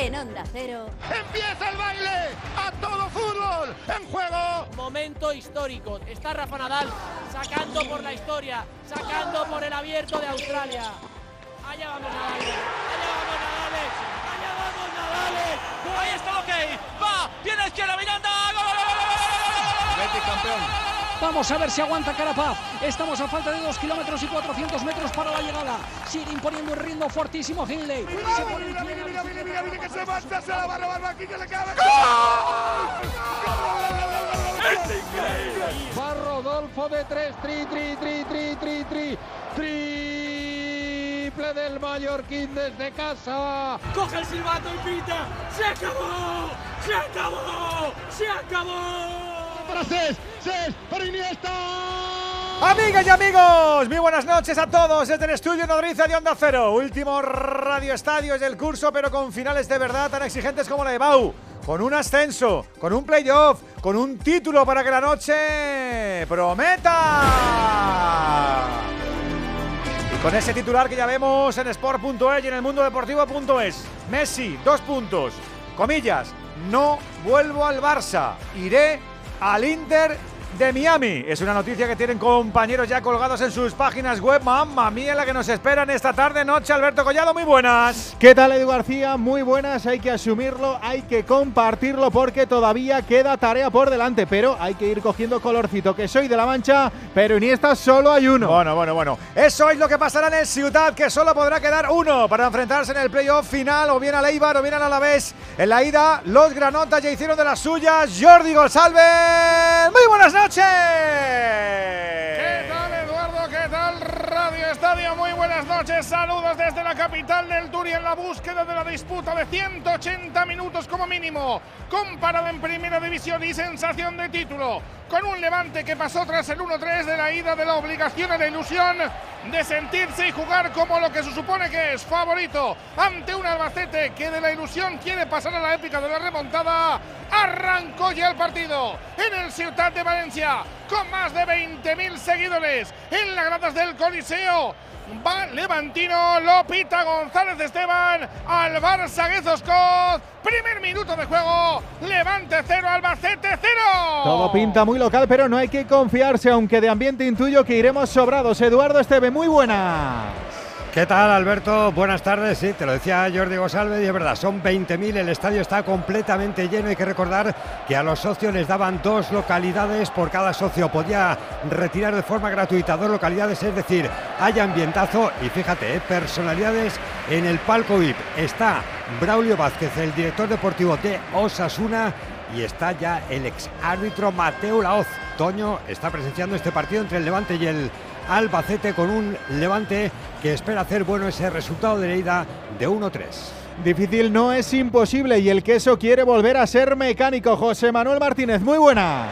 En Onda Cero. ¡Empieza el baile! ¡A todo fútbol! ¡En juego! Momento histórico. Está Rafa Nadal sacando por la historia, sacando por el abierto de Australia. Allá vamos Nadal. Allá vamos Nadal. Allá vamos Nadal. Ahí está ok. Va. Tiene izquierda Miranda. ¡Gol, gol, gol, gol, gol! Betis campeón. Vamos a ver si aguanta Carapaz. Estamos a falta de 2 kilómetros y 400 metros para la llegada. Sigue imponiendo un ritmo fortísimo Hindley. Se pone mira, mira, mira, mira, mira, mira, que se marcha, se la va a robar aquí, que le cabe. ¡Es increíble! Va Rodolfo de 3, tri, tri, tri, tri, tri, tri, triple del Mallorquín desde casa. Coge el silbato y pita. ¡Se acabó! ¡Se acabó! ¡Se acabó! Para Cés, Cés, para Iniesta. Amigas y amigos, muy buenas noches a todos desde el estudio Nodriza de Onda Cero. Último radio estadio del curso, pero con finales de verdad tan exigentes como la de Bau. Con un ascenso, con un playoff, con un título para que la noche prometa. Y con ese titular que ya vemos en Sport.es y en el mundo deportivo.es. Messi, dos puntos. Comillas, no vuelvo al Barça, iré al Inter de Miami. Es una noticia que tienen compañeros ya colgados en sus páginas web. Mamma mía, la que nos esperan esta tarde noche. Alberto Collado, muy buenas. ¿Qué tal, Edu García? Muy buenas. Hay que asumirlo, hay que compartirlo porque todavía queda tarea por delante. Pero hay que ir cogiendo colorcito. Que soy de la mancha, pero Iniesta solo hay uno. Bueno, bueno, bueno. Eso es lo que pasará en el Ciudad, que solo podrá quedar uno para enfrentarse en el playoff final, o bien al Eibar o bien al Alavés. En la ida, los granotas ya hicieron de las suyas. Jordi González, muy buenas noches. ¿Qué tal, Eduardo? ¿Qué tal, Radio Estadio? Muy buenas noches. Saludos desde la capital del Turi en la búsqueda de la disputa de 180 minutos como mínimo. Comparado en primera división y sensación de título. Con un levante que pasó tras el 1-3 de la ida de la obligación a la ilusión de sentirse y jugar como lo que se supone que es favorito ante un Albacete que de la ilusión quiere pasar a la épica de la remontada. Arrancó ya el partido en el Ciudad de Valencia con más de 20.000 seguidores en las gradas del Coliseo. Va Levantino, Lopita González Esteban, al Barça Guezoscoz. Primer minuto de juego, Levante cero, Albacete cero. Todo pinta muy local, pero no hay que confiarse, aunque de ambiente intuyo que iremos sobrados. Eduardo Esteve, muy buenas. ¿Qué tal, Alberto? Buenas tardes. Sí, te lo decía Jordi González y es verdad, son 20.000, el estadio está completamente lleno. Hay que recordar que a los socios les daban dos localidades por cada socio. Podía retirar de forma gratuita dos localidades, es decir, hay ambientazo y fíjate, ¿eh? personalidades en el palco VIP. Está Braulio Vázquez, el director deportivo de Osasuna y está ya el ex árbitro Mateo Laoz. Toño está presenciando este partido entre el Levante y el Albacete con un Levante que espera hacer bueno ese resultado de la ida de 1-3. Difícil no es imposible y el queso quiere volver a ser mecánico. José Manuel Martínez, muy buenas.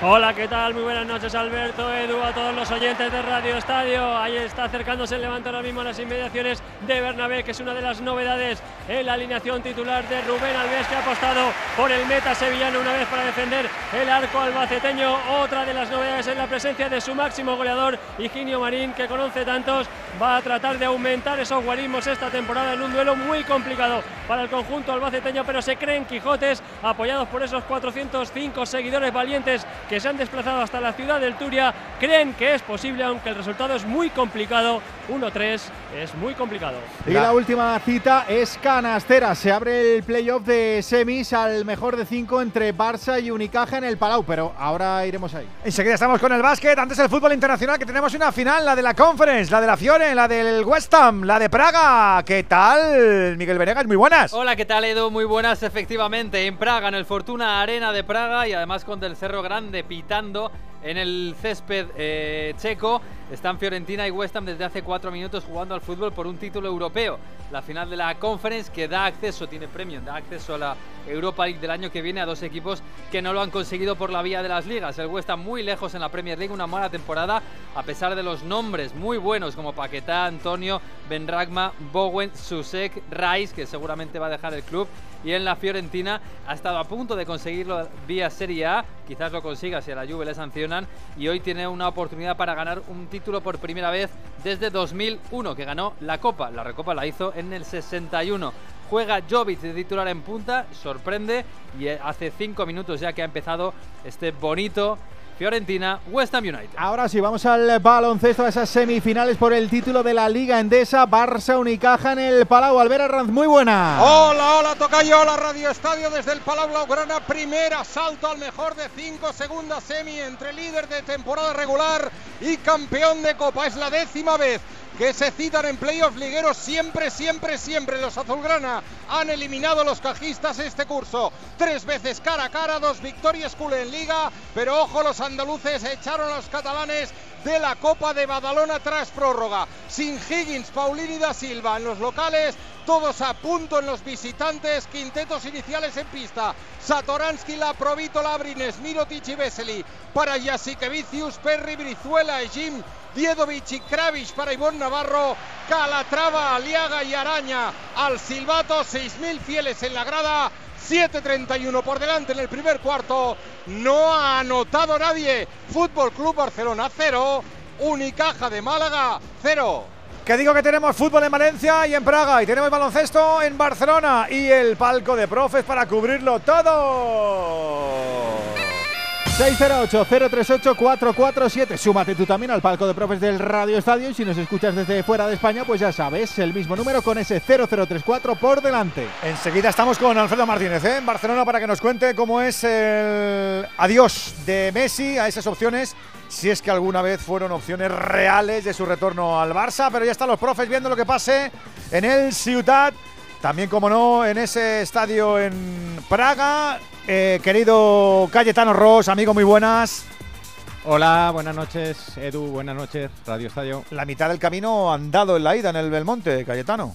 Hola, ¿qué tal? Muy buenas noches, Alberto, Edu, a todos los oyentes de Radio Estadio. Ahí está acercándose el Levante ahora mismo a las inmediaciones de Bernabé, que es una de las novedades en la alineación titular de Rubén Alves, que ha apostado por el meta sevillano una vez para defender el arco albaceteño. Otra de las novedades es la presencia de su máximo goleador, Higinio Marín, que con 11 tantos va a tratar de aumentar esos guarismos esta temporada en un duelo muy complicado para el conjunto albaceteño, pero se creen Quijotes, apoyados por esos 405 seguidores valientes que se han desplazado hasta la ciudad del Turia, creen que es posible, aunque el resultado es muy complicado. 1-3 es muy complicado. Y la última cita es canastera. Se abre el playoff de semis al mejor de cinco entre Barça y Unicaja en el Palau, pero ahora iremos ahí. Enseguida estamos con el básquet. Antes el fútbol internacional, que tenemos una final, la de la Conference, la de la Fiore, la del West Ham, la de Praga. ¿Qué tal, Miguel Venegas? Muy buenas. Hola, ¿qué tal, Edu? Muy buenas, efectivamente. En Praga, en el Fortuna Arena de Praga y además con Del Cerro Grande pitando en el césped eh, checo. Están Fiorentina y West Ham desde hace cuatro minutos jugando al fútbol por un título europeo. La final de la Conference que da acceso, tiene premio, da acceso a la Europa League del año que viene a dos equipos que no lo han conseguido por la vía de las ligas. El West Ham muy lejos en la Premier League, una mala temporada a pesar de los nombres muy buenos como Paquetá, Antonio, Benragma, Bowen, Susek, Rice, que seguramente va a dejar el club. Y en la Fiorentina ha estado a punto de conseguirlo vía Serie A, quizás lo consiga si a la Juve le sancionan. Y hoy tiene una oportunidad para ganar un título título por primera vez desde 2001, que ganó la Copa. La Recopa la hizo en el 61. Juega Jovic de titular en punta, sorprende y hace cinco minutos ya que ha empezado este bonito Fiorentina, West Ham United. Ahora sí, vamos al baloncesto, a esas semifinales por el título de la Liga Endesa, Barça Unicaja en el Palau. Albert Arranz, muy buena. Hola, hola, toca yo la Radio Estadio desde el Palau Blaugrana. Primer asalto al mejor de cinco, segunda semi entre líder de temporada regular y campeón de Copa. Es la décima vez que se citan en playoffs ligueros siempre, siempre, siempre. Los azulgrana han eliminado a los cajistas este curso. Tres veces cara a cara, dos victorias culé en liga, pero ojo, los andaluces echaron a los catalanes de la Copa de Badalona tras prórroga. Sin Higgins, Paulini da Silva en los locales, todos a punto en los visitantes, quintetos iniciales en pista. Satoransky, La Provito, Labrines, Mirotic y Vesely. Para Jasikevicius, Perry, Brizuela, Jim, Diedovic y Kravich para Ivonne Navarro, Calatrava, Aliaga y Araña al silbato, 6.000 fieles en la grada, 7.31 por delante en el primer cuarto, no ha anotado nadie, Fútbol Club Barcelona 0, Unicaja de Málaga 0. Que digo que tenemos fútbol en Valencia y en Praga y tenemos baloncesto en Barcelona y el palco de profes para cubrirlo todo. 608-038-447. Súmate tú también al palco de profes del Radio Estadio y si nos escuchas desde fuera de España, pues ya sabes, el mismo número con ese 0034 por delante. Enseguida estamos con Alfredo Martínez ¿eh? en Barcelona para que nos cuente cómo es el adiós de Messi a esas opciones, si es que alguna vez fueron opciones reales de su retorno al Barça, pero ya están los profes viendo lo que pase en el Ciutat. También, como no, en ese estadio en Praga, eh, querido Cayetano Ross, amigo, muy buenas. Hola, buenas noches, Edu, buenas noches, Radio Estadio. La mitad del camino andado en la ida en el Belmonte, Cayetano.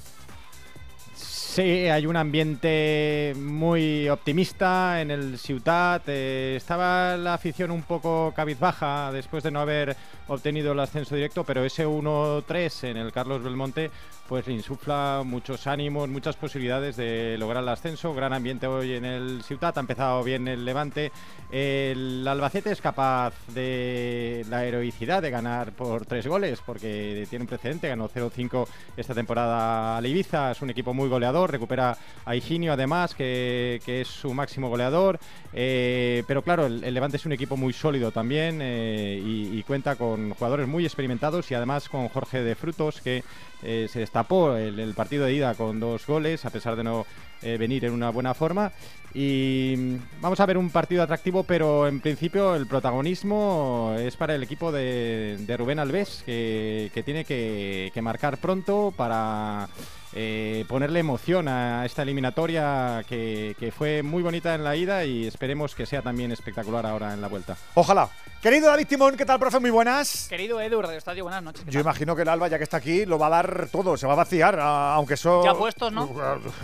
Sí, hay un ambiente muy optimista en el Ciutat. Eh, estaba la afición un poco cabizbaja después de no haber obtenido el ascenso directo, pero ese 1-3 en el Carlos Belmonte pues insufla muchos ánimos, muchas posibilidades de lograr el ascenso. Gran ambiente hoy en el Ciutat, ha empezado bien el Levante. El Albacete es capaz de la heroicidad de ganar por tres goles, porque tiene un precedente, ganó 0-5 esta temporada al Ibiza, es un equipo muy goleador, recupera a Higinio además, que es su máximo goleador. Eh, pero claro, el, Levante es un equipo muy sólido también eh, y, cuenta con jugadores muy experimentados y además con Jorge de Frutos, que eh, se destapó el, partido de ida con dos goles, a pesar de no eh, venir en una buena forma. Y mm, vamos a ver un partido atractivo, pero en principio el protagonismo es para el equipo de, de Rubén Alves, que, tiene que, marcar pronto para eh, ponerle emoción a esta eliminatoria que, que fue muy bonita en la ida y esperemos que sea también espectacular ahora en la vuelta. Ojalá. Querido David Timón, ¿qué tal, profe? Muy buenas. Querido Edu, Radio Estadio, buenas noches. Yo imagino que el Alba, ya que está aquí, lo va a dar todo, se va a vaciar, aunque eso. Ya puestos, ¿no?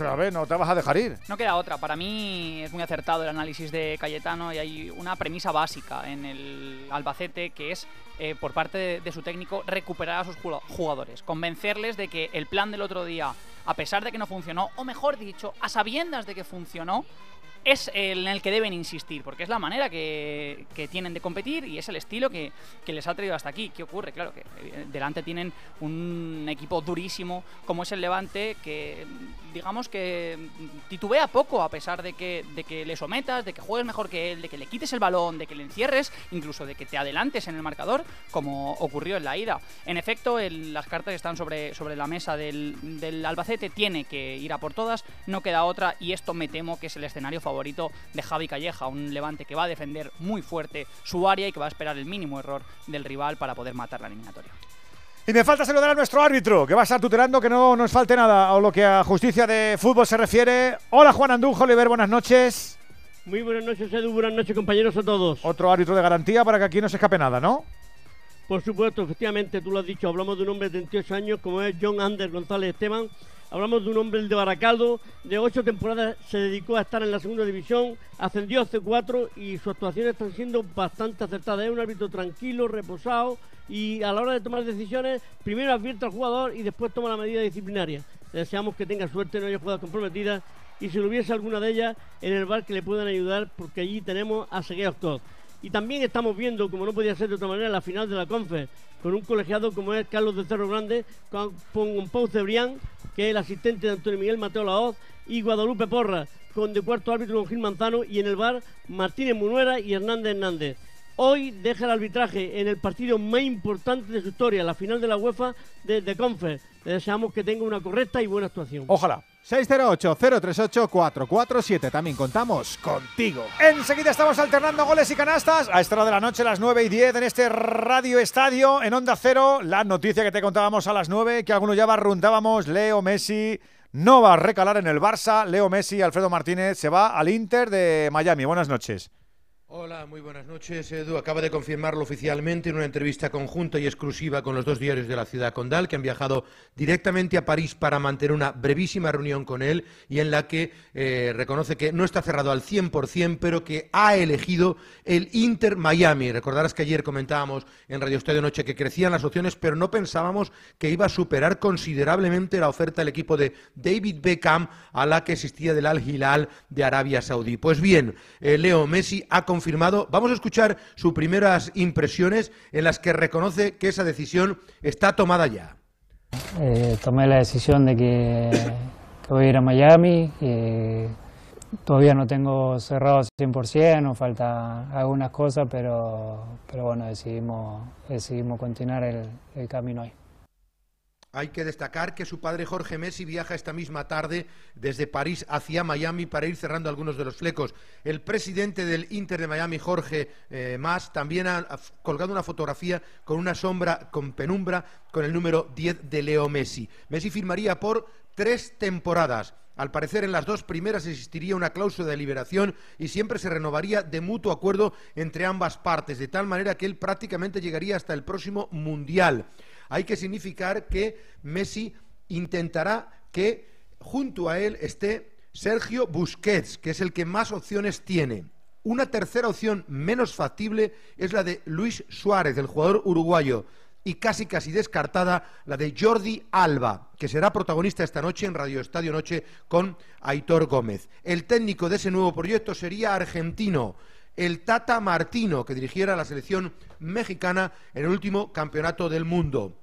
A ver, no te vas a dejar ir. No queda otra. Para mí es muy acertado el análisis de Cayetano y hay una premisa básica en el Albacete que es eh, por parte de, de, su técnico recuperar a sus jugadores, convencerles de que el plan del otro día, a pesar de que no funcionó, o mejor dicho, a sabiendas de que funcionó, es el en el que deben insistir, porque es la manera que, que tienen de competir y es el estilo que, que, les ha traído hasta aquí. ¿Qué ocurre? Claro que eh, delante tienen un equipo durísimo como es el Levante, que digamos que titubea poco a pesar de que, de que le sometas, de que juegues mejor que él, de que le quites el balón, de que le encierres, incluso de que te adelantes en el marcador, como ocurrió en la ida. En efecto, las cartas están sobre, sobre la mesa del, del Albacete, tiene que ir a por todas, no queda otra y esto me temo que es el escenario favorito de Javi Calleja, un levante que va a defender muy fuerte su área y que va a esperar el mínimo error del rival para poder matar la eliminatoria. Y me falta saludar a nuestro árbitro, que va a estar tutelando que no nos falte nada o lo que a justicia de fútbol se refiere. Hola Juan Andújo, Oliver, buenas noches. Muy buenas noches, Edu, buenas noches compañeros a todos. Otro árbitro de garantía para que aquí no se escape nada, ¿no? Por supuesto, efectivamente, tú lo has dicho, hablamos de un hombre de 28 años como es John Anders González Esteban, Hablamos de un hombre de Baracaldo, de ocho temporadas se dedicó a estar en la segunda división, ascendió a C4 y sus actuaciones están siendo bastante acertadas. Es un árbitro tranquilo, reposado y a la hora de tomar decisiones, primero advierte al jugador y después toma la medida disciplinaria. Deseamos que tenga suerte, no haya jugadas comprometidas y si lo hubiese alguna de ellas en el bar que le puedan ayudar, porque allí tenemos a Seguir Actor. Y también estamos viendo, como no podía ser de otra manera, la final de la Confer, con un colegiado como es Carlos de Cerro Grande, con, con Pau Cebrián, que es el asistente de Antonio Miguel Mateo Laoz, y Guadalupe Porra, con de cuarto árbitro don Gil Manzano, y en el bar Martínez Munuera y Hernández Hernández. Hoy deja el arbitraje en el partido más importante de su historia, la final de la UEFA de, de Confer. Le deseamos que tenga una correcta y buena actuación. Ojalá. 608-038-447. También contamos contigo. Enseguida estamos alternando goles y canastas. A esta hora de la noche, las 9 y 10, en este Radio Estadio, en Onda Cero. La noticia que te contábamos a las 9, que algunos ya barruntábamos. Leo Messi no va a recalar en el Barça. Leo Messi, Alfredo Martínez, se va al Inter de Miami. Buenas noches. Hola, muy buenas noches. Edu acaba de confirmarlo oficialmente en una entrevista conjunta y exclusiva con los dos diarios de la ciudad condal que han viajado directamente a París para mantener una brevísima reunión con él y en la que eh, reconoce que no está cerrado al 100%, pero que ha elegido el Inter Miami. Recordarás que ayer comentábamos en Radio Estadio Noche que crecían las opciones, pero no pensábamos que iba a superar considerablemente la oferta del equipo de David Beckham a la que existía del Al Hilal de Arabia Saudí. Pues bien, eh, Leo Messi ha confirmado confirmado. Vamos a escuchar sus primeras impresiones en las que reconoce que esa decisión está tomada ya. Eh, tomé la decisión de que, voy a ir a Miami. todavía no tengo cerrado 100%, nos falta algunas cosas, pero, pero bueno, decidimos, decidimos continuar el, el camino ahí. Hay que destacar que su padre Jorge Messi viaja esta misma tarde desde París hacia Miami para ir cerrando algunos de los flecos. El presidente del Inter de Miami, Jorge eh, Mas, también ha, colgado una fotografía con una sombra, con penumbra, con el número 10 de Leo Messi. Messi firmaría por tres temporadas. Al parecer, en las dos primeras existiría una cláusula de liberación y siempre se renovaría de mutuo acuerdo entre ambas partes, de tal manera que él prácticamente llegaría hasta el próximo Mundial hay que significar que Messi intentará que junto a él esté Sergio Busquets, que es el que más opciones tiene. Una tercera opción menos factible es la de Luis Suárez, el jugador uruguayo, y casi casi descartada la de Jordi Alba, que será protagonista esta noche en Radio Estadio Noche con Aitor Gómez. El técnico de ese nuevo proyecto sería argentino, el Tata Martino, que dirigiera la selección mexicana en el último campeonato del mundo.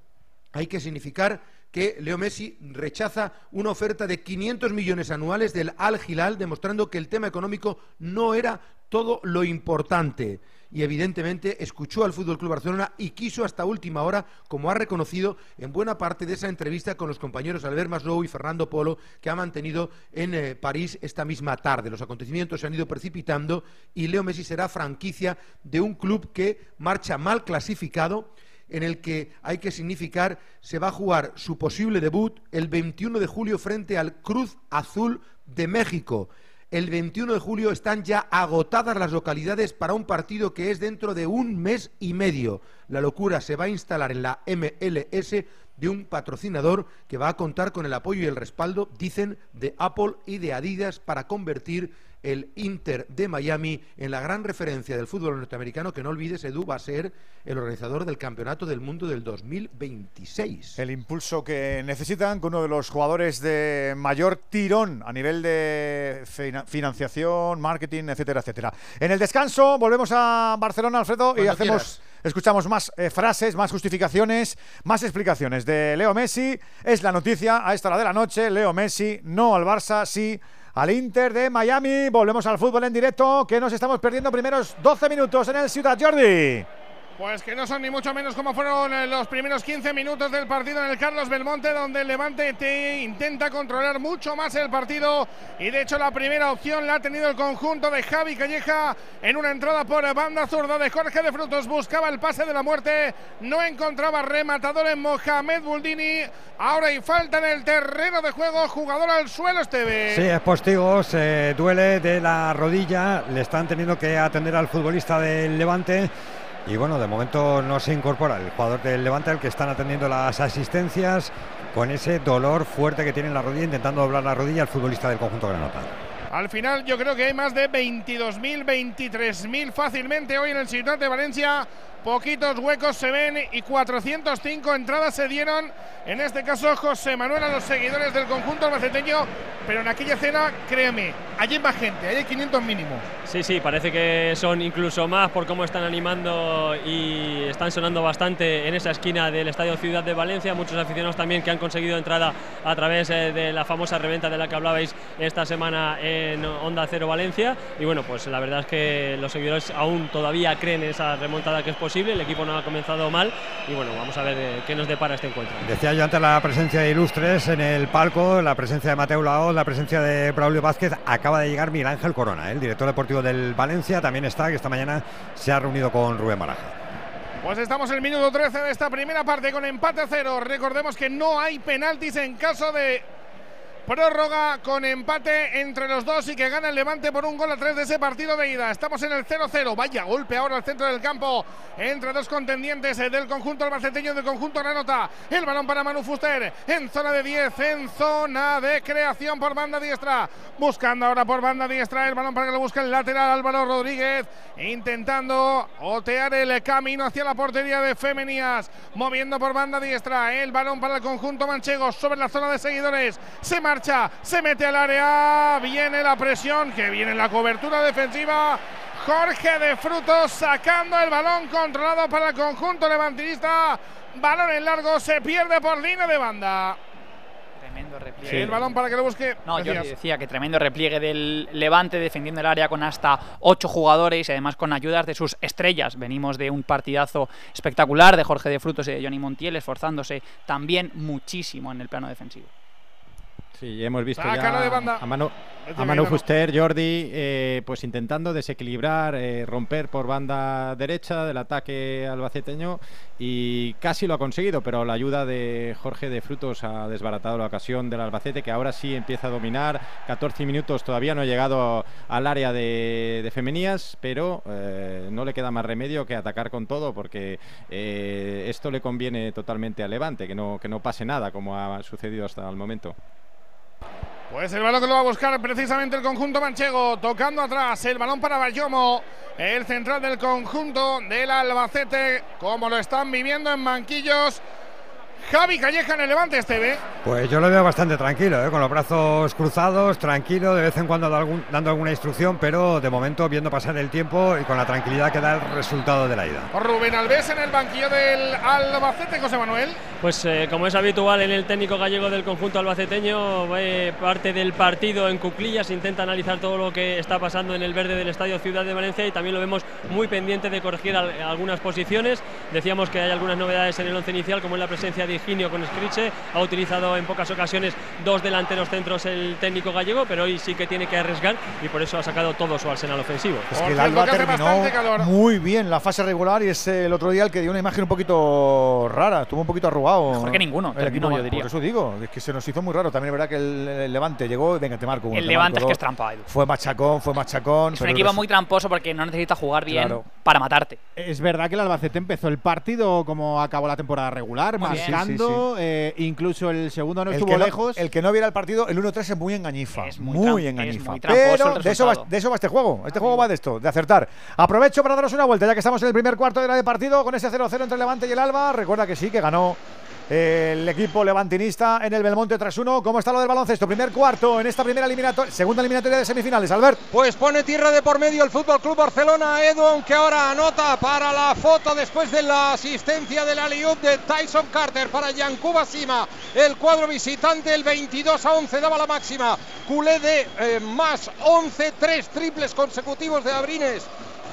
Hay que significar que Leo Messi rechaza una oferta de 500 millones anuales del Al Hilal, demostrando que el tema económico no era todo lo importante. Y evidentemente escuchó al Fútbol Club Barcelona y quiso hasta última hora, como ha reconocido en buena parte de esa entrevista con los compañeros Albert Maslow y Fernando Polo, que ha mantenido en eh, París esta misma tarde. Los acontecimientos se han ido precipitando y Leo Messi será franquicia de un club que marcha mal clasificado en el que hay que significar se va a jugar su posible debut el 21 de julio frente al Cruz Azul de México. El 21 de julio están ya agotadas las localidades para un partido que es dentro de un mes y medio. La locura se va a instalar en la MLS de un patrocinador que va a contar con el apoyo y el respaldo, dicen, de Apple y de Adidas para convertir el Inter de Miami en la gran referencia del fútbol norteamericano, que no olvides, Edu, va a ser el organizador del Campeonato del Mundo del 2026. El impulso que necesitan con uno de los jugadores de mayor tirón a nivel de financiación, marketing, etcétera, etcétera. En el descanso volvemos a Barcelona, Alfredo, y hacemos... Escuchamos más eh, frases, más justificaciones, más explicaciones de Leo Messi. Es la noticia a esta hora de la noche. Leo Messi, no al Barça, sí al Inter de Miami. Volvemos al fútbol en directo, que nos estamos perdiendo primeros 12 minutos en el Ciudad Jordi. Pues que no son ni mucho menos como fueron eh, los primeros 15 minutos del partido en el Carlos Belmonte, donde el Levante te intenta controlar mucho más el partido. Y de hecho, la primera opción la ha tenido el conjunto de Javi Calleja en una entrada por banda zurda de Jorge de Frutos. Buscaba el pase de la muerte, no encontraba rematador en Mohamed Buldini. Ahora hay falta en el terreno de juego, jugador al suelo, Esteve. Sí, es postigo, se duele de la rodilla, le están teniendo que atender al futbolista del Levante. Y bueno, de momento no se incorpora el jugador del Levante al que están atendiendo las asistencias con ese dolor fuerte que tiene en la rodilla, intentando doblar la rodilla al futbolista del conjunto granota. Al final yo creo que hay más de 22.000, 23.000 fácilmente hoy en el Ciudad de Valencia Poquitos huecos se ven y 405 entradas se dieron, en este caso José Manuel a los seguidores del conjunto albaceteño, pero en aquella cena, créeme, hay más gente, hay 500 mínimo. Sí, sí, parece que son incluso más por cómo están animando y están sonando bastante en esa esquina del Estadio Ciudad de Valencia. Muchos aficionados también que han conseguido entrada a través eh, de la famosa reventa de la que hablabais esta semana en Onda Cero Valencia. Y bueno, pues la verdad es que los seguidores aún todavía creen en esa remontada que es posible. El equipo no ha comenzado mal y bueno, vamos a ver eh, qué nos depara este encuentro. Decía yo antes la presencia de ilustres en el palco, la presencia de Mateo Laoz, la presencia de Braulio Vázquez. Acaba de llegar Miguel Ángel Corona, el director deportivo del Valencia, también está, que esta mañana se ha reunido con Rubén Baraja. Pues estamos en el minuto 13 de esta primera parte con empate a cero. Recordemos que no hay penaltis en caso de prórroga con empate entre los dos y que gana el Levante por un gol a tres de ese partido de ida. Estamos en el 0-0. Vaya golpe ahora al centro del campo entre dos contendientes del conjunto albaceteño del conjunto Renota. El balón para Manu Fuster en zona de 10, en zona de creación por banda diestra. Buscando ahora por banda diestra el balón para que lo busque el lateral Álvaro Rodríguez. Intentando otear el camino hacia la portería de Femenías. Moviendo por banda diestra el balón para el conjunto manchego sobre la zona de seguidores. Se marcha se mete al área, viene la presión, que viene la cobertura defensiva. Jorge de Frutos sacando el balón controlado para el conjunto levantinista. Balón en largo, se pierde por línea de banda. Tremendo repliegue. El balón para que lo busque. No, yo decía que tremendo repliegue del Levante defendiendo el área con hasta ocho jugadores y además con ayudas de sus estrellas. Venimos de un partidazo espectacular de Jorge de Frutos y de Johnny Montiel, esforzándose también muchísimo en el plano defensivo. Sí, hemos visto ya a Manu, a Manu Fuster, Jordi, eh, pues intentando desequilibrar, eh, romper por banda derecha del ataque albaceteño y casi lo ha conseguido, pero la ayuda de Jorge de Frutos ha desbaratado la ocasión del Albacete, que ahora sí empieza a dominar. 14 minutos, todavía no ha llegado al área de, femenías, pero eh, no le queda más remedio que atacar con todo, porque esto le conviene totalmente al Levante, que no, que no pase nada, como ha sucedido hasta el momento. Pues el balón que lo va a buscar precisamente el conjunto manchego, tocando atrás el balón para Bayomo, el central del conjunto del Albacete, como lo están viviendo en banquillos Javi Calleja en el Levante, Esteve. Pues yo lo veo bastante tranquilo, ¿eh? con los brazos cruzados, tranquilo, de vez en cuando dando alguna instrucción, pero de momento viendo pasar el tiempo y con la tranquilidad que da el resultado de la ida. Rubén Alves en el banquillo del Albacete, José Manuel. Pues eh, como es habitual en el técnico gallego del conjunto albaceteño, parte del partido en cuclillas, intenta analizar todo lo que está pasando en el verde del Estadio Ciudad de Valencia y también lo vemos muy pendiente de corregir algunas posiciones. Decíamos que hay algunas novedades en el once inicial, como en la presencia de Higinio con Scriche. Ha utilizado en pocas ocasiones dos delanteros centros el técnico gallego, pero hoy sí que tiene que arriesgar y por eso ha sacado todo su arsenal ofensivo. Es que el Alba terminó muy bien la fase regular y es el otro día el que dio una imagen un poquito rara, estuvo un poquito arrugado. Mejor que ninguno, el equipo, yo diría. Por eso digo, es que se nos hizo muy raro. También es verdad que el, Levante llegó, venga, te marco El Levante es que es trampa. Fue machacón, fue machacón. Es un equipo muy tramposo porque no necesita jugar bien para matarte. Es verdad que el Albacete empezó el partido como acabó la temporada regular, Eh, incluso el segundo no estuvo lejos. El que no viera el partido, el 1-3 es muy engañifa. Es muy, engañifa. Pero de eso, va, de eso va este juego. Este juego va de esto, de acertar. Aprovecho para daros una vuelta, ya que estamos en el primer cuarto de hora de partido con ese 0-0 entre Levante y el Alba. Recuerda que sí, que ganó el equipo levantinista en el Belmonte tras uno. ¿Cómo está lo del baloncesto? Primer cuarto en esta primera eliminatoria, segunda eliminatoria de semifinales. Albert. Pues pone tierra de por medio el Fútbol Club Barcelona. Edu, aunque ahora anota para la foto después de la asistencia del Aliup de Tyson Carter para Yankuba Sima. El cuadro visitante, el 22 a 11 daba la máxima. Culé de eh, más 11, tres triples consecutivos de Abrines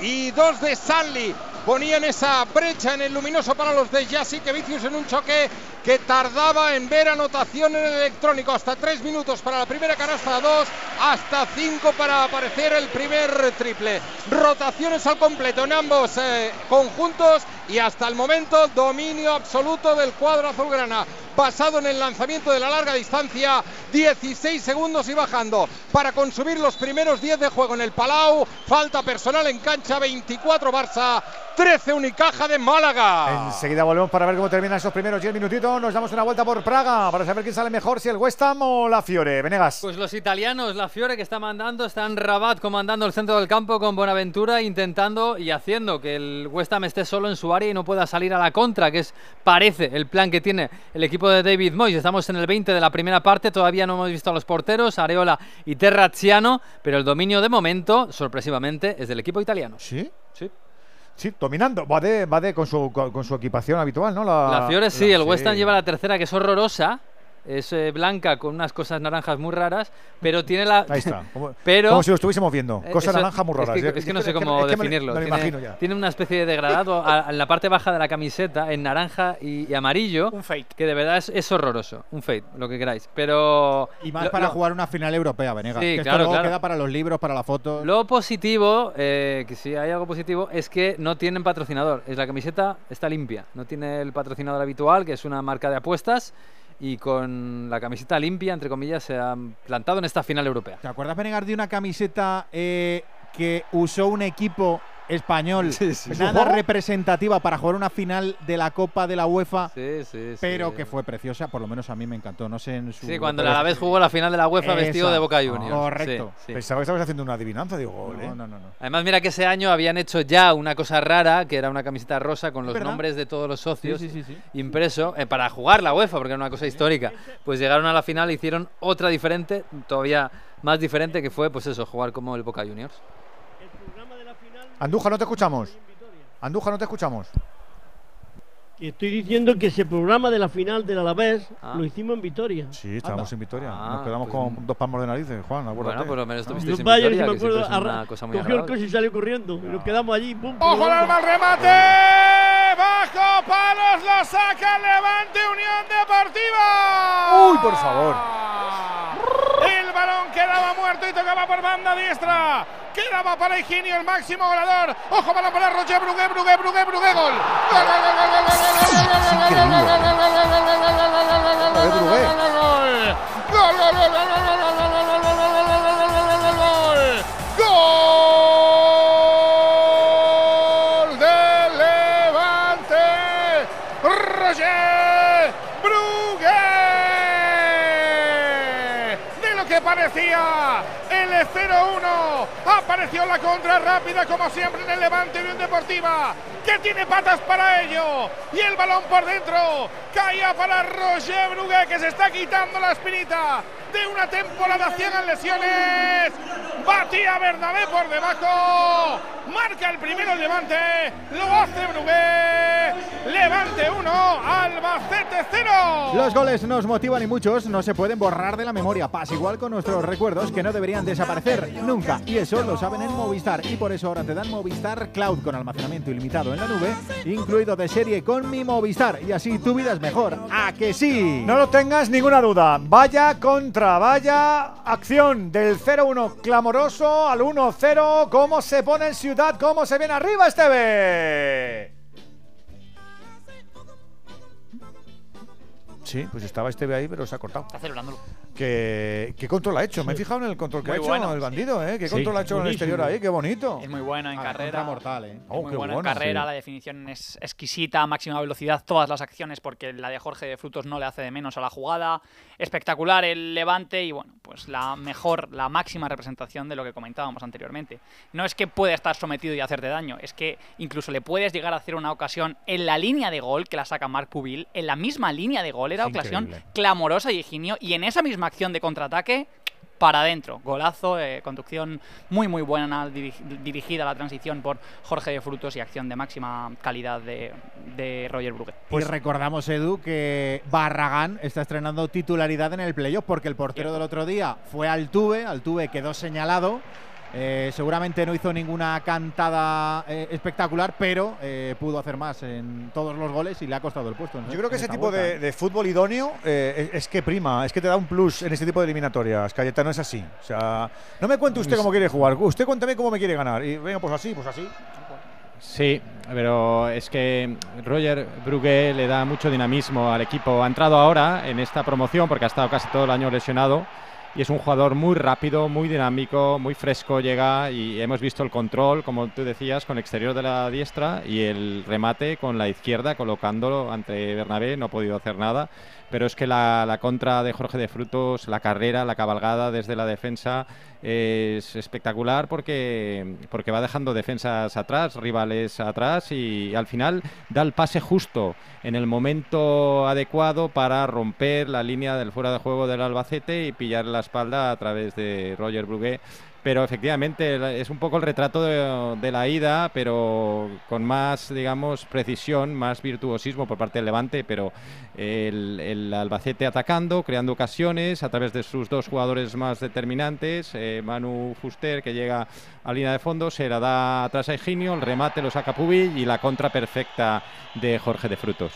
y dos de Sanli ponían esa brecha en el luminoso para los de que Vicius en un choque que tardaba en ver anotación en el electrónico. Hasta tres minutos para la primera canasta, dos, hasta cinco para aparecer el primer triple. Rotaciones al completo en ambos eh, conjuntos y hasta el momento dominio absoluto del cuadro azulgrana basado en el lanzamiento de la larga distancia 16 segundos y bajando para consumir los primeros 10 de juego en el Palau. Falta personal en cancha, 24 Barça, 13 Unicaja de Málaga. Enseguida volvemos para ver cómo terminan esos primeros 10 minutitos. Nos damos una vuelta por Praga para saber quién sale mejor, si el West Ham o la Fiore. Venegas. Pues los italianos, la Fiore que está mandando, están Rabat comandando el centro del campo con Bonaventura, intentando y haciendo que el West Ham esté solo en su y no pueda salir a la contra, que es parece el plan que tiene el equipo de David Moyes. Estamos en el 20 de la primera parte, todavía no hemos visto a los porteros, Areola y Terraziano, pero el dominio de momento, sorpresivamente, es del equipo italiano. ¿Sí? Sí. Sí, dominando. Va de, va de con, su, con su equipación habitual, ¿no? La, La Fiore sí, la- el West Ham lleva la tercera, que es horrorosa. Es eh, blanca con unas cosas naranjas muy raras, pero tiene la. Ahí está. Como, pero, como si lo estuviésemos viendo. Eh, Cosa eso- naranja muy rara. Es que, es que no sé cómo es que me- definirlo. me lo tiene, imagino ya. tiene una especie de degradado a- en la parte baja de la camiseta, en naranja y, y amarillo. Un fade. Que de verdad es, es horroroso. Un fade, lo que queráis. Pero. Y más lo- para lo- jugar una final europea, Venegas. Sí, que esto claro, luego claro. queda para los libros, para la foto. Lo positivo, eh, que si hay algo positivo, es que no tienen patrocinador. Es la camiseta está limpia. No tiene el patrocinador habitual, que es una marca de apuestas. Y con la camiseta limpia, entre comillas, se han plantado en esta final europea. ¿Te acuerdas, Venegas, de una camiseta eh, que usó un equipo español nada ¿Jugó? representativa para jugar una final de la Copa de la UEFA? Sí, sí, Pero sí. que fue preciosa, por lo menos a mí me encantó. No sé en su. Sí, cuando el Alavés jugó la final de la UEFA vestido de Boca Juniors. Correcto. Sí, sí. Pensaba que estabas haciendo una adivinanza, digo, gol, ¿eh? No, no, no, no. Además, mira que ese año habían hecho ya una cosa rara, que era una camiseta rosa con los ¿Verdad? nombres de todos los socios Sí, sí, sí, sí. impreso eh, para jugar la UEFA, porque era una cosa histórica. Pues llegaron a la final e hicieron otra diferente, todavía más diferente, que fue, pues eso, jugar como el Boca Juniors. Andújar, no te escuchamos. Andújar, no te escuchamos. Y estoy diciendo que ese programa de la final del Alavés Ah. lo hicimos en Vitoria. Sí, estábamos en Victoria. Ah, Nos quedamos pues- con dos palmos de narices, Juan, acuérdate. Bueno, por lo menos estuvisteis en Vitoria, si me que siempre acuerdo, es una arra- cosa muy cogió el coche y salió corriendo. Y nos quedamos allí. Pum, Ojo pum, al mal remate. Bajo palos lo saca el Levante Unión Deportiva. Uy, por favor. El balón quedaba muerto y tocaba por banda diestra. Quedaba para Higinio el máximo goleador. Ojo balón para Roger Brugué, Brugué, Brugué, Brugué, gol. Gol, gol, gol, gol, gol, gol, gol, gol, gol, gol, parecía el 0-1. Apareció la contra rápida como siempre en el Levante Unión Deportiva. Que tiene patas para ello. Y el balón por dentro. Caía para Roger Brugué que se está quitando la espinita de una temporada ciega en lesiones. Batía Bernabé por debajo. Marca el primero el Levante. Lo hace Brugué. Levante 1, Albacete 0. Los goles nos motivan y muchos no se pueden borrar de la memoria. Pasa igual con nuestros recuerdos que no deberían desaparecer nunca. Y eso lo saben en Movistar. Y por eso ahora te dan Movistar Cloud con almacenamiento ilimitado en la nube, incluido de serie con mi Movistar. Y así tu vida es mejor. ¿A que sí? No lo tengas ninguna duda. Vaya contra, vaya acción del 0-1 clamoroso al 1-0. ¿Cómo se pone en Ciudad? ¿Cómo se viene arriba este B? Sí, pues estaba este B ahí, pero se ha cortado. Está celebrándolo. ¿Qué, qué control ha hecho? Me he fijado en el control que Muy ha hecho bueno. el bandido, ¿eh? ¿Qué Sí, control ha hecho en el exterior ahí? ¡Qué bonito! Es muy bueno en Ah, carrera. mortal, ¿eh? Es Oh, muy qué bueno, bueno, en carrera, sí. la definición es exquisita, máxima velocidad, todas las acciones, porque la de Jorge de Frutos no le hace de menos a la jugada. Espectacular el levante y bueno, pues la mejor, la máxima representación de lo que comentábamos anteriormente. No es que pueda estar sometido y hacerte daño, es que incluso le puedes llegar a hacer una ocasión en la línea de gol que la saca Marc Pubil, en la misma línea de gol, era Es ocasión clamorosa y Higinio, y en esa misma acción de contraataque para adentro. Golazo, eh, conducción muy muy buena diri- dirigida a la transición por Jorge de Frutos y acción de máxima calidad de, de Roger Brugué. y recordamos, Edu, que Barragán está estrenando titularidad en el playoff porque el portero del otro día fue Altuve, Altuve quedó señalado. Eh, seguramente no hizo ninguna cantada eh, espectacular, pero eh, pudo hacer más en todos los goles y le ha costado el puesto. Yo creo que en ese tipo de, de fútbol idóneo eh, es, es que prima, es que te da un plus en este tipo de eliminatorias. Cayetano es así. O sea, no me cuente usted cómo quiere jugar, usted cuéntame cómo me quiere ganar. Y venga, pues así, pues así. Sí, pero es que Roger Brugué le da mucho dinamismo al equipo. Ha entrado ahora en esta promoción porque ha estado casi todo el año lesionado y es un jugador muy rápido, muy dinámico, muy fresco, llega y hemos visto el control, como tú decías, con el exterior de la diestra y el remate con la izquierda, colocándolo ante Bernabé, no ha podido hacer nada, pero es que la, contra de Jorge de Frutos, la carrera, la cabalgada desde la defensa es espectacular porque, porque va dejando defensas atrás, rivales atrás y al final da el pase justo en el momento adecuado para romper la línea del fuera de juego del Albacete y pillar la espalda a través de Roger Brugué pero efectivamente es un poco el retrato de, la ida, pero con más, digamos, precisión, más virtuosismo por parte del Levante, pero el, Albacete atacando, creando ocasiones a través de sus dos jugadores más determinantes, eh, Manu Fuster que llega a línea de fondo, se la da atrás a Higinio, el remate lo saca Pubi y la contra perfecta de Jorge de Frutos.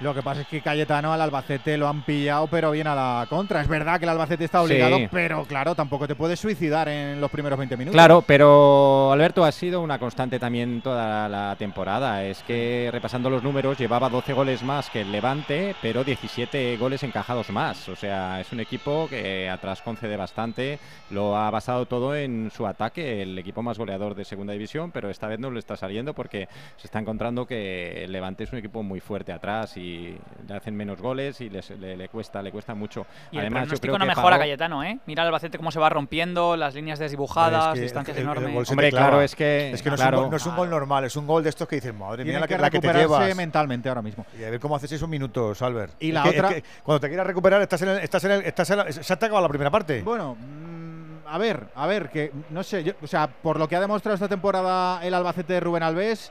Lo que pasa es que Cayetano al Albacete lo han pillado, pero bien a la contra. Es verdad que el Albacete está obligado, Sí. pero claro, tampoco te puedes suicidar en los primeros 20 minutos. Claro, pero Alberto ha sido una constante también toda la temporada. Es que repasando los números llevaba 12 goles más que el Levante, pero 17 goles encajados más. O sea, es un equipo que atrás concede bastante. Lo ha basado todo en su ataque, el equipo más goleador de segunda división, pero esta vez no le está saliendo porque se está encontrando que el Levante es un equipo muy fuerte atrás y le hacen menos goles y les- le, le cuesta le cuesta mucho. Y el Además, yo pronóstico creo no que mejora Cayetano, ¿eh? Mira el Albacete cómo se va rompiendo, las líneas desdibujadas, Es que distancias el- el enormes. Hombre, claro, es que- Es que no, es claro. un gol, no es un gol normal, es un gol de estos que dices, madre mía, la que la que te llevas. mentalmente ahora mismo. Y a ver cómo haces esos minutos, Albert. Y Es la que- es otra- que cuando te quieras recuperar, estás en el. Estás en el estás en la- se te ha acabado la primera parte. Bueno, mm, a ver, a ver, que no sé, yo- o sea, por lo que ha demostrado esta temporada el Albacete de Rubén Alves.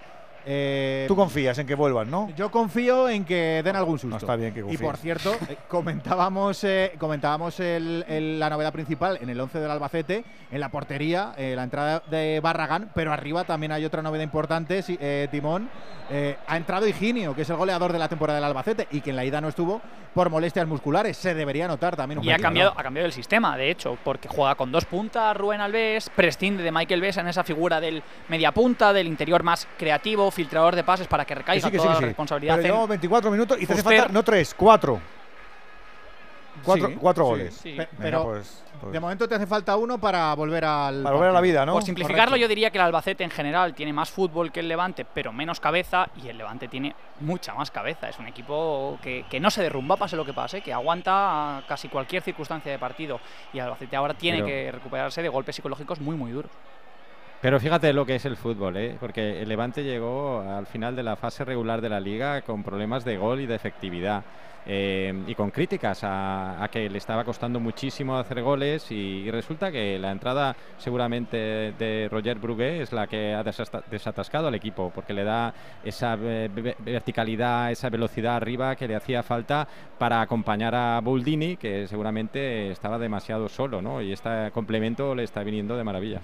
Eh, Tú confías en que vuelvan, ¿no? Yo confío en que den algún susto. No, está bien que y por cierto, eh, comentábamos, eh, comentábamos el- el- la novedad principal en el 11 del Albacete, en la portería, eh, la entrada de Barragán, pero arriba también hay otra novedad importante, eh, Timón. eh, ha entrado Higinio, que es el goleador de la temporada del Albacete y que en la ida no estuvo por molestias musculares. Se debería notar también un Y ha poquito, cambiado, ha cambiado el sistema, de hecho, porque juega con dos puntas Rubén Alves, prescinde de Michael Besa en esa figura del media punta, del interior más creativo, filtrador de pases para que recaiga sí, que sí, toda que sí. responsabilidad. Pero en- llevamos 24 minutos y te hace falta, no tres, cuatro. Cuatro, Sí, cuatro sí, goles. sí. Venga, Pe- pero pues- pues- de momento te hace falta uno para volver al. Para volver a la vida, ¿no? Por simplificarlo, Correcto. yo diría que el Albacete en general tiene más fútbol que el Levante, pero menos cabeza, y el Levante tiene mucha más cabeza. Es un equipo que, que no se derrumba, pase lo que pase, que aguanta casi cualquier circunstancia de partido. Y el Albacete ahora tiene Pero- que recuperarse de golpes psicológicos muy, muy duros. Pero fíjate lo que es el fútbol, ¿eh? porque el Levante llegó al final de la fase regular de la liga con problemas de gol y de efectividad. eh, y con críticas a, que le estaba costando muchísimo hacer goles y, resulta que la entrada seguramente de Roger Brugué es la que ha desatascado al equipo porque le da esa eh, ve- verticalidad, esa velocidad arriba que le hacía falta para acompañar a Boldini que seguramente estaba demasiado solo ¿no? y este complemento le está viniendo de maravilla.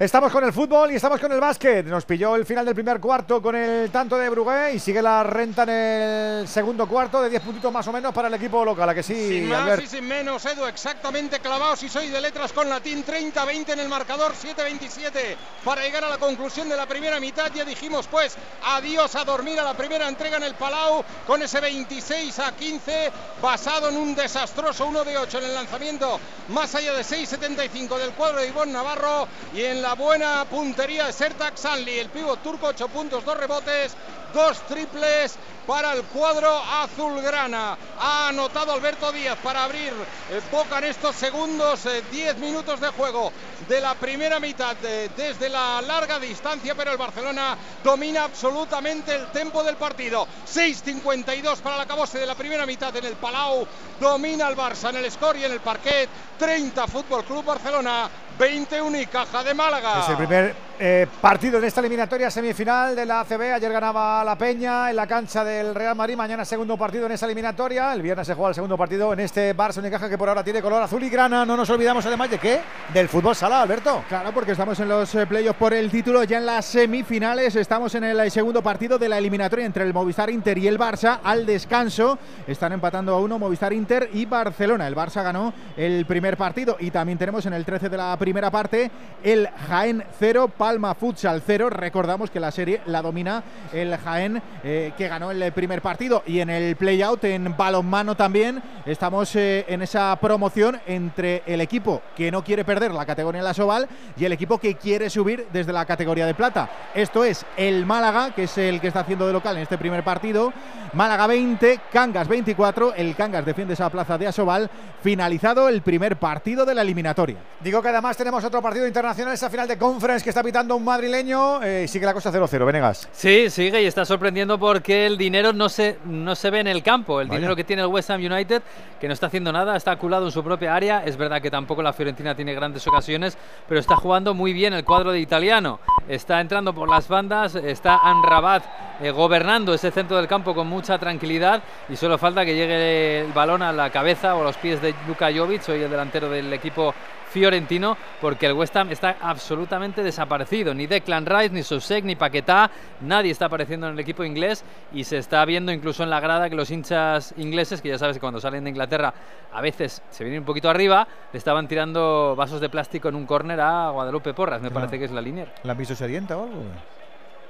Estamos con el fútbol y estamos con el básquet. Nos pilló el final del primer cuarto con el tanto de Brugué y sigue la renta en el segundo cuarto de 10 puntitos más o menos para el equipo local. ¿A que sí, sin más Albert? y sin menos, Edu, exactamente clavado si soy de letras con latín, 30-20 en el marcador, 7-27 para llegar a la conclusión de la primera mitad. Ya dijimos pues adiós a dormir a la primera entrega en el Palau con ese 26 a 15 basado en un desastroso 1 de 8 en el lanzamiento más allá de 6-75 del cuadro de Ivonne Navarro y en la buena puntería de Sertak Sanli, el pívot turco, 8 puntos, 2 rebotes, dos triples para el cuadro azulgrana. Ha anotado Alberto Díaz para abrir eh, boca en estos segundos, eh, 10 minutos de juego de la primera mitad eh, desde la larga distancia, pero el Barcelona domina absolutamente el tempo del partido. 6.52 para el acabose de la primera mitad en el Palau. Domina el Barça en el score y en el parquet. 30 Fútbol Club Barcelona, 20 Unicaja de Málaga. Es el primer eh, partido en esta eliminatoria semifinal de la ACB. Ayer ganaba la Peña en la cancha del Real Madrid. Mañana segundo partido en esa eliminatoria. El viernes se juega el segundo partido en este Barça Unicaja que por ahora tiene color azul y grana. No nos olvidamos además de qué? Del fútbol sala, Alberto. Claro, porque estamos en los eh, playoffs por el título, ya en las semifinales. Estamos en el eh, segundo partido de la eliminatoria entre el Movistar Inter y el Barça. Al descanso están empatando a uno Movistar Inter y Barcelona. El Barça ganó el primer partido y también tenemos en el 13 de la primera parte el Jaén 0, Palma Futsal 0. Recordamos que la serie la domina el Jaén, eh, que ganó el primer partido. Y en el playout, en balonmano también, estamos eh, en esa promoción entre el equipo que no quiere perder la categoría en la Soval y el equipo que quiere subir desde la categoría de plata. Esto es el Málaga, que es el que está haciendo de local en este primer partido. Málaga 20, Cangas 24. El Cangas defiende esa plaza de Asobal. Finalizado el primer partido de la eliminatoria. Digo que además tenemos otro partido internacional, esa final de conference que está pitando un madrileño. Eh, sigue la cosa 0-0, Venegas. Sí, sigue y está sorprendiendo porque el dinero no se, no se ve en el campo. El dinero que tiene el West Ham United, que no está haciendo nada, está aculado en su propia área. Es verdad que tampoco la Fiorentina tiene grandes ocasiones, pero está jugando muy bien el cuadro de italiano. Está entrando por las bandas, está Anrabat eh, gobernando ese centro del campo con mucha tranquilidad y solo falta que llegue el balón a la cabeza o a los pies de Luka Jovic, hoy el delantero del equipo fiorentino, porque el West Ham está absolutamente desaparecido. Ni Declan Rice, ni Sosek, ni Paquetá, nadie está apareciendo en el equipo inglés y se está viendo incluso en la grada que los hinchas ingleses, que ya sabes que cuando salen de Inglaterra a veces se vienen un poquito arriba, le estaban tirando vasos de plástico en un córner a Guadalupe Porras, me parece que es la línea. ¿La han visto sedienta o algo?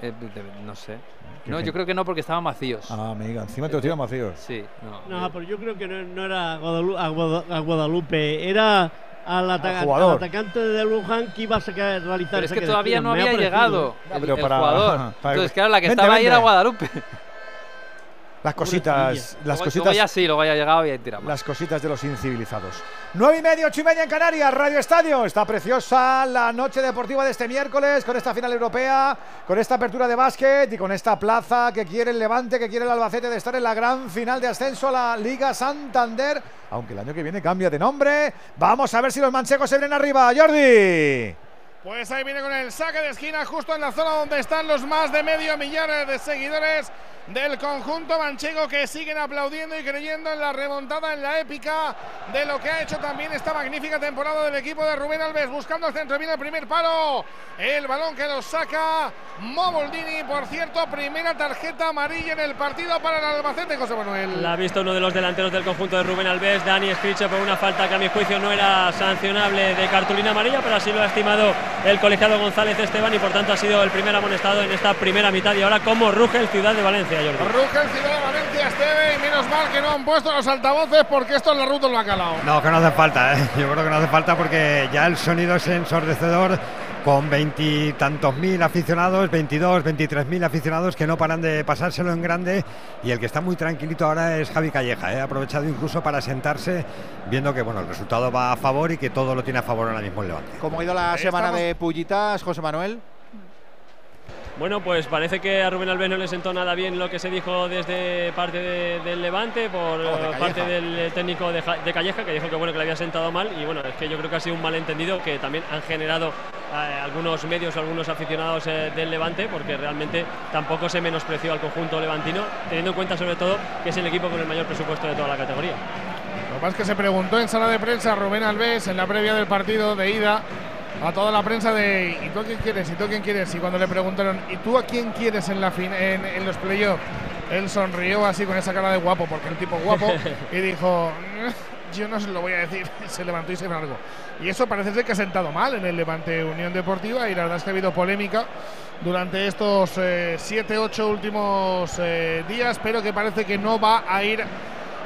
Eh, no sé. No, yo creo que no, porque estaban vacíos. Ah, amiga, encima te los tiran vacíos. Sí, no. No, pero yo creo que no, no era Guadalupe, a, Guada- a Guadalupe, era al, ataca- jugador. al atacante de Wuhan que iba a sacar, realizar Pero es que todavía no había llegado el, el para- jugador. para- Entonces, claro, la que Vente, estaba ahí era vente. Guadalupe. Las cositas, las cositas. luego ya sí, luego ya llegado y ahí tiramos. Las cositas de los incivilizados. Nueve y media, ocho y media en Canarias, Radio Estadio. Está preciosa la noche deportiva de este miércoles con esta final europea, con esta apertura de básquet y con esta plaza que quiere el Levante, que quiere el Albacete de estar en la gran final de ascenso a la Liga Santander. Aunque el año que viene cambia de nombre. Vamos a ver si los manchegos se vienen arriba. Jordi. Pues ahí viene con el saque de esquina justo en la zona donde están los más de medio millar de seguidores del conjunto manchego que siguen aplaudiendo y creyendo en la remontada, en la épica de lo que ha hecho también esta magnífica temporada del equipo de Rubén Alves buscando el centro, viene el primer palo, el balón que lo saca Moboldini, por cierto, primera tarjeta amarilla en el partido para el Albacete, José Manuel. La ha visto uno de los delanteros del conjunto de Rubén Alves, Dani Scriche, por una falta que a mi juicio no era sancionable de cartulina amarilla, pero así lo ha estimado el colegiado González Esteban y por tanto ha sido el primer amonestado en esta primera mitad y ahora como ruge el Ciudad de Valencia, Jordi. Ruge el Ciudad de Valencia, Esteve, y menos mal que no han puesto los altavoces porque esto en la ruta lo ha calado. No, que no hace falta, ¿eh? yo creo que no hace falta porque ya el sonido es ensordecedor con veintitantos mil aficionados, 22, 23 mil aficionados que no paran de pasárselo en grande y el que está muy tranquilito ahora es Javi Calleja, ¿eh? ha aprovechado incluso para sentarse viendo que bueno el resultado va a favor y que todo lo tiene a favor ahora mismo el Levante. ¿Cómo ha ido la semana de pullitas, José Manuel? Bueno, pues parece que a Rubén Alves no le sentó nada bien lo que se dijo desde parte de- del Levante por Oh, de eh, parte del técnico de, Ja- de Calleja, que dijo que bueno que le había sentado mal y bueno, es que yo creo que ha sido un malentendido que también han generado eh, algunos medios o algunos aficionados eh, del Levante, porque realmente tampoco se menospreció al conjunto levantino, teniendo en cuenta sobre todo que es el equipo con el mayor presupuesto de toda la categoría. Lo es que se preguntó en sala de prensa Rubén Alves en la previa del partido de ida a toda la prensa de ¿y tú a quién quieres? ¿y tú a quién quieres? Y cuando le preguntaron ¿y tú a quién quieres en, la fin- en, en los playoffs? Él sonrió así con esa cara de guapo, porque el tipo guapo, y dijo "Mm, yo no se lo voy a decir, se levantó y se largó. Y eso parece ser que ha sentado mal en el Levante Unión Deportiva y la verdad es que ha habido polémica durante estos 7-8 últimos eh, días, pero que parece que no va a ir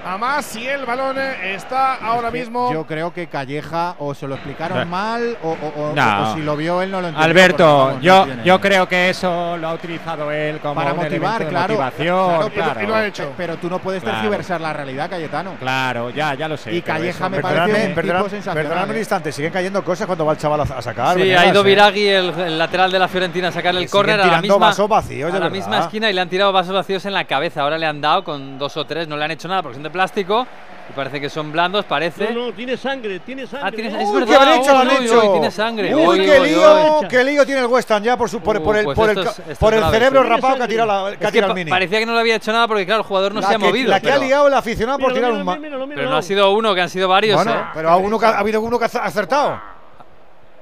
a más si el balón eh, está ahora Es que mismo Yo creo que Calleja o se lo explicaron mal o, o- o- No. o si lo vio él no lo entendió. Alberto, vamos, yo, yo creo que eso lo ha utilizado él como para motivar, claro. motivación. claro, claro. Pe- Pero tú no puedes Claro. tergiversar la realidad, Cayetano. Claro, ya, ya lo sé. Y Calleja eso- me parece un perdonad- tipo sensacional. perdonadme un ¿eh? instante, siguen cayendo cosas cuando va el chaval a, a sacar. Sí, ha ido. Viragui, el, el lateral de la Fiorentina, a sacarle Que el córner a la tirando misma, vasos vacíos, a de la verdad. misma esquina y le han tirado vasos vacíos en la cabeza. Ahora le han dado con dos o tres, no le han hecho nada porque son de plástico y parece que son blandos, parece. No, no, tiene sangre, tiene sangre. Ah, tienes- Uy, es Uy, verdad, qué brecha le han uy, hecho. uy, tiene sangre. Uy, Uy, qué lío, uy. qué lío tiene el West Ham ya por, su, por, Uh, por el, pues por, el, es- por el cerebro rapado que ha tirado, la, que ha tirado el mini. parecía que no le había hecho nada porque, claro, el jugador no la se ha que, movido. la que ha pero, liado el aficionado por tirar un. pero no ha sido uno, que han sido varios. Bueno, ¿eh? pero ha, uno que ha, ha habido uno que ha acertado.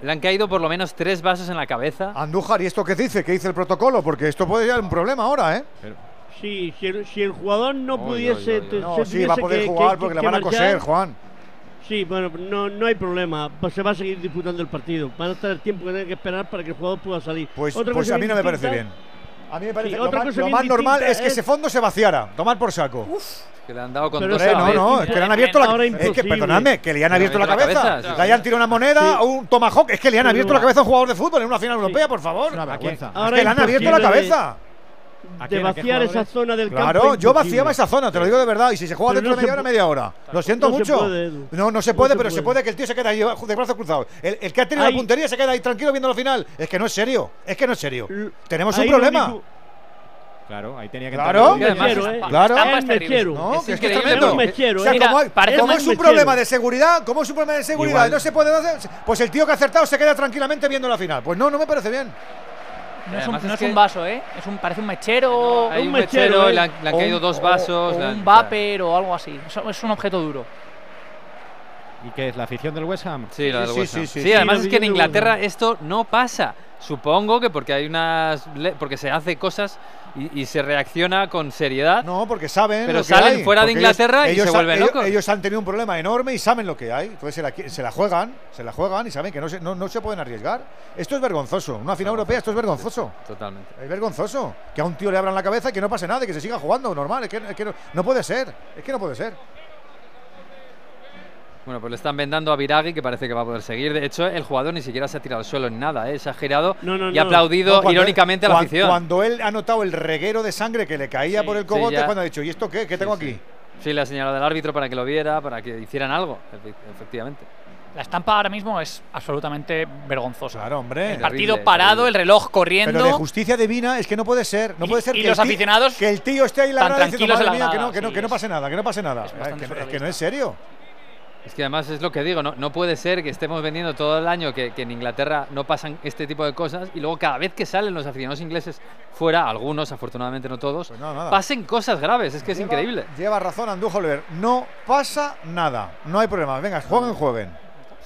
Le han caído por lo menos tres vasos en la cabeza. Andújar, ¿y esto qué dice? ¿Qué dice el protocolo? Porque esto puede ser un problema ahora, ¿eh? Sí, si el, si el jugador no pudiese. No, se sí, va a poder que- jugar que- porque le que van a coser, Juan. Sí, bueno, no, no hay problema. Pues se va a seguir disputando el partido. Van a estar el tiempo que tienen que esperar para que el jugador pueda salir. Pues, Otra pues cosa a mí no me parece bien. A mí me parece Sí, lo, otra más, cosa lo bien más normal es que ese fondo se vaciara. Tomar por saco. Que le han dado con a no, no, es que le han abierto la Ahora Es que, perdonadme, que le han Le abierto la cabeza. cabeza, sí, Le hayan tirado una moneda Sí. o un tomahawk. Es que le han abierto la cabeza a un jugador de fútbol en una final europea, por favor. una Es vergüenza. Ahora que le han abierto la de- cabeza. ¿A De vaciar esa zona del campo. Claro, yo vaciaba esa zona, te lo digo de verdad. Y si se juega Pero dentro no de media se hora, media hora. Lo siento No se mucho. puede, no, no se No puede, se pero se puede. puede que el tío se quede ahí de brazos cruzados. El, el que ha tenido Ahí- la puntería se queda ahí tranquilo viendo la final. Es que no es serio. Es que no es serio. L- Tenemos un ahí problema. único- Claro, ahí tenía que Claro. entrar. Además mechero, ¿eh? Claro. Es mechero. No, Es que es que es tremendo. Mechero, O sea, ¿eh? como, hay- parece como más es un mechero. problema de seguridad, como es un problema de seguridad Igual. no se puede hacer, pues el tío que ha acertado se queda tranquilamente viendo la final. Pues no, no me parece bien. No es, un, no es un vaso, ¿eh? Es un, parece un mechero. Hay un un mechero, mechero, ¿eh? le han, le han caído dos vasos. o un vapor o algo así. Es un objeto duro. ¿Y qué es la afición del West Ham? Sí, la del Sí, West Ham. sí, sí, Sí, sí. además Sí, es que en Inglaterra esto no pasa. Supongo que porque hay unas porque se hace cosas y, y se reacciona con seriedad. No, porque saben. Pero lo que salen hay. fuera de Inglaterra y se vuelven locos. ellos han tenido un problema enorme y saben lo que hay. Entonces se la, qui- se la juegan, se la juegan y saben que no se, no, no se pueden arriesgar. Esto es vergonzoso. Una final europea, esto es vergonzoso. Totalmente. Es vergonzoso. Que a un tío le abran la cabeza y que no pase nada y que se siga jugando normal. Es que, es que no, no puede ser. Es que no puede ser. Bueno, pues le están vendando a Viragui que parece que va a poder seguir. De hecho, el jugador ni siquiera se ha tirado al suelo en nada, ¿eh? se ha girado No, no, y ha no. aplaudido irónicamente él, a la afición. Cuando él ha notado el reguero de sangre que le caía Sí, por el sí, cogote, ya. cuando ha dicho, ¿y esto qué? ¿Qué tengo Sí, aquí? sí. Sí, le ha señalado al árbitro para que lo viera, para que hicieran algo, efe- efectivamente. La estampa ahora mismo es absolutamente vergonzosa. Claro, hombre. El partido Terrible, parado, terrible. el reloj corriendo. Pero de justicia divina es que no puede ser. No Y- puede ser y que los el tío- aficionados que el tío esté ahí la diciendo, madre la mía, que no, que no, sí, que no pase nada, que no pase nada. es que, es que surrealista. no es serio. Es que además es lo que digo, no, no puede ser que estemos vendiendo todo el año que, que en Inglaterra no pasan este tipo de cosas y luego cada vez que salen los aficionados ingleses fuera, algunos, afortunadamente no todos, Pues no, pasen cosas graves, es que es increíble. Lleva razón Oliver. No pasa nada. No hay problema. Venga, jueguen, jueguen.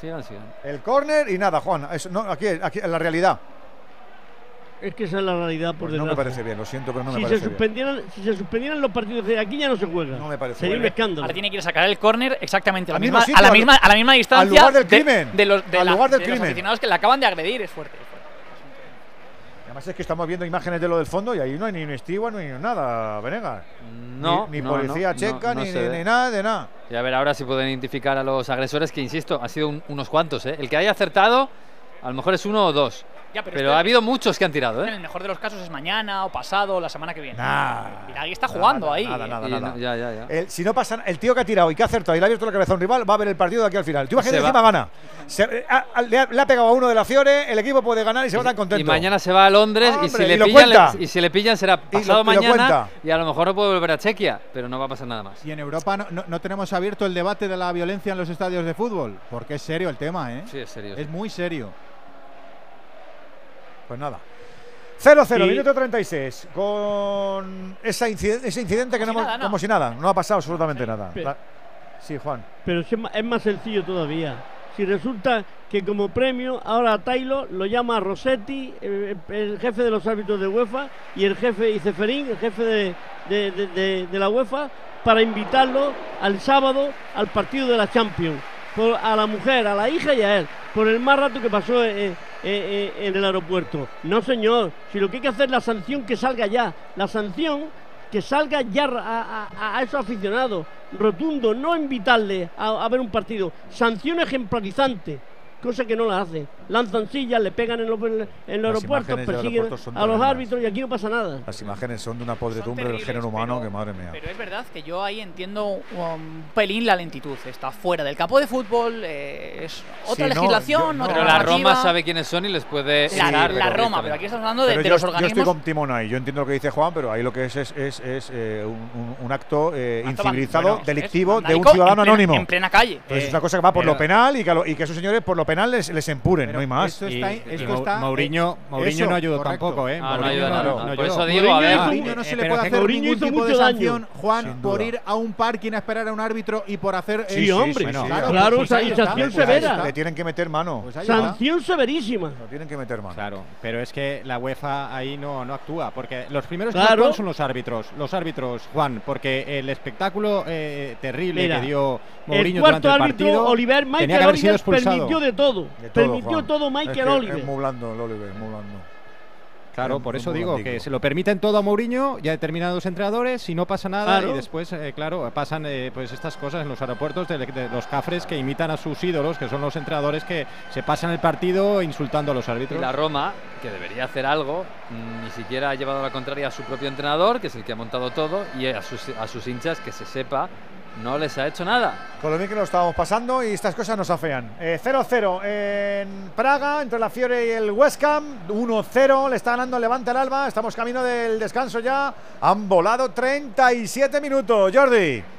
Sigan, sigan. El córner y nada, Juan. Eso, no, aquí, aquí en la realidad. Es que esa es la realidad por Pues no me parece bien, lo siento, pero no me si, se parece bien. suspendieran, si se suspendieran los partidos de aquí ya no se juega. No me parece Sería bien. un escándalo. Ahora tiene que ir a sacar el córner exactamente a la, Al misma, sitio, a la al- misma, a la misma distancia lugar del de- crimen. de, los, de Al la- lugar del de los crimen. aficionados que le acaban de agredir. Es fuerte. es fuerte. Además es que estamos viendo imágenes de lo del fondo y ahí no hay ni un steward ni nada, Venegas. No, Ni, ni no, policía no, checa, no, no ni, ni- nada, de nada. Y a ver ahora si pueden identificar a los agresores, que insisto, ha sido un- unos cuantos. ¿eh? El que haya acertado, a lo mejor es uno o dos. Ya, pero pero esto- ha habido muchos que han tirado. En ¿eh? el mejor de los casos es mañana o pasado o la semana que viene. Nah. Viragui está jugando Nada, ahí. Nada, nada, Y nada. no- ya, ya, ya. El, si no pasa, el tío que ha tirado y que ha acertado y le ha abierto la cabeza a un rival va a ver el partido de aquí al final. Tú imagínate encima gana. Se- eh, le, ha, le ha pegado a uno de la Fiore, el equipo puede ganar y se va tan contento. Y mañana se va a Londres y, si le y lo pillan, le- y si le pillan será pasado y lo mañana y a lo mejor no puede volver a Chequia, pero no va a pasar nada más. Y en Europa no, no- no tenemos abierto el debate de la violencia en los estadios de fútbol, porque es serio el tema, ¿eh? Sí, es serio. Es muy serio. Pues nada. 0-0, Y- minuto 36. Con esa incide- ese incidente que no Como si hemos- nada, ¿no? como si nada. No ha pasado absolutamente nada. Pero- La- sí, Juan. Pero es ma- es más sencillo todavía. Si resulta que como premio ahora a Taylor lo llama Rossetti, eh, el jefe de los árbitros de UEFA, y el jefe y Ceferín, el jefe de, de- de- de- de la UEFA, para invitarlo al sábado al partido de la Champions. Por- a la mujer, a la hija y a él, por el más rato que pasó eh, eh, eh, en el aeropuerto. No, señor, si lo que hay que hacer es la sanción que salga ya. La sanción que salga ya a, esos aficionados, rotundo, no invitarle a ver un partido, sanción ejemplarizante, cosa que no la hacen. Lanzan sillas, le pegan en los, en los aeropuertos, persiguen a los árbitros y aquí no pasa nada. Las imágenes son de una podredumbre del género humano pero- que madre mía. Pero es verdad que yo ahí entiendo un pelín la lentitud. Está fuera del campo de fútbol, eh, es otra Sí, no, legislación, yo- no. Pero la. Roma sabe quiénes son y les puede La, echar la Roma, pero aquí estamos hablando de, Pero de yo, los yo organismos. estoy con Timón ahí. Yo entiendo lo que dice Juan, pero ahí lo que es es, es, es, eh, un, un- un acto eh, incivilizado, bueno, delictivo es de un ciudadano en plena- anónimo. En plena calle. Entonces Eh, es una cosa que va por lo penal y que, a lo- y que esos señores por lo penal les, les empuren, no hay más. esto Y, está- y esto Mau- está- Mourinho, eh, Mourinho eso, no ayudó correcto. tampoco, ¿eh? Ah, no Mourinho ayuda nada. no Por ayudó. eso digo, a Mourinho ver. hizo Mourinho no se Eh, le pero puede hacer Mourinho ningún tipo de mucho daño. sanción, Juan, por ir a un parking a esperar a un árbitro y por hacer. Sí, eh, hombre, bueno, sí, claro, claro, pues y sanción pues ahí severa. Le tienen que meter mano. Pues está. Sanción severísima. Lo tienen que meter mano. Claro, pero es que la UEFA ahí no, no actúa, porque los primeros que actúan son los árbitros, los árbitros, Juan, porque el espectáculo eh, terrible que dio El Mourinho cuarto durante el árbitro, partido Oliver, tenía Michael que haber sido Oliver, expulsado. permitió de todo. De todo, permitió Juan. todo Es Michael que Oliver. Es muy blando el Oliver, muy blando. Claro, Es- por es eso digo blandico. que se lo permiten todo a Mourinho y a determinados entrenadores y no pasa nada Claro. y después, eh, claro, pasan eh, pues estas cosas en los aeropuertos de, de los cafres que imitan a sus ídolos, que son los entrenadores que se pasan el partido insultando a los Y árbitros. la Roma, que debería hacer algo, mm, ni siquiera ha llevado a la contraria a su propio entrenador, que es el que ha montado todo, y a sus, a sus hinchas, que se sepa, no les ha hecho nada. Con lo bien que lo estábamos pasando y estas cosas nos afean. Eh, 0-0 en Praga entre la Fiore y el West Ham. 1-0 le está ganando el Levante al Alba. Estamos camino del descanso ya. Han volado 37 minutos. Jordi.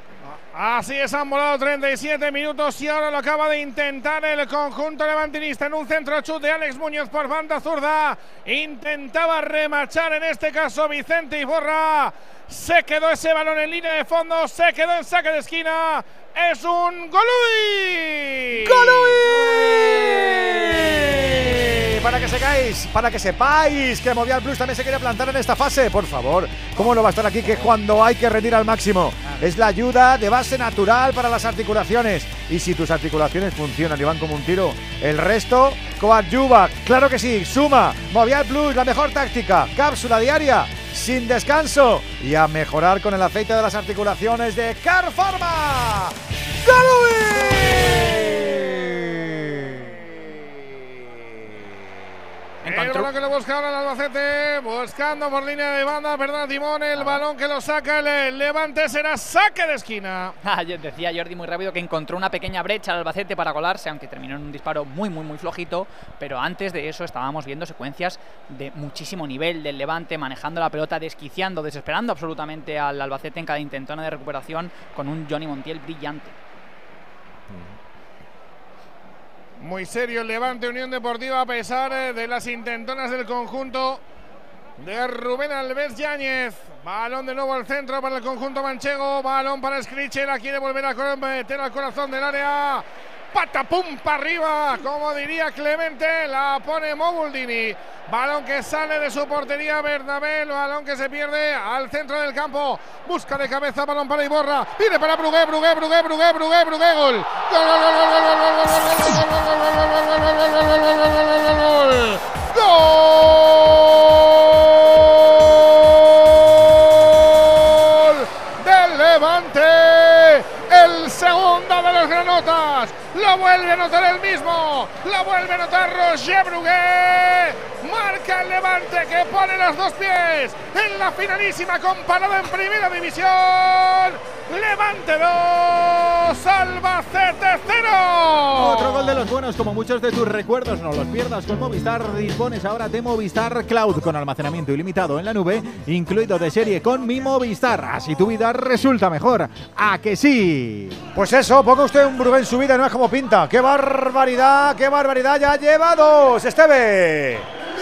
Así es, han volado 37 minutos y ahora lo acaba de intentar el conjunto levantinista en un centro chute de Alex Muñoz por banda zurda. Intentaba remachar en este caso Vicente Iborra. Se quedó ese balón en línea de fondo, se quedó en saque de esquina. Es un Golui. ¡Golui! Para que seáis, para que sepáis que Movial Plus también se quiere plantar en esta fase, por favor. ¿Cómo no va a estar aquí que cuando hay que rendir al máximo? Es la ayuda de base natural para las articulaciones. Y si tus articulaciones funcionan y van como un tiro, el resto coadyuva. Claro que sí, suma. Movial Plus, la mejor táctica. Cápsula diaria, sin descanso. Y a mejorar con el aceite de las articulaciones de Carforma. El Encontró- balón que lo busca ahora el Albacete, buscando por línea de banda, perdón, Timón, el balón que lo saca el Levante será saque de esquina. Ah, decía Jordi muy rápido que encontró una pequeña brecha al Albacete para colarse, aunque terminó en un disparo muy, muy, muy flojito. Pero antes de eso estábamos viendo secuencias de muchísimo nivel del Levante, manejando la pelota, desquiciando, desesperando absolutamente al Albacete en cada intentona de recuperación con un Johnny Montiel brillante. Muy serio el Levante Unión Deportiva a pesar eh, de las intentonas del conjunto de Rubén Alves Yáñez. Balón de nuevo al centro para el conjunto manchego. Balón para Skrichel. La quiere volver a meter al corazón del área. Patapum para arriba, como diría Clemente, la pone Mobuldini. Balón que sale de su portería Bernabé, balón que se pierde al centro del campo. Busca de cabeza, balón para Iborra. Pide para Brugué, Brugué, Brugué, Brugué, Brugué, Brugué, gol. Gol, gol, gol, gol, gol, gol, gol, gol, gol, gol, gol, gol, gol, gol, gol, gol, gol, gol, Gol del Levante. El segundo de los granotas. Lo vuelve a notar el mismo. Lo vuelve a notar Roger Brugué. Marca el Levante que pone los dos pies en la finalísima comparado en primera división. Levante 2, Albacete 0. Otro gol de los buenos, como muchos de tus recuerdos, no los pierdas con Movistar. Dispones ahora de Movistar Cloud con almacenamiento ilimitado en la nube, incluido de serie con mi Movistar. Así tu vida resulta mejor. ¿A que sí? Pues eso, ponga usted un Brugge en su vida no es como pinta. ¡Qué barbaridad! ¡Qué barbaridad! ¡Ya lleva dos! ¡Esteve!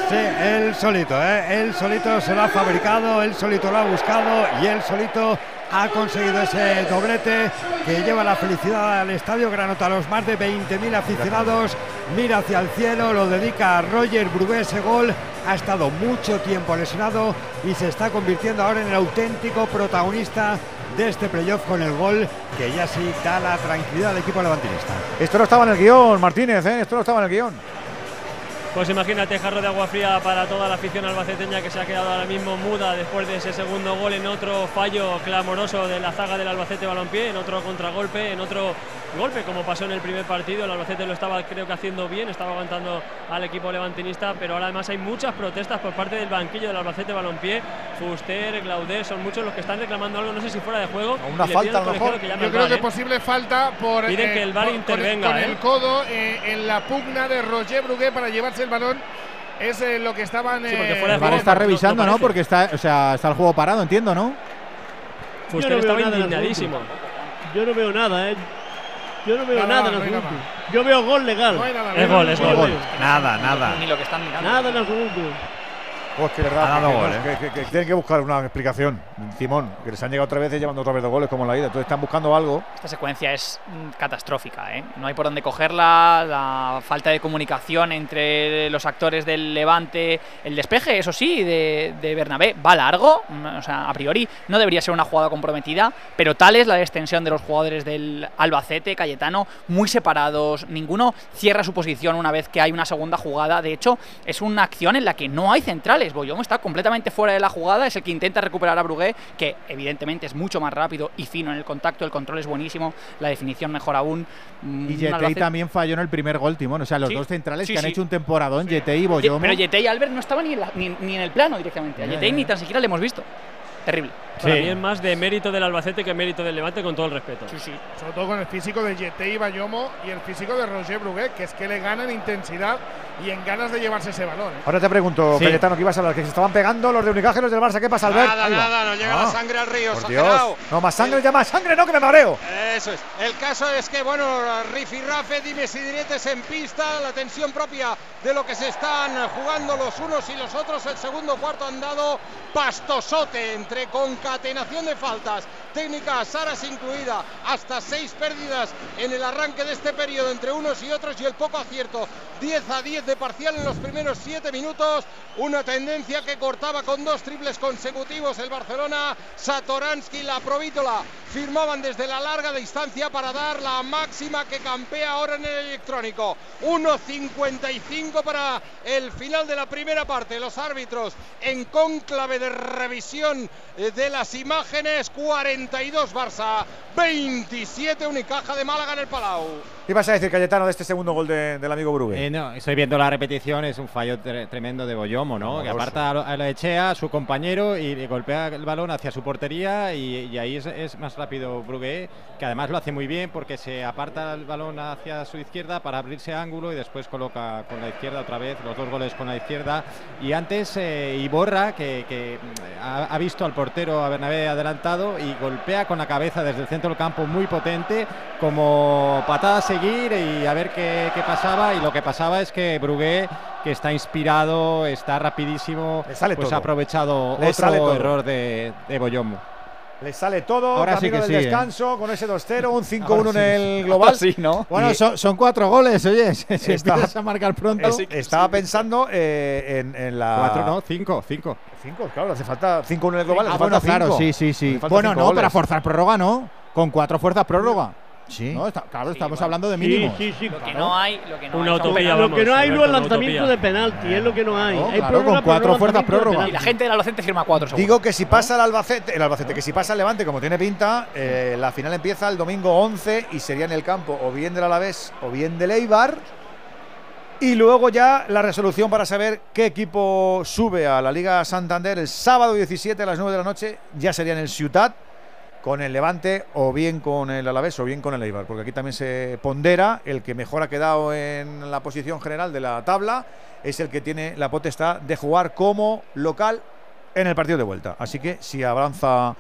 Sí, él solito, ¿eh? Él solito se lo ha fabricado, él solito lo ha buscado y él solito ha conseguido ese doblete que lleva la felicidad al estadio Granota. Los más de 20.000 aficionados mira hacia el cielo, lo dedica a Roger Brugué ese gol. Ha estado mucho tiempo lesionado y se está convirtiendo ahora en el auténtico protagonista de este playoff con el gol que ya sí da la tranquilidad al equipo levantinista. Esto no estaba en el guion, Martínez, ¿eh? Esto no estaba en el guion. Pues imagínate, jarro de agua fría para toda la afición albaceteña que se ha quedado ahora mismo muda después de ese segundo gol en otro fallo clamoroso de la zaga del Albacete Balompié, en otro contragolpe, en otro golpe como pasó en el primer partido. El Albacete lo estaba creo que haciendo bien, estaba aguantando al equipo levantinista, pero ahora además hay muchas protestas por parte del banquillo del Albacete Balompié. Fuster, Claudé, son muchos los que están reclamando algo, no sé si fuera de juego. una y le falta, a lo mejor. Yo creo VAR, que ¿eh? posible falta por. Piden que el VAR con- con- intervenga, Con, ¿eh? el codo eh, en la pugna de Roger Brugué para llevarse el balón. Es eh, lo que estaban. Sí, porque eh, fuera de El juego, está no- no revisando, ¿no? parece. Porque está, o sea, está el juego parado, entiendo, ¿no? Fuster Yo no veo estaba indignadísimo. Yo no veo nada, ¿eh? Yo no veo Nada, nada, en no hay absoluto. nada. Yo veo gol legal. No Es gol, es gol. Nada, nada. Ni lo que están mirando. Nada en absoluto. Pues que verdad, Ha dado que, gol, no, ¿eh? que- que- que tienen que buscar una explicación, Simón, que les han llegado otra vez llevando otra vez dos goles como la ida. Entonces están buscando algo. Esta secuencia es mm, catastrófica, ¿eh? No hay por dónde cogerla, la falta de comunicación entre los actores del Levante, el despeje, eso sí, de, de Bernabé va largo, mm, o sea, a priori no debería ser una jugada comprometida, pero tal es la extensión de los jugadores del Albacete, Cayetano, muy separados, ninguno cierra su posición una vez que hay una segunda jugada, de hecho, es una acción en la que no hay centrales, Boyón está completamente fuera de la jugada, es el que intenta recuperar a Brugué, que evidentemente es mucho más rápido y fino en el contacto, el control es buenísimo, la definición mejor aún. Mm, Y Albacete- también falló en el primer gol, Timón. O sea, los Sí, dos centrales sí, que han hecho un temporadón, Yetey y Boyomo. Pero Yetey y Albert no estaban ni en, la- ni- ni en el plano directamente. A ya, ni tan siquiera le hemos visto. Terrible. Para mí es más de mérito del Albacete que mérito del Levante, con todo el respeto. Sí, sí. Sobre todo con el físico de Yetey y Bayomo y el físico de Roger Bruguet, que es que le gana en intensidad y en ganas de llevarse ese balón. ¿eh? Ahora te pregunto, Sí. Cayetano, que ibas a hablar, que se estaban pegando los de Unicaje y los del Barça. ¿Qué pasa, Albert? Nada, nada, no llega Ah, la sangre al río, Por exagerado. Dios. No, más sangre, ya más sangre, no, que me mareo. Eso es. El caso es que, bueno, Rafe, dime si diretes en pista, la tensión propia de lo que se están jugando los unos y los otros. El segundo cuarto han dado pastosote entre concatenación de faltas, técnicas, Aras incluida, hasta seis pérdidas en el arranque de este periodo entre unos y otros y el poco acierto. 10 a 10 de parcial en los primeros 7 minutos. Una tendencia que cortaba con dos triples consecutivos el Barcelona. Satoransky y la Provítola firmaban desde la larga distancia para dar la máxima que campea ahora en el electrónico. 1.55 para el final de la primera parte. Los árbitros en cónclave de revisión eh, de las imágenes. 42 Barça, 27 Unicaja de Málaga en el Palau. ¿Qué ibas a decir, Cayetano, de este segundo gol de- del amigo Brugué? Eh, no, estoy viendo la repetición, es un fallo tre- tremendo de Boyomo, ¿no? Que aparta a la Echea, a su compañero, y le golpea el balón hacia su portería, y, y ahí es, es más rápido Brugué, que además lo hace muy bien porque se aparta el balón hacia su izquierda para abrirse ángulo y después coloca con la izquierda otra vez, los dos goles con la izquierda. Y antes eh, Iborra, que, que, mm, ha, ha visto al portero a Bernabé adelantado y golpea con la cabeza desde el centro del campo muy potente, como patada a seguir y a ver qué, qué pasaba. Y lo que pasaba es que Brugué, que está inspirado, está rapidísimo, Le sale pues todo. ha aprovechado Le sale otro todo. error de, de Boyomo. Le sale todo, Ahora sí camino que del sí, ¿eh? descanso, con ese 2-0, un 5-1 Ahora en sí que el sí. global. Sí, ¿no? Bueno, son, son cuatro goles, oye. Si Está- empiezas a marcar pronto. es- estaba pensando eh, en, en la. Cuatro, no, cinco, cinco. Cinco, claro, hace falta 5-1 en el global. Ah, bueno, falta claro, cinco. sí, sí, sí. Bueno, no, goles. para forzar prórroga no. Con cuatro fuerzas prórroga. Sí. No, está- claro, estamos bueno. hablando de Sí, mínimo. sí, sí. Lo que no hay, lo que no Una hay Lo que no hay no es lanzamiento de penalti, es lo que no hay. No, hay claro, prórroga, con cuatro fuerzas prórroga. Y la gente del Albacete firma 4 segundos. Digo que si pasa el Albacete, el Albacete, que si pasa el Levante, como tiene pinta, eh, la final empieza el domingo 11 y sería en el campo o bien del Alavés o bien del Eibar. Y luego ya la resolución para saber qué equipo sube a la Liga Santander el sábado 17 a las 9 de la noche, ya sería en el Ciutat con el Levante o bien con el Alavés o bien con el Eibar, porque aquí también se pondera el que mejor ha quedado en la posición general de la tabla es el que tiene la potestad de jugar como local en el partido de vuelta. Así que si avanza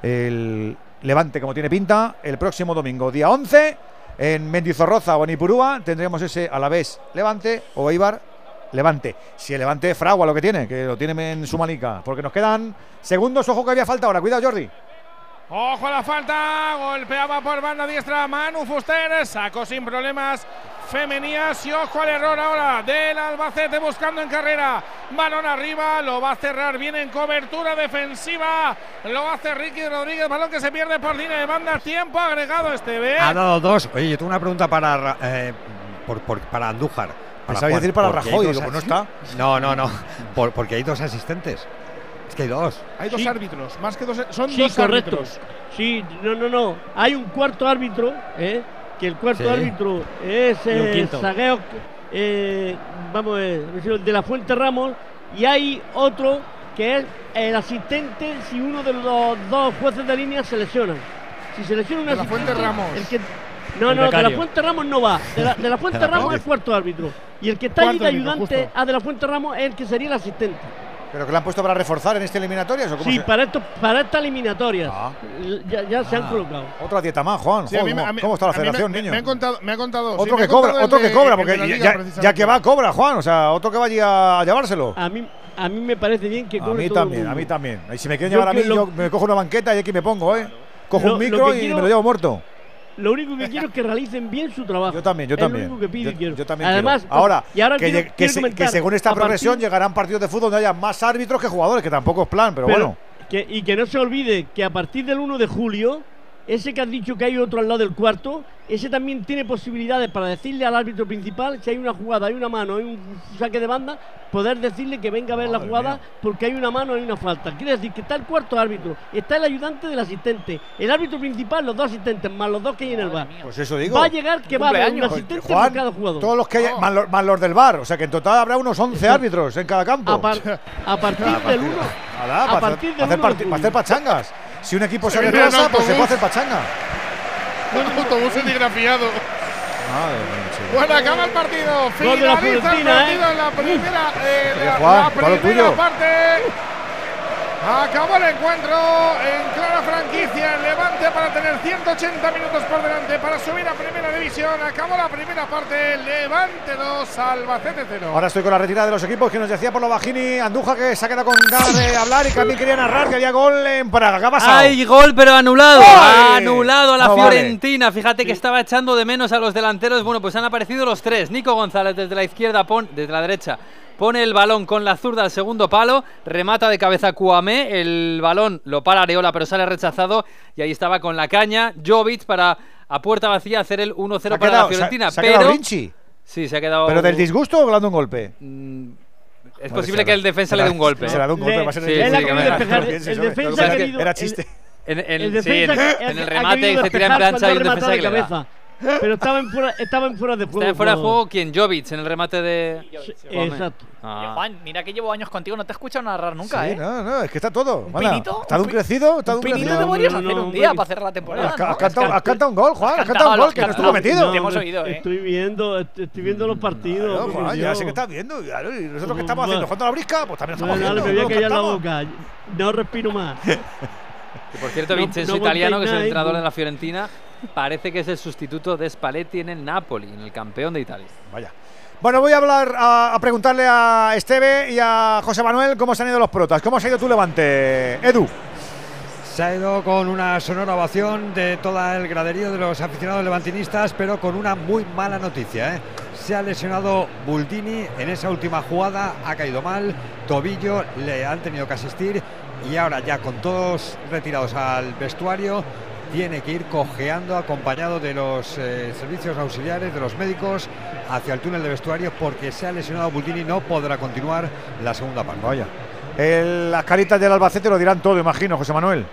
el Levante como tiene pinta, el próximo domingo, día 11, en Mendizorroza o en Ipurúa, tendremos ese Alavés Levante o Eibar Levante. Si el Levante fragua lo que tiene, que lo tiene en su manica, porque nos quedan segundos, ojo que había falta ahora, cuidado Jordi. Ojo a la falta, golpeaba por banda diestra Manu Fuster, sacó sin problemas Femenías y ojo al error ahora del Albacete buscando en carrera, balón arriba, lo va a cerrar bien en cobertura defensiva, lo hace Ricky Rodríguez, balón que se pierde por línea de banda, tiempo agregado este B. Ha dado dos. Oye, yo tengo una pregunta para, Ra- eh, por- por- para Andújar. Para decir para Rajoy, dos digo, pues no está. No, no, no. Por- porque hay dos asistentes. Es que hay dos. Hay dos Sí. árbitros, más que dos, son Sí, dos correcto. árbitros. Sí, no, no, no. Hay un cuarto árbitro, ¿eh? que el cuarto Sí. árbitro es eh. Zagueo, eh, vamos a ver, de la Fuente Ramos, y hay otro que es el asistente si uno de los dos jueces de línea se lesiona. Si se lesiona un De la asistente, Fuente Ramos. el que- no, El no, de la. Fuente Ramos no va. De la, de la Fuente Ramos es cuarto árbitro. Y el que está allí Cuarto de ayudante justo. a de la Fuente Ramos es el que sería el asistente. ¿Pero que le han puesto para reforzar en este eliminatorias o cómo Sí, se- para, esto, para esta eliminatoria. Ya, ya se han Ah. colocado. Otra dieta más, Juan. Sí, a Joder, mí ¿cómo, a mí- cómo está la a mí federación, me, niño? Me han contado, me ha contado. sí, Otro me que cobra, otro que de- cobra, porque la ya, Liga, ya- ya precisamente. que va, cobra, Juan. O sea, otro que vaya a llevárselo. A mí, a mí me parece bien que A cobre mí todo el también, a mí también. Y si me quieren Yo llevar a mí, lo- yo me cojo una banqueta y aquí me pongo, ¿eh? Cojo Lo- un micro y quiero- me lo llevo muerto. Lo único que quiero es que realicen bien su trabajo. Yo también, yo Es lo también. único que pido y yo, quiero. yo también Además, quiero. Ahora, y ahora que, quiero- lleg- que quiero se- que comentar, según esta partir- progresión llegarán partidos de fútbol donde haya más árbitros que jugadores, que tampoco es plan, pero, Pero bueno. que- y que no se olvide que a partir del 1 de julio, ese que has dicho que hay otro al lado del cuarto, ese también tiene posibilidades para decirle al árbitro principal si hay una jugada, hay una mano, hay un saque de banda, poder decirle que venga a ver la jugada mía. porque hay una mano, hay una falta. Quiere decir que está el cuarto árbitro, está el ayudante del asistente, el árbitro principal, los dos asistentes, más los dos que hay en el bar. Pues eso digo. Va a llegar que va a haber un asistente Juan, por cada jugador. Todos los que hay, más, los, más los del bar. O sea que en total habrá unos 11 árbitros en cada campo. A, par- a partir del 1 Nada, a partir del para, hacer 1 de parti- para julio. hacer pachangas. Si un equipo se en retrasa, pues se puede hacer pachanga. Un autobús serigrafiado. Madre mía. Bueno, acaba el partido. Finaliza el partido ¿eh? en la primera, eh, la, la primera parte. Acabó el encuentro en clara franquicia. Levante para tener 180 minutos por delante para subir a primera división. Acabó la primera parte. Levante 2, Albacete 0. Ahora estoy con la retirada de los equipos que nos decía por lo bajini Anduja que se ha quedado con ganas de hablar y que también quería narrar que había gol en Praga. ¿Qué ha pasado? Hay gol, pero anulado. ¡Ay! Anulado a la No vale. Fiorentina. Fíjate que estaba echando de menos a los delanteros. Bueno, pues han aparecido los tres. Nico González desde la izquierda, pon, desde la derecha. Pone el balón con la zurda al segundo palo, remata de cabeza Cuamé, el balón lo para Areola pero sale rechazado y ahí estaba con la caña Jovic para a puerta vacía hacer el 1-0 Se ha para quedado- la Fiorentina. se ha- se pero Vinci. Sí, se ha quedado ¿Pero del disgusto o dando un golpe? Es posible que el defensa le dé un golpe. Se le da un golpe, va a ser el defensa era chiste. En, en- El sí, en- defensa que- en el ha remate se tira en plancha y un defensa que de le da. Pero estaba en fuera, estaba en fuera de juego. Está en fuera de juego quién, Jovic en el remate de. Cuamé. Exacto. Ah. Juan, mira que llevo años contigo, no te he escuchado narrar nunca, Sí, ¿eh? no, no, es que está todo. ¿Un Mala, pinito? Está de un ¿Un pi- crecido, está de Un un pinito crecido. te podrías no, hacer no, un día hombre. para cerrar la temporada. Has, ¿no? has cantado, has cantado un gol, Juan, has cantado un gol que no estuvo metido. Te hemos oído, ¿eh? Estoy viendo, est- estoy viendo los partidos. Claro, Juan, ya yo. sé que estás viendo. y nosotros que estamos haciendo, jugando la brisca, pues también estamos haciendo. me voy a no callar la boca. No respiro más. Que, por cierto, No- Vincenzo no Italiano, que es el entrenador ¿eh? de la Fiorentina, parece que es el sustituto de Spalletti en el Napoli, en el campeón de Italia. Vaya. Bueno, voy a hablar, a, a preguntarle a Esteve y a José Manuel cómo se han ido los protas. ¿Cómo se ha ido tu levante, Edu? Se ha ido con una sonora ovación de todo el graderío de los aficionados levantinistas, pero con una muy mala noticia. ¿eh? Se ha lesionado Buldini en esa última jugada, ha caído mal, tobillo, le han tenido que asistir y ahora ya con todos retirados al vestuario, tiene que ir cojeando acompañado de los eh, servicios auxiliares, de los médicos, hacia el túnel de vestuario porque se ha lesionado Buldini, no podrá continuar la segunda parte. Las caritas del Albacete lo dirán todo, imagino, José Manuel.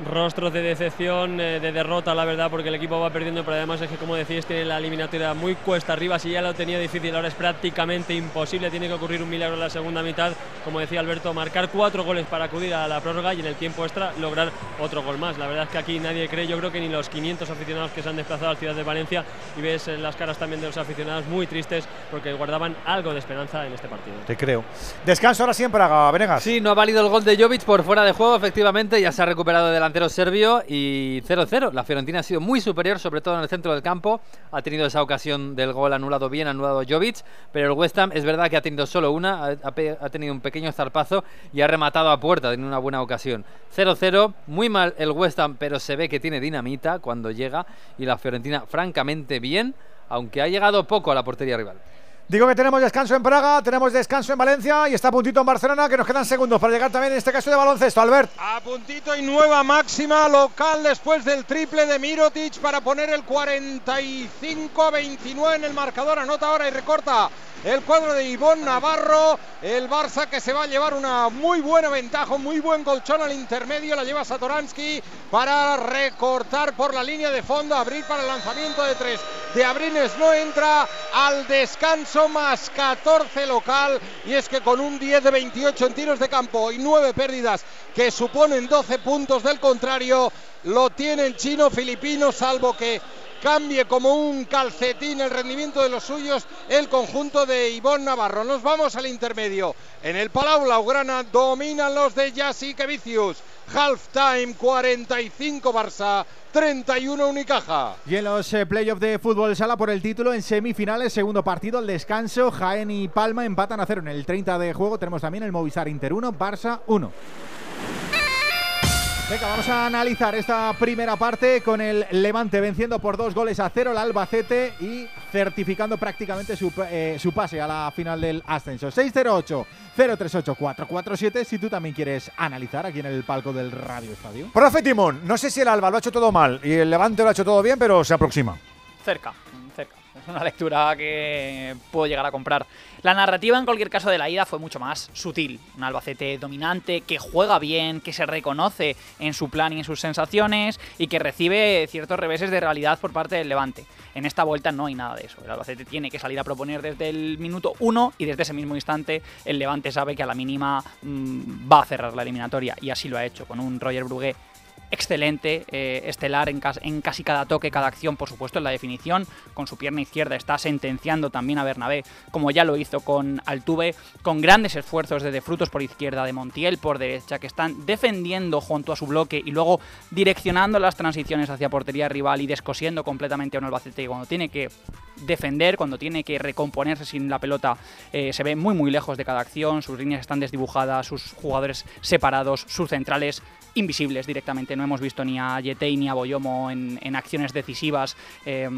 Rostros de decepción, eh, de derrota, la verdad, porque el equipo va perdiendo, pero además es que, como decís, tiene la eliminatoria muy cuesta arriba. Si ya lo tenía difícil, ahora es prácticamente imposible. Tiene que ocurrir un milagro en la segunda mitad. Como decía Alberto, marcar cuatro goles para acudir a la prórroga y en el tiempo extra lograr otro gol más. La verdad es que aquí nadie cree, yo creo que ni los 500 aficionados que se han desplazado a la ciudad de Valencia y ves en las caras también de los aficionados muy tristes porque guardaban algo de esperanza en este partido. Te creo. Descanso ahora Praga, Venegas. Sí, no ha valido el gol de Jovic por fuera de juego, efectivamente, ya se ha recuperado el delantero serbio y 0-0. La Fiorentina ha sido muy superior, sobre todo en el centro del campo. Ha tenido esa ocasión del gol anulado bien, anulado Jovic, pero el West Ham es verdad que ha tenido solo una, ha, tenido un pequeño zarpazo y ha rematado a puerta, en una buena ocasión. 0-0, muy mal el West Ham, pero se ve que tiene dinamita cuando llega y la Fiorentina francamente bien, aunque ha llegado poco a la portería rival. Digo que tenemos descanso en Praga, tenemos descanso en Valencia y está a puntito en Barcelona, que nos quedan segundos para llegar también en este caso de baloncesto, Albert. A puntito y nueva máxima local después del triple de Mirotic para poner el 45-29 en el marcador. Anota ahora y recorta el cuadro de Ivón Navarro. El Barça que se va a llevar una muy buena ventaja, muy buen colchón al intermedio. La lleva Satoransky para recortar por la línea de fondo. Abrir para el lanzamiento de tres de Abrines no entra al descanso más 14 local. Y es que con un 10 de 28 en tiros de campo y 9 pérdidas que suponen 12 puntos del contrario, lo tiene el chino filipino, salvo que cambie como un calcetín el rendimiento de los suyos el conjunto de Ivón Navarro. Nos vamos al intermedio. En el Palau Blaugrana dominan los de Jasique Vicius. Half time 45 Barça, 31 Unicaja. Y en los eh, playoffs de fútbol sala por el título en semifinales, segundo partido, al descanso, Jaén y Palma empatan a cero en el 30 de juego. Tenemos también el Movistar Inter 1, Barça 1. Venga, vamos a analizar esta primera parte con el Levante venciendo por dos goles a cero al Albacete y certificando prácticamente su, eh, su pase a la final del ascenso. 608-038-447 si tú también quieres analizar aquí en el palco del Radio Estadio. Profe Timón, no sé si el Alba lo ha hecho todo mal y el Levante lo ha hecho todo bien, pero se aproxima. Cerca, una lectura que puedo llegar a comprar. La narrativa en cualquier caso de la ida fue mucho más sutil. Un Albacete dominante, que juega bien, que se reconoce en su plan y en sus sensaciones y que recibe ciertos reveses de realidad por parte del Levante. En esta vuelta no hay nada de eso. El Albacete tiene que salir a proponer desde el minuto uno y desde ese mismo instante el Levante sabe que a la mínima mmm, va a cerrar la eliminatoria y así lo ha hecho con un Roger Brugué excelente, eh, estelar en, cas en, casi cada toque, cada acción, por supuesto, en la definición. Con su pierna izquierda está sentenciando también a Bernabé, como ya lo hizo con Altuve, con grandes esfuerzos de, de Frutos por izquierda, de Montiel por derecha, que están defendiendo junto a su bloque y luego direccionando las transiciones hacia portería rival y descosiendo completamente a un Albacete y cuando tiene que defender, cuando tiene que recomponerse sin la pelota, eh, se ve muy muy lejos de cada acción, sus líneas están desdibujadas, sus jugadores separados, sus centrales invisibles directamente. No hemos visto ni a Yetei ni a Boyomo en, acciones decisivas eh,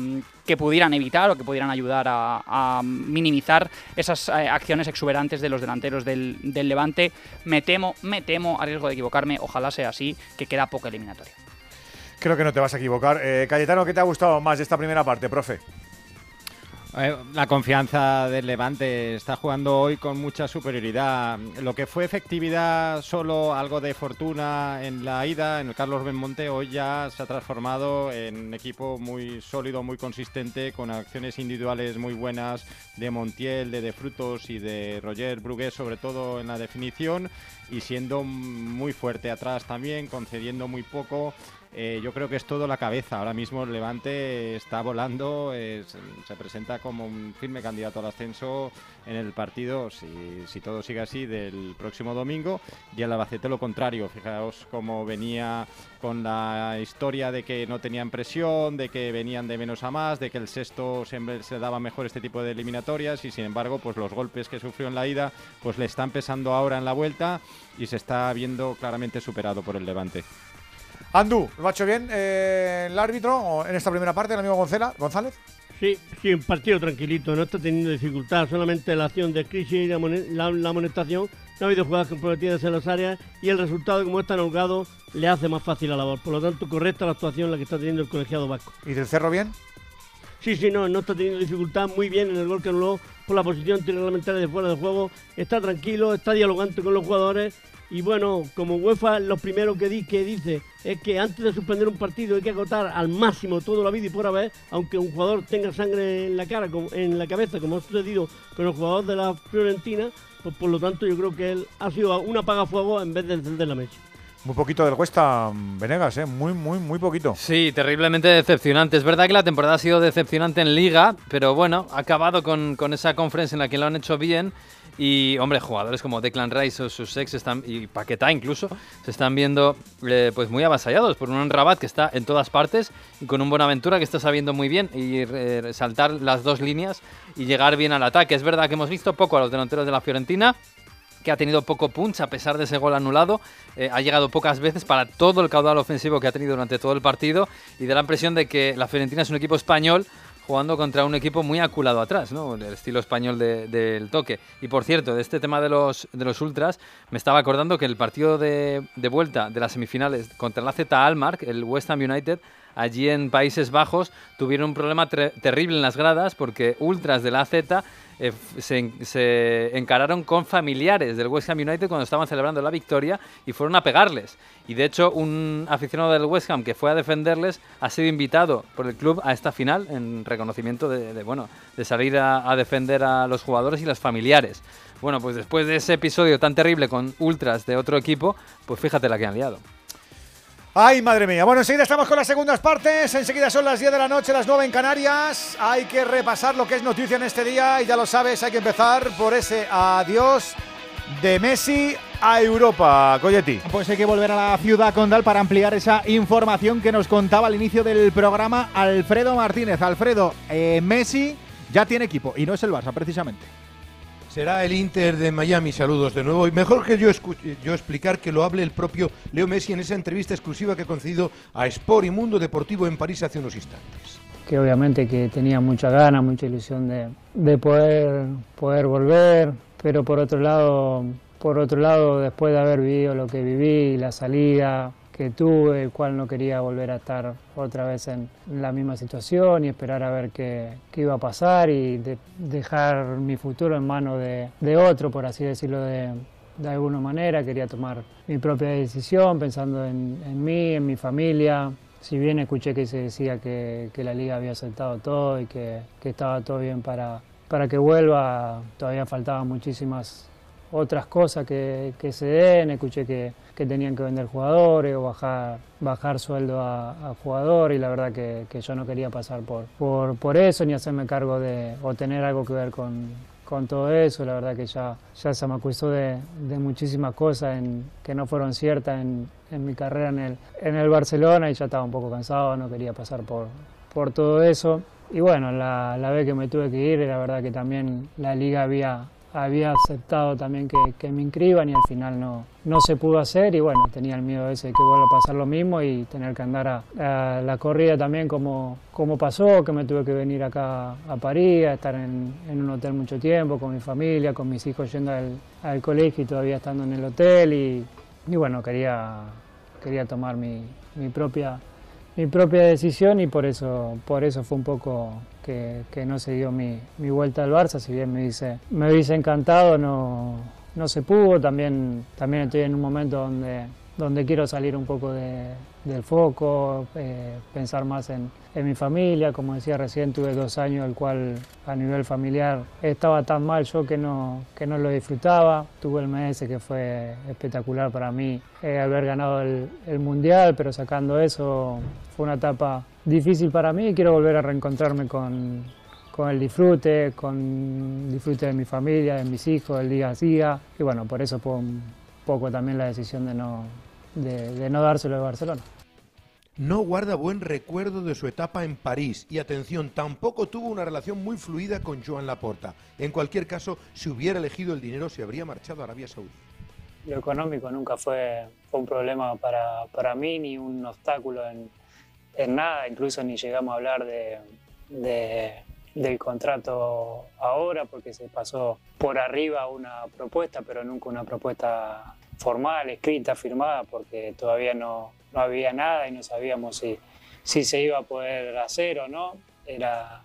que pudieran evitar o que pudieran ayudar a, minimizar esas eh, acciones exuberantes de los delanteros del, del, Levante. Me temo, me temo, a riesgo de equivocarme, ojalá sea así, que queda poca eliminatoria. Creo que no te vas a equivocar. Eh, Cayetano, ¿qué te ha gustado más de esta primera parte, profe? La confianza del Levante está jugando hoy con mucha superioridad. Lo que fue efectividad, solo algo de fortuna en la ida, en el Carlos Benmonte, hoy ya se ha transformado en un equipo muy sólido, muy consistente, con acciones individuales muy buenas de Montiel, de De Frutos y de Roger Brugués, sobre todo en la definición, y siendo muy fuerte atrás también, concediendo muy poco. Eh, yo creo que es todo la cabeza. Ahora mismo el Levante está volando, se presenta como un firme candidato al ascenso en el partido, si, si, todo sigue así, del próximo domingo. Y el Albacete lo contrario. Fijaos cómo venía con la historia de que no tenían presión, de que venían de menos a más, de que el sexto siempre se daba mejor este tipo de eliminatorias y sin embargo, pues los golpes que sufrió en la ida, pues le están pesando ahora en la vuelta y se está viendo claramente superado por el Levante. Andu, ¿lo ha hecho bien eh, el árbitro en esta primera parte, el amigo Gonzala, González? Sí, sí, un partido tranquilito, no está teniendo dificultad, solamente la acción de crisis y la, la, la, amonestación, no ha habido jugadas comprometidas en las áreas y el resultado, como es tan holgado, le hace más fácil la labor. Por lo tanto, correcta la actuación la que está teniendo el colegiado vasco. ¿Y del Cerro bien? Sí, sí, no, no está teniendo dificultad, muy bien en el gol que anuló por la posición reglamentaria de fuera de juego, está tranquilo, está dialogante con los jugadores y bueno, como UEFA lo primero que, di, que dice es que antes de suspender un partido hay que agotar al máximo todo la vida y por haber, aunque un jugador tenga sangre en la cara, en la cabeza, como ha sucedido con el jugador de la Fiorentina, pues por lo tanto yo creo que él ha sido un apagafuego en vez de encender la mesa. Muy poquito del Cuesta Venegas, ¿eh? muy, muy, muy poquito. Sí, terriblemente decepcionante. Es verdad que la temporada ha sido decepcionante en Liga, pero bueno, ha acabado con, con esa conferencia en la que lo han hecho bien. Y, hombre, jugadores como Declan Rice o sus ex están, y Paquetá incluso, se están viendo eh, pues muy avasallados por un Rabat que está en todas partes y con un Buenaventura que está sabiendo muy bien y saltar las dos líneas y llegar bien al ataque. Es verdad que hemos visto poco a los delanteros de la Fiorentina, que ha tenido poco punch a pesar de ese gol anulado. Eh, ha llegado pocas veces para todo el caudal ofensivo que ha tenido durante todo el partido y da la impresión de que la Fiorentina es un equipo español jugando contra un equipo muy aculado atrás, ¿no? El estilo español del de, de toque. Y por cierto, de este tema de los, de los ultras, me estaba acordando que el partido de, de vuelta de las semifinales contra la Z Almark, el West Ham United, allí en Países Bajos, tuvieron un problema terrible en las gradas porque ultras de la Z eh, se, encararon con familiares del West Ham United cuando estaban celebrando la victoria y fueron a pegarles. Y de hecho, un aficionado del West Ham que fue a defenderles ha sido invitado por el club a esta final en reconocimiento de, de bueno, de salir a, a, defender a los jugadores y los familiares. Bueno, pues después de ese episodio tan terrible con ultras de otro equipo, pues fíjate la que han liado. Ay, madre mía. Bueno, enseguida estamos con las segundas partes. Enseguida son las 10 de la noche, las 9 en Canarias. Hay que repasar lo que es noticia en este día y ya lo sabes, hay que empezar por ese adiós de Messi a Europa. Coyetti. Pues hay que volver a la ciudad condal para ampliar esa información que nos contaba al inicio del programa Alfredo Martínez. Alfredo, eh, Messi ya tiene equipo y no es el Barça precisamente. Será el Inter de Miami, saludos de nuevo. Y mejor que yo, explicar que lo hable el propio Leo Messi en esa entrevista exclusiva que ha concedido a Sport y Mundo Deportivo en París hace unos instantes. Que obviamente que tenía mucha gana, mucha ilusión de, de poder, poder volver, pero por otro lado, por otro lado, después de haber vivido lo que viví, la salida, que tuve, el cual no quería volver a estar otra vez en la misma situación y esperar a ver qué, iba a pasar y dejar mi futuro en manos de, otro, por así decirlo de, alguna manera. Quería tomar mi propia decisión pensando en, mí, en mi familia. Si bien escuché que se decía que, la liga había aceptado todo y que, estaba todo bien para, para que vuelva, todavía faltaban muchísimas otras cosas que, que se den. Escuché que que tenían que vender jugadores o bajar, bajar sueldo a, jugadores y la verdad que, que, yo no quería pasar por, por, por, eso ni hacerme cargo de o tener algo que ver con, con todo eso. La verdad que ya, ya se me acusó de, de muchísimas cosas en, que no fueron ciertas en, en, mi carrera en el, en el Barcelona y ya estaba un poco cansado, no quería pasar por, por todo eso. Y bueno, la, la vez que me tuve que ir, la verdad que también la liga había había aceptado también que, me inscriban y al final no, no se pudo hacer y bueno, tenía el miedo ese de que vuelva a pasar lo mismo y tener que andar a, la corrida también como, como pasó, que me tuve que venir acá a París, a estar en, en un hotel mucho tiempo con mi familia, con mis hijos yendo al, al colegio y todavía estando en el hotel y, y bueno, quería, quería tomar mi, mi propia mi propia decisión y por eso, por eso fue un poco que, no se dio mi, vuelta al Barça, si bien me dice, me hubiese encantado, no, no se pudo, también, también estoy en un momento donde, donde quiero salir un poco del foco, eh, pensar más en, mi familia, como decía recién, tuve dos años el cual a nivel familiar estaba tan mal yo que no, que no lo disfrutaba. Tuve el mes que fue espectacular para mí eh, haber ganado el, Mundial, pero sacando eso fue una etapa difícil para mí quiero volver a reencontrarme con, con el disfrute, con disfrute de mi familia, de mis hijos, el día a día. Y bueno, por eso fue un poco también la decisión de no, de, de no dárselo de Barcelona no guarda buen recuerdo de su etapa en París y atención, tampoco tuvo una relación muy fluida con Joan Laporta. En cualquier caso, si hubiera elegido el dinero, se habría marchado a Arabia Saudí. Lo económico nunca fue, un problema para, para, mí ni un obstáculo en, nada, incluso ni llegamos a hablar de, del contrato ahora porque se pasó por arriba una propuesta, pero nunca una propuesta formal, escrita, firmada, porque todavía no, no había nada y no sabíamos si, si se iba a poder hacer o no. Era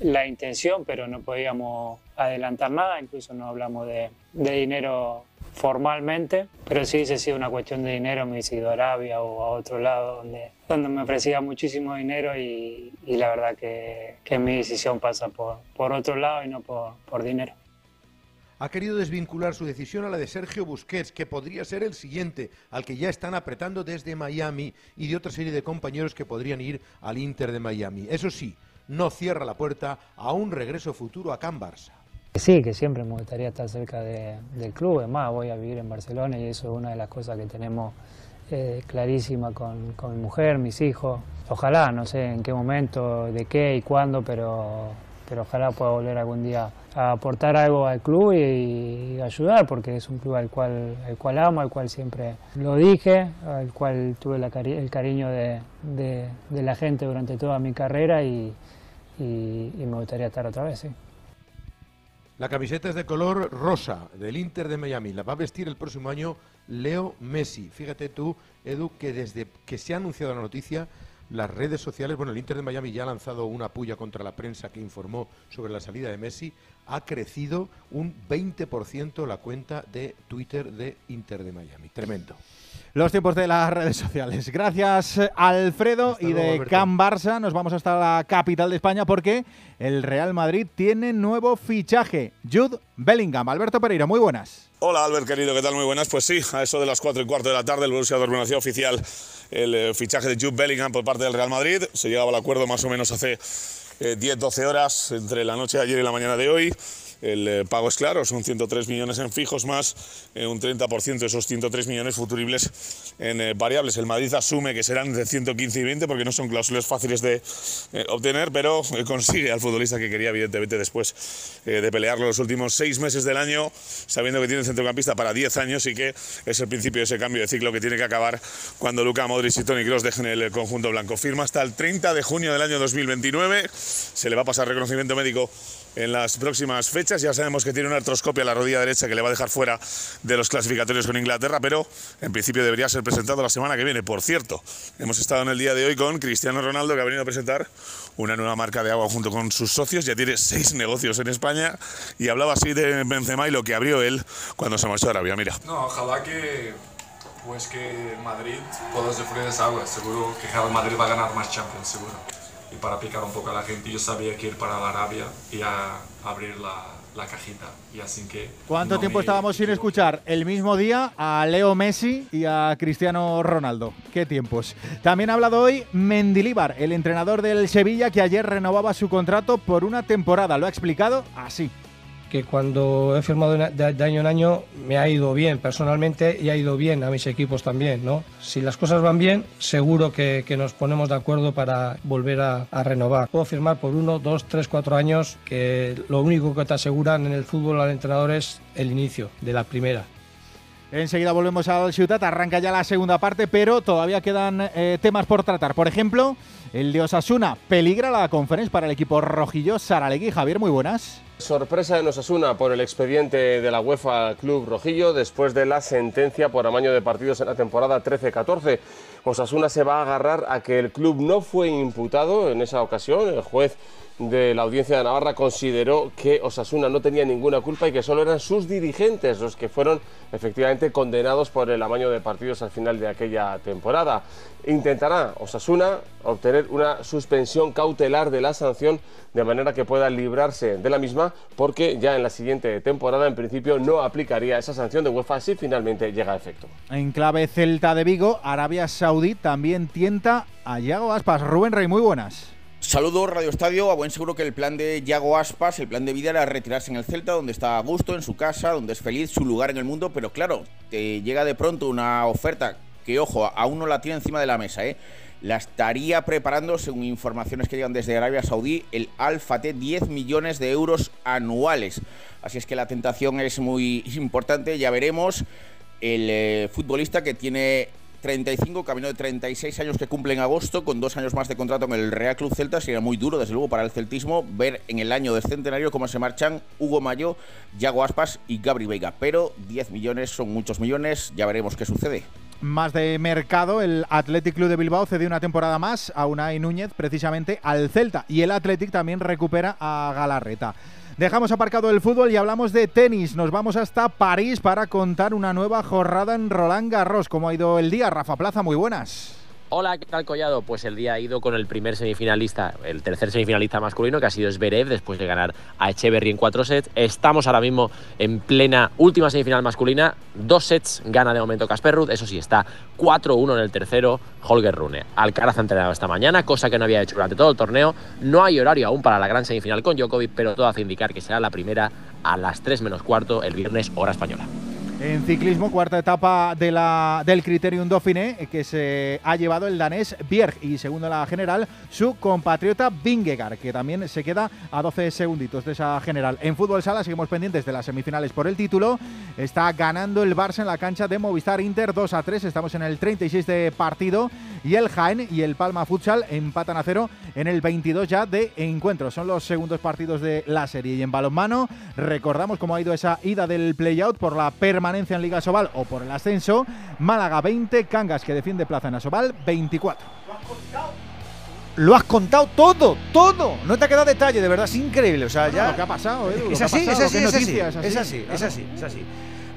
la intención, pero no podíamos adelantar nada, incluso no hablamos de, de dinero formalmente, pero si hubiese sido una cuestión de dinero me hubiese ido a Arabia o a otro lado donde, donde me ofrecía muchísimo dinero y, y la verdad que, que, mi decisión pasa por, por otro lado y no por, por dinero ha querido desvincular su decisión a la de Sergio Busquets, que podría ser el siguiente, al que ya están apretando desde Miami y de otra serie de compañeros que podrían ir al Inter de Miami. Eso sí, no cierra la puerta a un regreso futuro a Can Barça. Sí, que siempre me gustaría estar cerca del club, es más, voy a vivir en Barcelona y eso es una de las cosas que tenemos eh, clarísima con, con mi mujer, mis hijos. Ojalá, no sé en qué momento, de qué y cuándo, pero pero ojalá pueda volver algún día a aportar algo al club y, ayudar, porque es un club al cual, al cual amo, al cual siempre lo dije, al cual tuve el cariño de, de, la gente durante toda mi carrera y, y, me gustaría estar otra vez. La camiseta es de color rosa del Inter de Miami. La va a vestir el próximo año Leo Messi. Fíjate tú, Edu, que desde que se ha anunciado la noticia las redes sociales, bueno, el Inter de Miami ya ha lanzado una puya contra la prensa que informó sobre la salida de Messi, ha crecido un 20% la cuenta de Twitter de Inter de Miami. Tremendo. Los tiempos de las redes sociales. Gracias, Alfredo. y de Can Barça nos vamos hasta la capital de España porque el Real Madrid tiene nuevo fichaje. Jude Bellingham. Alberto Pereira, muy buenas. Hola Albert, querido, ¿qué tal? Muy buenas. Pues sí, a eso de las 4 y cuarto de la tarde, el Borussia Dortmund hacía oficial el eh, fichaje de Jude Bellingham por parte del Real Madrid. Se llegaba al acuerdo más o menos hace 10-12 eh, horas entre la noche de ayer y la mañana de hoy. El eh, pago es claro, son 103 millones en fijos más eh, un 30% de esos 103 millones futuribles en eh, variables. El Madrid asume que serán de 115 y 20 porque no son cláusulas fáciles de obtener, pero consigue al futbolista que quería, evidentemente, después de pelearlo los últimos seis meses del año, sabiendo que tiene centrocampista para 10 años y que es el principio de ese cambio de ciclo que tiene que acabar cuando Luca Modric y Toni Kroos dejen el conjunto blanco. Firma hasta el 30 de junio del año 2029. Se le va a pasar reconocimiento médico en las próximas fechas. Ya sabemos que tiene una artroscopia en la rodilla derecha que le va a dejar fuera de los clasificatorios con Inglaterra, pero en principio debería ser presentado la semana que viene. Por cierto, hemos estado en el día de hoy con Cristiano Ronaldo, que ha venido a presentar una nueva marca de agua junto con sus socios. Ya tiene seis negocios en España y hablaba así de Benzema y lo que abrió él cuando se marchó a Arabia. Mira. No, ojalá que pues que Madrid pueda sufrir esa agua. Seguro que Madrid va a ganar más Champions, seguro y para picar un poco a la gente yo sabía que ir para la Arabia y a abrir la, la cajita y así que ¿Cuánto tiempo estábamos sin escuchar el mismo día a Leo Messi y a Cristiano Ronaldo? ¿Qué tiempos? También ha hablado hoy Mendilíbar, el entrenador del Sevilla que ayer renovaba su contrato por una temporada. Lo ha explicado así que cuando he firmado de, año en año me ha ido bien personalmente y ha ido bien a mis equipos también. ¿no? Si las cosas van bien, seguro que, nos ponemos de acuerdo para volver a, renovar. Puedo firmar por uno, dos, tres, cuatro años, que lo único que te aseguran en el fútbol al entrenador es el inicio de la primera. Enseguida volvemos al Ciutat, arranca ya la segunda parte, pero todavía quedan eh, temas por tratar. Por ejemplo, el de Osasuna peligra la conferencia para el equipo rojillo. Saralegui, Javier, muy buenas. Sorpresa en Osasuna por el expediente de la UEFA Club Rojillo después de la sentencia por amaño de partidos en la temporada 13-14. Osasuna se va a agarrar a que el club no fue imputado en esa ocasión. El juez de la audiencia de Navarra consideró que Osasuna no tenía ninguna culpa y que solo eran sus dirigentes los que fueron efectivamente condenados por el amaño de partidos al final de aquella temporada. Intentará Osasuna obtener una suspensión cautelar de la sanción de manera que pueda librarse de la misma porque ya en la siguiente temporada en principio no aplicaría esa sanción de UEFA si finalmente llega a efecto. En clave Celta de Vigo, Arabia Saudí también tienta a Yago Aspas. Rubén Rey, muy buenas. Saludos Radio Estadio, a buen seguro que el plan de Yago Aspas, el plan de vida era retirarse en el Celta, donde está a gusto, en su casa, donde es feliz, su lugar en el mundo, pero claro, te llega de pronto una oferta que, ojo, aún no la tiene encima de la mesa, ¿eh? La estaría preparando, según informaciones que llegan desde Arabia Saudí, el Alfa T 10 millones de euros anuales. Así es que la tentación es muy importante, ya veremos. El eh, futbolista que tiene 35, camino de 36 años que cumple en agosto, con dos años más de contrato en el Real Club Celta. Sería muy duro, desde luego, para el celtismo ver en el año del centenario cómo se marchan Hugo Mayo, Yago Aspas y Gabri Veiga. Pero 10 millones son muchos millones, ya veremos qué sucede. Más de mercado, el Athletic Club de Bilbao cede una temporada más a Unai Núñez, precisamente al Celta. Y el Athletic también recupera a Galarreta. Dejamos aparcado el fútbol y hablamos de tenis. Nos vamos hasta París para contar una nueva jornada en Roland Garros. ¿Cómo ha ido el día? Rafa Plaza, muy buenas. Hola, ¿qué tal Collado? Pues el día ha ido con el primer semifinalista, el tercer semifinalista masculino, que ha sido Zverev, después de ganar a Echeverry en cuatro sets. Estamos ahora mismo en plena última semifinal masculina. Dos sets gana de momento Casper Ruud, eso sí, está 4-1 en el tercero Holger Rune. Alcaraz ha entrenado esta mañana, cosa que no había hecho durante todo el torneo. No hay horario aún para la gran semifinal con Djokovic, pero todo hace indicar que será la primera a las 3 menos cuarto el viernes, hora española. En ciclismo, cuarta etapa de la, del Criterium Dauphiné, que se ha llevado el danés Bjerg y segundo la general, su compatriota Vingegaard, que también se queda a 12 segunditos de esa general. En fútbol sala seguimos pendientes de las semifinales por el título. Está ganando el Barça en la cancha de Movistar Inter 2 a 3. Estamos en el 36 de partido y el Jaén y el Palma Futsal empatan a cero en el 22 ya de encuentro. Son los segundos partidos de la serie. Y en balonmano recordamos cómo ha ido esa ida del playout por la permanencia permanencia en Liga Sobal o por el ascenso. Málaga 20, Cangas que defiende plaza en Asobal 24. Lo has contado todo, todo. No te ha quedado detalle, de verdad, es increíble. O sea, ya. Lo que ha pasado, Es así, es así, es así, es así, es así, es así.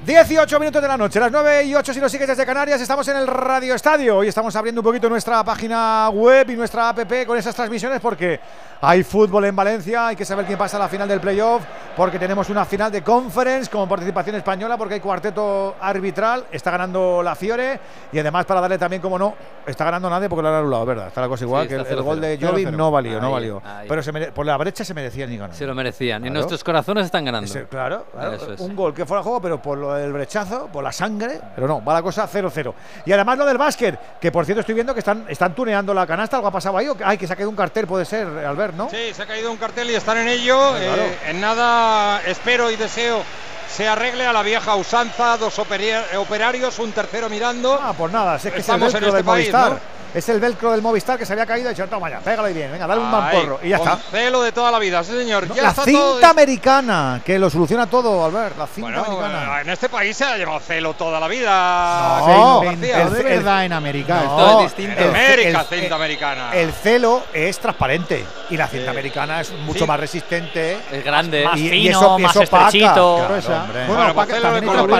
18 minutos de la noche, las 9 y 8 si nos sigues desde Canarias, estamos en el Radio Estadio. Hoy estamos abriendo un poquito nuestra página web y nuestra app con esas transmisiones porque hay fútbol en Valencia, hay que saber quién pasa a la final del playoff, porque tenemos una final de conference con participación española, porque hay cuarteto arbitral, está ganando la Fiore y además para darle también, como no, está ganando nadie porque lo han anulado, ¿verdad? Está la cosa igual, que el, gol de Jovi no valió, no valió. Pero se mere... por la brecha se merecían ni ganar. Se lo merecían, y nuestros corazones están ganando. Claro, un gol que fuera juego, pero por lo de del brechazo, por la sangre, pero no, va la cosa 0-0. Y además lo del básquet, que por cierto estoy viendo que están, están tuneando la canasta, algo ha pasado ahí, o que, ay, que se ha caído un cartel, puede ser, Albert, ¿no? Sí, se ha caído un cartel y están en ello. Eh, en nada espero y deseo se arregle a la vieja usanza, dos operarios, un tercero mirando. Ah, pues nada, es que estamos en este del país, es el velcro del Movistar que se había caído y dicho, toma ya, pégalo y bien, venga, dale un mamporro. Y ya está. Celo de toda la vida, sí señor. La cinta americana, que lo soluciona todo, Albert. La cinta americana. Eh, en este país se ha llevado celo toda la vida. No, verdad en América. No, es distinto. En América, el, el, americana. El celo es transparente y la cinta americana es mucho más resistente. Es grande, más y, fino, y eso, más estrechito. Claro, bueno,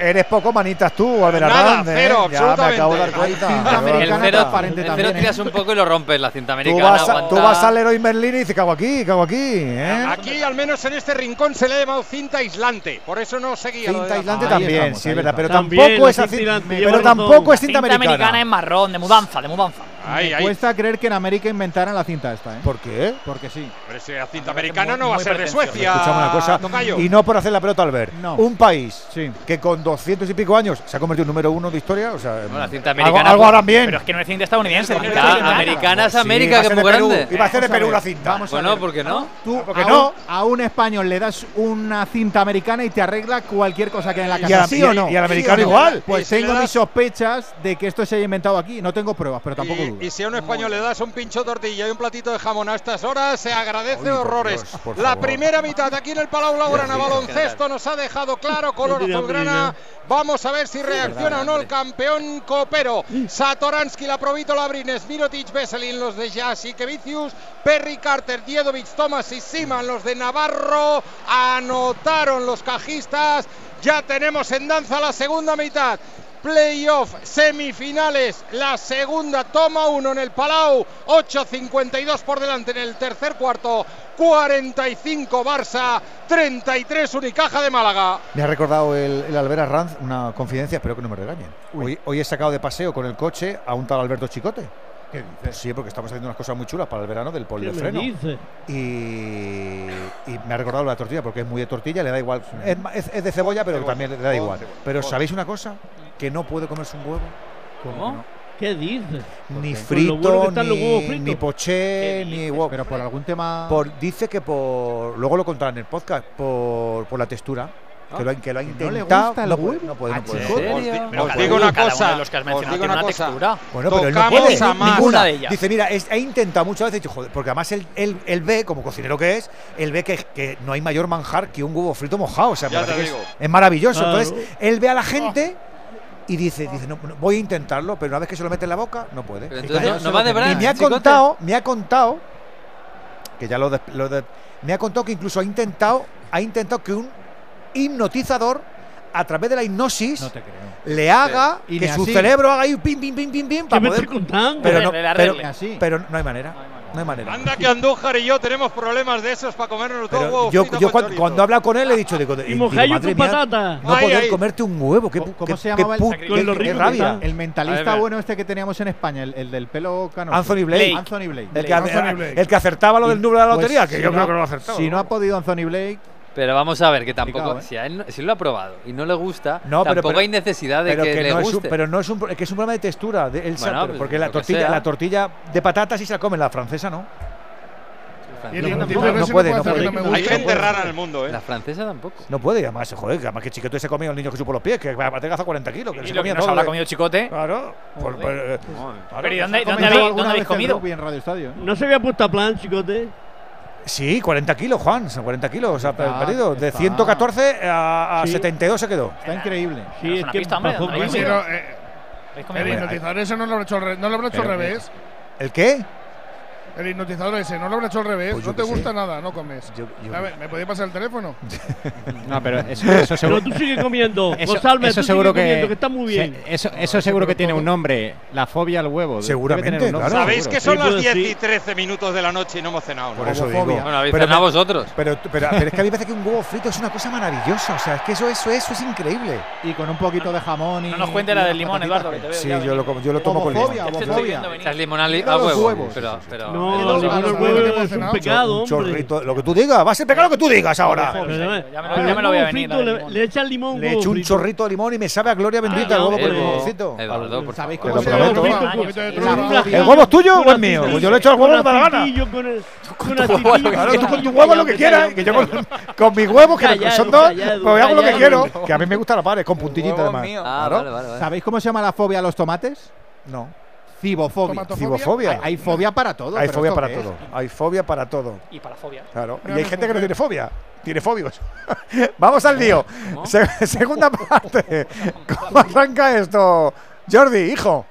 eres, poco manitas tú, Albert Nada, cero, absolutamente americana el cero, también. ¿eh? Tiras un poco y lo rompes la cinta americana. Tú vas, aguanta... tú vas al héroe Merlín y dices, cago aquí, cago aquí. ¿eh? Aquí, al menos en este rincón, se le ha llamado cinta aislante. Por eso no seguía. Cinta aislante también, sí, es verdad. Pero tampoco, es, cinta, pero tampoco es cinta americana. Cinta americana es marrón, de mudanza, de mudanza. Me cuesta creer que en América inventaran la cinta esta, ¿eh? ¿Por qué? Porque sí. Pero esa cinta americana no va a ser de Suecia. Escuchamos una cosa. Y no por hacer la pelota al ver. No. Un país que con doscientos y pico años se ha convertido en número uno de historia. O sea, no, la mm, cinta americana. Algo, algo pues, bien. Pero es que no es cinta estadounidense. La americana, es América, sí, que es muy grande. Iba a ser de Perú la cinta. Vamos bueno, a ¿por qué no? Tú, ah, porque a no. A un español le das una cinta americana y te arregla cualquier cosa que hay en la casa. ¿Sí o no? Y al americano igual. Pues tengo mis sospechas de que esto se haya inventado aquí. No tengo pruebas, pero tampoco dudas. Y si a un español le das un pincho tortilla y un platito de jamón a estas horas, se agradece horrores. La primera mitad aquí en el Palau Laurana, baloncesto nos ha dejado claro, color azulgrana. Vamos a ver si reacciona o no el campeón Copero. Satoransky, la Provito Labrines, Mirotic, Veselin, los de que Vicius, Perry Carter, Diedovic, Thomas y Siman, los de Navarro. Anotaron los cajistas. Ya tenemos en danza la segunda mitad playoff, semifinales, la segunda toma uno en el Palau, 8.52 por delante en el tercer cuarto, 45 Barça, 33 Unicaja de Málaga. Me ha recordado el, el Albera Ranz una confidencia, espero que no me regañen. Hoy, hoy, he sacado de paseo con el coche a un tal Alberto Chicote. ¿Qué? Sí, porque estamos haciendo unas cosas muy chulas para el verano del poli de freno. Y, me ha recordado la tortilla, porque es muy de tortilla, le da igual. Es, de cebolla, pero también le da igual. Pero ¿sabéis una cosa? que no puede comerse un huevo? ¿Cómo? ¿Qué dices? Ni frito, bueno ni, ni, poché, ni huevo. Pero por algún tema. Por, dice que por. Luego lo contará en el podcast, por, por la textura. Que lo, que lo, ha ah, intentado. No le gusta el no huevo. No puede, no ah, puede. ¿En? Pero os digo una cosa. Los que has mencionado digo una, cosa. Textura. Bueno, pero él no puede. A más. Ninguna de ellas. Dice, mira, es, he intentado muchas veces, joder, porque además él, él, él, ve, como cocinero que es, él ve que, que, no hay mayor manjar que un huevo frito mojado. O sea, es, es, maravilloso. Claro. Entonces, él ve a la gente. Oh y dice, dice no, voy a intentarlo, pero una vez que se lo mete en la boca, no puede. No, va de y me ha contado, me ha contado, que ya lo, de, lo de, me ha contado que incluso ha intentado, ha intentado que un hipnotizador a través de la hipnosis le haga que su cerebro haga ahí pim pim pim pim pim para poder contando? pero, no hay manera no manera. Anda que Andújar y yo tenemos problemas de esos para comernos dos huevos. Pues, cuando, cuando, he con él le he dicho, digo, y mujer tu patata. No ay, poder comerte un huevo. ¿Qué, ¿Cómo, se llamaba qué, el, qué, rabia. el mentalista bueno este que teníamos en España, el, del pelo canoso? Anthony Blake. Anthony Blake. El, que, acertaba lo del número de la pues lotería, que yo que lo acertaba. Si no ha podido Anthony Blake. Pero vamos a ver, que tampoco. ¿eh? Si, él, si, lo ha probado y no le gusta, no, tampoco hay necesidad de que, que, le no guste. Pero no es un, que es un problema de textura. De, él pues porque la tortilla, la tortilla de patatas sí se la come, la francesa no. No, puede, no puede. Hay gente rara en el mundo, ¿eh? La francesa tampoco. No puede, además, joder, además que Chicote se ha comido el niño que supo los pies, que aparte gaza 40 kilos. Que y se lo comía que comido Chicote. Claro. Por, por, eh, claro. ¿y dónde, dónde, habéis, comido? ¿eh? ¿No se había puesto a plan, Chicote? Sí, 40 kilos, Juan, son 40 kilos ha perdido. De 114 a, a sí. 72 se quedó. Está increíble. Sí, es, es que pista, hombre. Eh, el hipnotizador eso no lo habrá hecho al revés. ¿El qué? El hipnotizador ese, no lo habrá hecho al revés. Pues yo no te qué sé. gusta nada, no comes. yo- A ver, ¿me podía pasar el teléfono? No, pero eso, eso seguro. Pero tú sigue comiendo, Eso, González, eso tú seguro sigue que, comiendo, que está muy bien. se- eso, eso seguro que tiene un nombre. La fobia al huevo. Seguramente, claro. Sabéis que son Sí, las pues 10 sí. y 13 minutos de la noche y no hemos cenado. ¿no? Por eso digo. Bueno, habéis Pero cenado vosotros. Pero, pero, pero es que a mí me parece que un huevo frito es una cosa maravillosa. O sea, es que eso, eso, eso es increíble. Y con un poquito de jamón y. No nos cuente la del limón. Eduardo, que te veo Sí, yo lo, yo lo tomo con limón. Homofobia, homofobia. viendo venir. Echas limón al, Mira a los huevo. huevos. Pero, pero, No, al huevos huevo es un pecado, Un chorrito, lo que tú digas. Va a ser pecado lo que tú digas ahora. Ya me lo- voy a venir, le, limón. le echa el limón. Le echo un chorrito de limón y me sabe a gloria bendita el no, huevo con el limoncito. Eduardo, por ¿Sabéis favor. cómo se ¿El huevo es tuyo o es mío? Pues yo le echo al huevo de la gana. claro, tú con tu huevo lo que quieras, que yo con, mis huevos, que son dos, pues hago lo que quiero. Que a mí me gusta la pared, con puntillita además. Ah. ¿Sabéis cómo se llama la fobia a los tomates? No. Cibofobia. Hay, hay fobia para todo. Hay fobia ¿esto para todo. Hay fobia para todo. Y para fobia. Claro. Y hay gente que no tiene fobia. Tiene fobios. Vamos al lío. Se- segunda parte. ¿Cómo arranca esto? Jordi, hijo.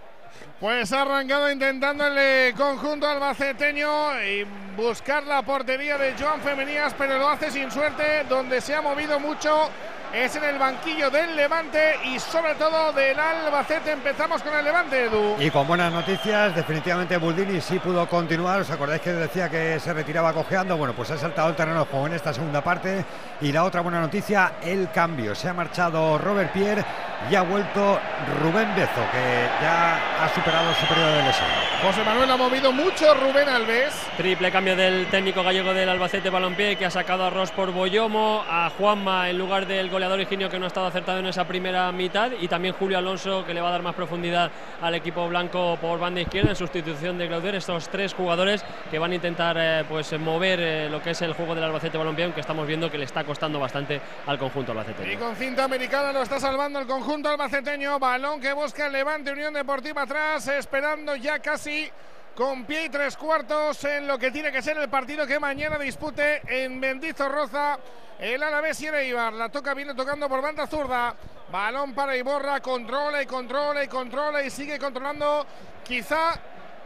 Pues ha arrancado intentando el eh, conjunto albaceteño y buscar la portería de Joan Femenías, pero lo hace sin suerte. Donde se ha movido mucho es en el banquillo del Levante y sobre todo del Albacete. Empezamos con el Levante, Edu. Y con buenas noticias, definitivamente Buldini sí pudo continuar. ¿Os acordáis que decía que se retiraba cojeando? Bueno, pues ha saltado el terreno de juego en esta segunda parte. Y la otra buena noticia, el cambio. Se ha marchado Robert Pierre y ha vuelto Rubén Bezo, que ya ha superado su periodo de lesión. José Manuel ha movido mucho Rubén Alves. Triple cambio del técnico gallego del Albacete Balompié que ha sacado a Ross por Boyomo, a Juanma en lugar del goleador Higinio que no ha estado acertado en esa primera mitad y también Julio Alonso que le va a dar más profundidad al equipo blanco por banda izquierda en sustitución de Claudier. Estos tres jugadores que van a intentar eh, pues mover eh, lo que es el juego del Albacete Balompié aunque estamos viendo que le está costando bastante al conjunto Y albacete. con cinta americana lo está salvando el conjunto albaceteño. Balón que busca el Levante Unión Deportiva atrás, esperando ya casi con pie y tres cuartos en lo que tiene que ser el partido que mañana dispute en Bendizorroza. El Alavés y el Eibar. La toca, viene tocando por banda zurda. Balón para Iborra, controla y controla y controla y sigue controlando. Quizá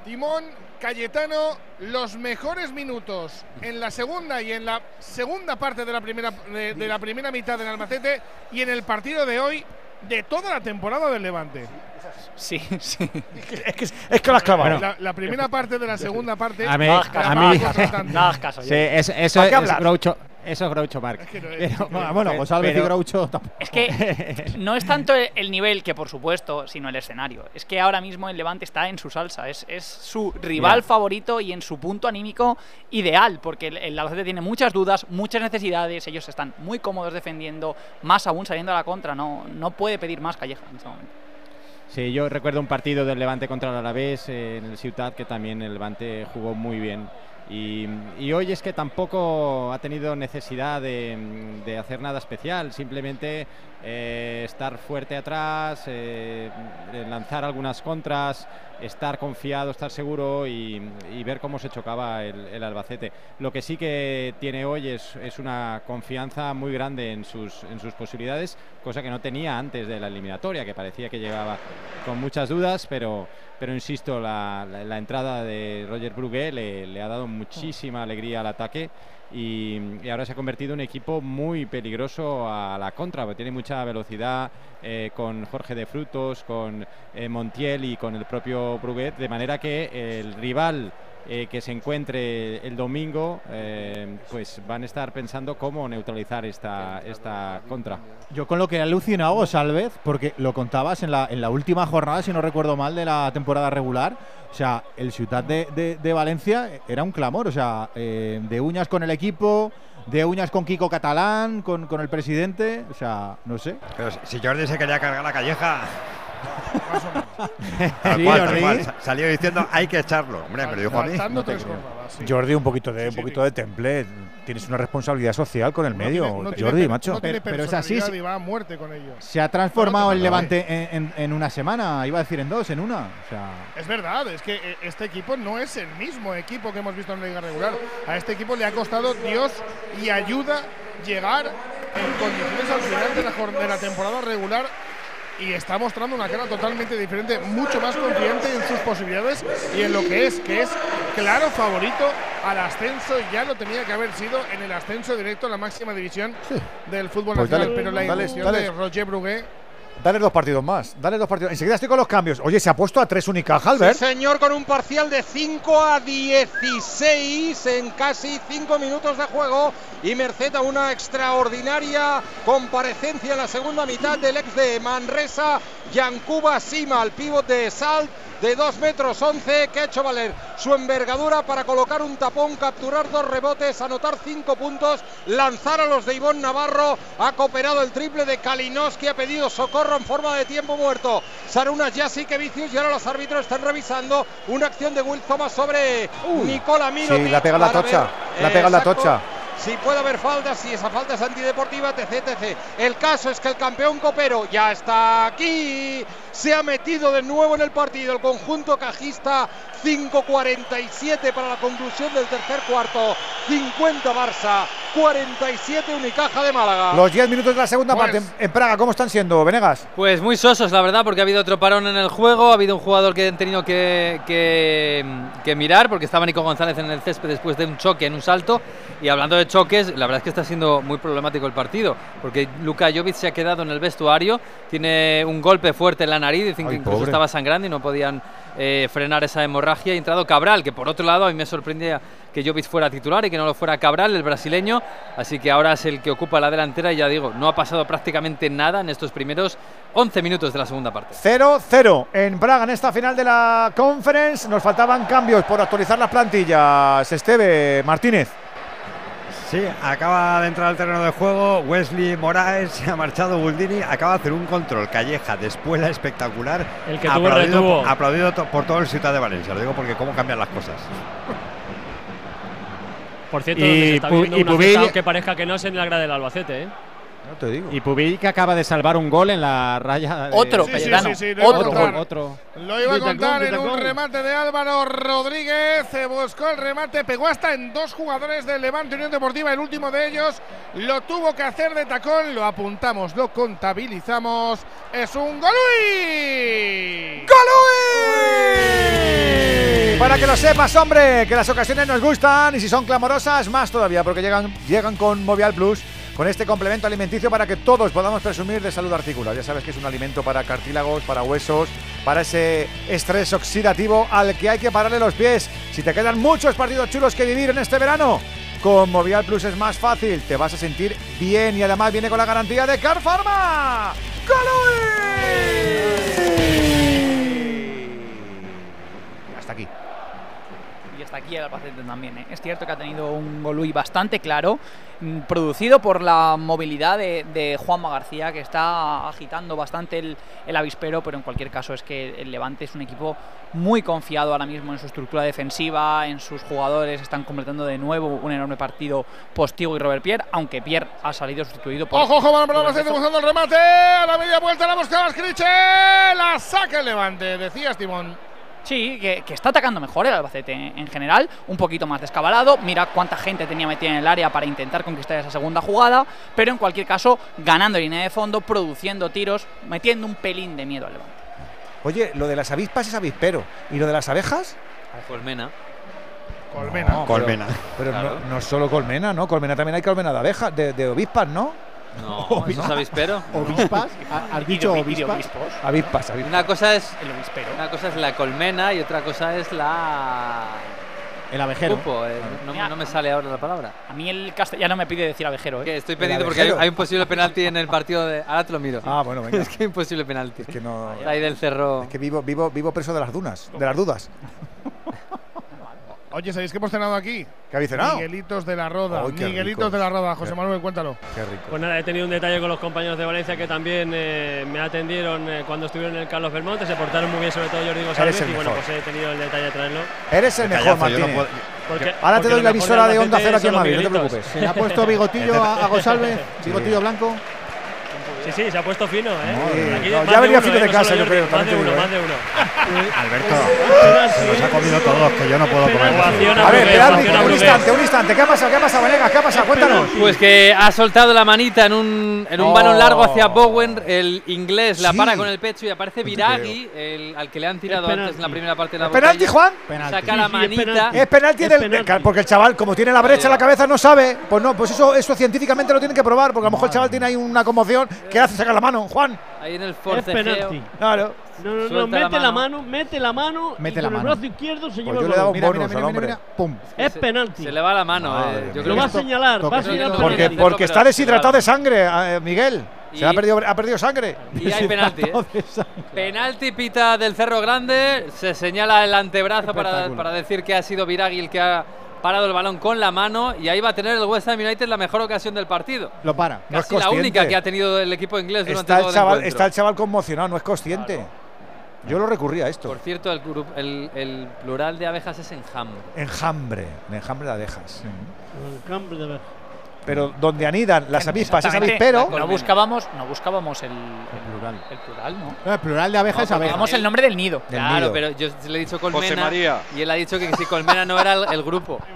Timón Cayetano los mejores minutos en la segunda y en la segunda parte de la primera de, la primera mitad del Albacete y en el partido de hoy de toda la temporada del Levante. Sí, sí. Es que, es que lo has clavado. La, la primera parte de la segunda parte. A mí, No hagas caso, a no mí- hagas caso, no hagas caso, Sí, es- eso, ¿Para qué es hablas? Groucho, eso es Groucho Marx. que no es- Pero- Bueno, bueno, González y pero- Groucho tampoco. Es que no es tanto el- el nivel que, por supuesto, sino el escenario. Es que ahora mismo el Levante está en su salsa. Es, es su rival Mira. favorito y en su punto anímico ideal. Porque el, el Albacete tiene muchas dudas, muchas necesidades. Ellos están muy cómodos defendiendo, más aún saliendo a la contra. No, no puede pedir más Calleja en este momento. Sí, yo recuerdo un partido del Levante contra el Alavés eh, en el Ciutat que también el Levante jugó muy bien. Y, hoy es que tampoco ha tenido necesidad de hacer nada especial, simplemente eh, estar fuerte atrás, eh, lanzar algunas contras, estar confiado, estar seguro y, ver cómo se chocaba el, Albacete. Lo que sí que tiene hoy es, una confianza muy grande en sus, sus posibilidades, cosa que no tenía antes de la eliminatoria, que parecía que llegaba con muchas dudas, pero, insisto, la entrada de Roger Brugué le, le ha dado muchísima alegría al ataque. Y, ahora se ha convertido en un equipo muy peligroso a la contra, porque tiene mucha velocidad eh, con Jorge de Frutos, con eh, Montiel y con el propio Bruguet, de manera que el rival eh, que se encuentre el domingo, eh, pues van a estar pensando cómo neutralizar esta, esta contra. Yo con lo que he alucinado, Salvez, porque lo contabas en la, en la última jornada, si no recuerdo mal, de la temporada regular. O sea, el Ciudad de, de- de Valencia era un clamor. O sea, eh, de uñas con el equipo, de uñas con Kiko Catalán, con, con el presidente. O sea, no sé. Pero si- si Jordi se quería cargar la calleja. Tal Sí, cual, Jordi. Salió diciendo hay que echarlo. Hombre, me lo dijo a mí. Faltando No te tres creo. jornadas, sí. Jordi, un poquito de, un poquito de temple. Tienes una responsabilidad social con el medio. Tiene- no Jordi, macho. No tiene Pero- es así, y va a muerte con ellos. Se ha transformado el Levante en, en- en una semana, iba a decir en dos, en una. O sea, Es verdad, es que eh, este equipo no es el mismo equipo que hemos visto en la liga regular. A este equipo le ha costado Dios y ayuda llegar en condiciones al final de la, de la temporada regular y está mostrando una cara totalmente diferente, mucho más confiante en sus posibilidades y en lo que es, que es claro favorito al ascenso. Ya lo tenía que haber sido en el ascenso directo a la máxima división del fútbol Pues nacional, dale, pero la ilusión de Roger Brugué Dale dos partidos más. Dale dos partidos. Enseguida estoy con los cambios. Oye, se ha puesto a tres Unicaja, Albert. Sí, señor, con un parcial de 5 a 16 en casi 5 minutos de juego y merced a una extraordinaria comparecencia en la segunda mitad del ex de Manresa, Yancuba Sima, el pívot de Salt de 2 metros 11 que ha hecho valer su envergadura para colocar un tapón, capturar dos rebotes, anotar 5 puntos, lanzar a los de Ivón Navarro, ha cooperado el triple de Kalinowski, ha pedido socorro en forma de tiempo muerto. Sarunas Jasic Vicius y ahora los árbitros están revisando una acción de Will Thomas sobre Nicola Mirotic. Sí, la pega la tocha. ver, La pega en la tocha. Si puede haber falta, si esa falta es antideportiva, etc, etc. El caso es que el campeón copero ya está aquí. Se ha metido de nuevo en el partido el conjunto cajista. 5.47 para la conclusión del tercer cuarto. 50 Barça, 47 Unicaja de Málaga. Los 10 minutos de la segunda Pues- parte en, en Praga, ¿cómo están siendo, Venegas? Pues muy sosos, la verdad, porque ha habido otro parón en el juego. Ha habido un jugador que han tenido que, que, que mirar, porque estaba Nico González en el césped después de un choque en un salto. Y hablando de choques, la verdad es que está siendo muy problemático el partido, porque Luka Jovic se ha quedado en el vestuario. Tiene un golpe fuerte en la nariz, dicen que incluso pobre. estaba sangrando y no podían eh, frenar esa hemorragia. Y ha entrado Cabral, que por otro lado a mí me sorprendía que Jovic fuera titular y que no lo fuera Cabral, el brasileño. Así que ahora es el que ocupa la delantera y ya digo, no ha pasado prácticamente nada en estos primeros 11 minutos de la segunda parte. 0-0 en Praga en esta final de la Conference. Nos faltaban cambios por actualizar las plantillas. Esteve Martínez. Sí, acaba de entrar al terreno de juego. Wesley Moraes se ha marchado. Buldini acaba de hacer un control calleja de espuela espectacular. El que tuvo aplaudido, retuvo. aplaudido por todo el Ciudad de Valencia. Lo digo porque cómo cambian las cosas. Por cierto, Y se está viendo y aunque parezca que no es en la grada del Albacete, ¿eh? No te digo. Y Pubic acaba de salvar un gol en la raya. de- Otro, Sí, sí, lo otro. contar. Otro. Lo iba a contar en un remate de Álvaro Rodríguez. Se buscó el remate, pegó hasta en dos jugadores del Levante Unión Deportiva. El último de ellos lo tuvo que hacer de tacón. Lo apuntamos, lo contabilizamos. Es un Golui. Para que lo sepas, hombre, que las ocasiones nos gustan y si son clamorosas, más todavía, porque llegan, llegan con Movial Plus, con este complemento alimenticio para que todos podamos presumir de salud articular. Ya sabes que es un alimento para cartílagos, para huesos, para ese estrés oxidativo al que hay que pararle los pies. Si te quedan muchos partidos chulos que vivir en este verano, con Movial Plus es más fácil, te vas a sentir bien y además viene con la garantía de Car Pharma. ¡Colui! Hasta aquí. Aquí el Albacete también. ¿eh? Es cierto que ha tenido un Golui bastante claro, mm, producido por la movilidad de, de Juanma García, que está agitando bastante el, el avispero, pero en cualquier caso es que el Levante es un equipo muy confiado ahora mismo en su estructura defensiva, en sus jugadores, están completando de nuevo un enorme partido postigo y Robert Pierre, aunque Pierre ha salido sustituido por... Ojo, ojo, Albacete Lorenzo. buscando el remate. A la media vuelta la buscaba Scriche. La saca el Levante, decía Timón. Sí, que, que está atacando mejor el Albacete en, en general, un poquito más descabalado. Mira cuánta gente tenía metida en el área para intentar conquistar esa segunda jugada, pero en cualquier caso, ganando línea de fondo, produciendo tiros, metiendo un pelín de miedo al Levante. Oye, lo de las avispas es avispero. ¿Y lo de las abejas? Colmena. Colmena. No, Colmena. Pero, pero Claro. no, no solo colmena, ¿no? Colmena también hay colmena de abejas, de, de ovispas, ¿no? No, eso es avispero. ¿Ovispas? ¿Ha- ¿Has dicho obispos. Avispas, avispas. Una cosa es El obispero. una cosa es la colmena y otra cosa es la El abejero. Eh, no, me sale ahora la palabra. A mí el castellano me pide decir abejero, ¿eh? Que estoy pendiente porque hay, un posible penalti en el partido de. Ahora te lo miro. Ah, bueno, venga. Es que hay un posible penalti. Es que no. Ahí del cerro. Es que vivo, vivo, vivo preso de las dunas, de las dudas. Oye, ¿sabéis que hemos cenado aquí? ¿Qué habéis cenado? Miguelitos de la Roda. Qué Miguelitos de la Roda. José Qué- Manuel, cuéntalo. Qué rico. Pues nada, he tenido un detalle con los compañeros de Valencia que también eh, me atendieron eh, cuando estuvieron en el Carlos Belmonte, se portaron muy bien, sobre todo Jordi González, y bueno, mejor. pues he tenido el detalle de traerlo. Eres el mejor, no Porque, Ahora te doy la emisora de Onda Cero aquí en Madrid, no te preocupes. Se le ha puesto bigotillo a, a González. Bigotillo blanco. Sí, sí, se ha puesto fino, ¿eh? Aquí no, ya de venía uno, fino de No casa, yo creo, Más de uno, más ¿eh? de uno. Alberto, se los ha comido todos, que yo no puedo comer. A ver, un instante, un instante. ¿Qué ha pasado? ¿Qué ha pasado, Venegas? ¿Qué ha pasado? Cuéntanos. Pues que ha soltado la manita en un, en un Oh. balón largo hacia Bowen, el inglés la Sí. para con el pecho y aparece Viragui, el, al que le han tirado Es antes en la primera parte de la ¿Es penalti, botella. Juan? Saca la Sí, sí, es manita. penalti. Es penalti, del- penalti. porque el chaval, como tiene la brecha en la cabeza, no sabe. Pues no, pues eso, eso científicamente lo tienen que probar, porque a lo mejor el chaval tiene ahí una conmoción que hace sacar la mano, Juan. Ahí en el Es forcejeo. penalti. Claro. No, no, no, la mete la mano. mete la mano Mete y la con el mano. brazo izquierdo se Pues lleva yo el le he dado balón. un Mira, bonus mira, mira, al hombre. mira, pum. Es penalti. Se le va la mano. Madre eh, Lo va a señalar, va a señalar Porque, porque está deshidratado de sangre, eh, Miguel. Se ha perdido, ha perdido sangre. Y hay penalti. ¿eh? Penalti pita del Cerro Grande. Se señala el antebrazo para, para decir que ha sido Viragui el que ha parado el balón con la mano. Y ahí va a tener el West Ham United la mejor ocasión del partido. Lo para. No es Casi la consciente. única que ha tenido el equipo inglés durante Está todo el, chaval, está el chaval conmocionado, no es consciente. Yo lo recurría a esto. Por cierto, el, el- el plural de abejas es enjambre. Enjambre. En enjambre la dejas. El campo de ver. Pero donde anidan las avispas es avispero. No buscábamos, no buscábamos el, el plural. El plural, ¿no? No, el plural de abejas es abeja. Buscábamos el nombre del nido. Del claro, nido. pero yo le he dicho Colmena. José María. Y él ha dicho que si Colmena no era el, el grupo.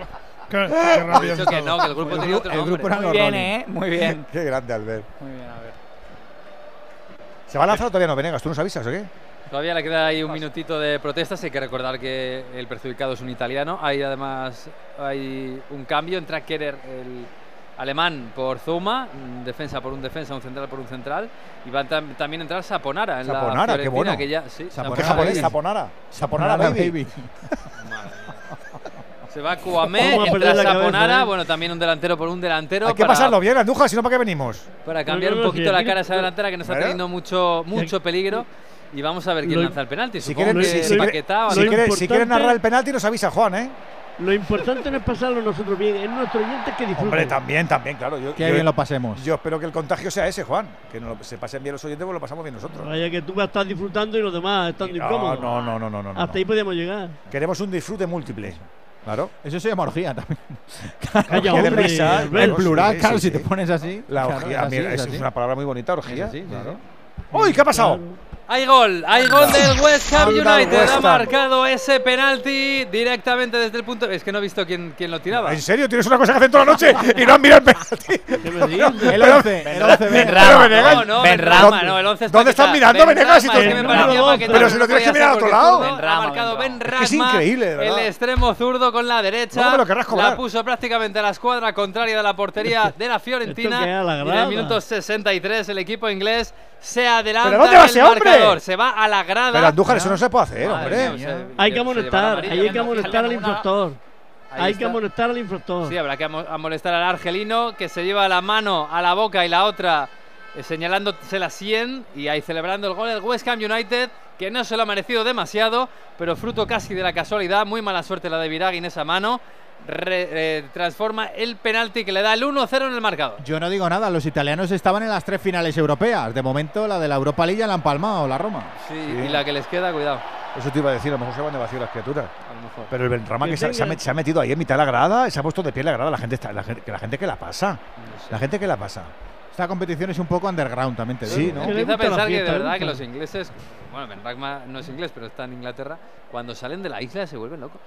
Qué, qué Ha rabia dicho que estaba. no, que el grupo tenía otro el nombre. grupo era Muy los bien, Rolling. ¿eh? Muy bien. Qué grande, Albert. Muy bien, a ver. ¿Se va a lanzar o todavía no, Venegas? ¿Tú nos avisas o qué? Todavía le queda ahí un minutito de protestas. Hay que recordar que el perjudicado es un italiano. Hay además hay un cambio. Entra Kerer, el alemán, por Zuma. un Defensa por un defensa, un central por un central. Y va a tam- también a entrar Saponara en Saponara, la qué bueno. Que ya, sí, Saponara, ¿Qué Saponara. japonés? baby. Saponara. Saponara, baby. Se va a entra Saponara. ¿eh? Bueno, también un delantero por un delantero. Hay que para- pasarlo bien, Andújar, si no, ¿para qué venimos? Para cambiar un poquito la cara a esa delantera que no está teniendo mucho, mucho peligro. Y vamos a ver quién Lo- lanza el penalti. Si quieren, que si, quieren narrar el penalti, nos avisa Juan, ¿eh? Lo importante no es pasarlo nosotros bien, es nuestro oyente que disfrute. Hombre, también, también, claro. Yo, Que yo- bien lo pasemos. yo espero que el contagio sea ese, Juan. Que no lo- se pasen bien los oyentes, pues lo pasamos bien nosotros. Vaya que tú vas a estar disfrutando y los demás estando No, incómodos. no, no, no, no, no, no. Hasta ahí podíamos llegar. Queremos un disfrute múltiple. Claro. Eso se llama orgía también. Calla, Orgía de hombre, risa, claro, el plural, sí, claro, sí, si sí. te pones así. La claro, orgía, es así, mira, es es, así. una palabra muy bonita, orgía. Así, sí, claro. sí. ¡Uy, qué ha pasado! Hay gol, hay gol del West Ham United. West Ha marcado ese penalti directamente desde el punto. Es que no he visto quién, quién lo tiraba. ¿En serio? ¿Tienes una cosa que hacen toda la noche y no han mirado el penalti? ¿Qué me dices? El 11, el 11 Ben Pero Rama. Venegas, No, no, Ben Ben Rama, ¿dónde- no, el 11 es ¿Dónde están mirando, Ben Venegas? Pero si lo tienes que mirar a otro lado. zurdo. Ben Rama, Ha marcado Ben Ben Es increíble. El extremo zurdo con la derecha. Luego me lo querrás cobrar. La puso prácticamente a la escuadra contraria de la portería de la Fiorentina. En el minuto 63 el equipo inglés se adelanta ¿Pero dónde va ese el hombre? marcador. Se va a la grada. Pero Andújar, eso no se puede hacer, Madre hombre. mía, o sea, Hay que amonestar, ahí hay que amonestar al infractor. Ahí Hay está. que amonestar al infractor. Sí, habrá que amo- amonestar al argelino que se lleva la mano a la boca y la otra eh, señalándose la 100 y ahí celebrando el gol del West Ham United que no se lo ha merecido demasiado, pero fruto casi de la casualidad, muy mala suerte la de Viragui en esa mano, re- eh, transforma el penalti que le da el 1-0 en el marcador. Yo no digo nada, los italianos estaban en las tres finales europeas. De momento, la de la Europa League la han palmado, la Roma. Sí, y la que les queda, cuidado. Eso te iba a decir, a lo mejor se van de vacío las criaturas. A lo mejor. Pero el Benrama Que que se, se ha, se metido ahí en mitad de la grada, se ha puesto de pie en la grada, la gente está, la gente, que la gente que la pasa. La gente que la pasa. Esta competición es un poco underground, también te Sí, digo. ¿no? Le Empieza a pensar que de verdad que los ingleses, bueno, Ben Ragma no es inglés, pero está en Inglaterra, cuando salen de la isla se vuelven locos.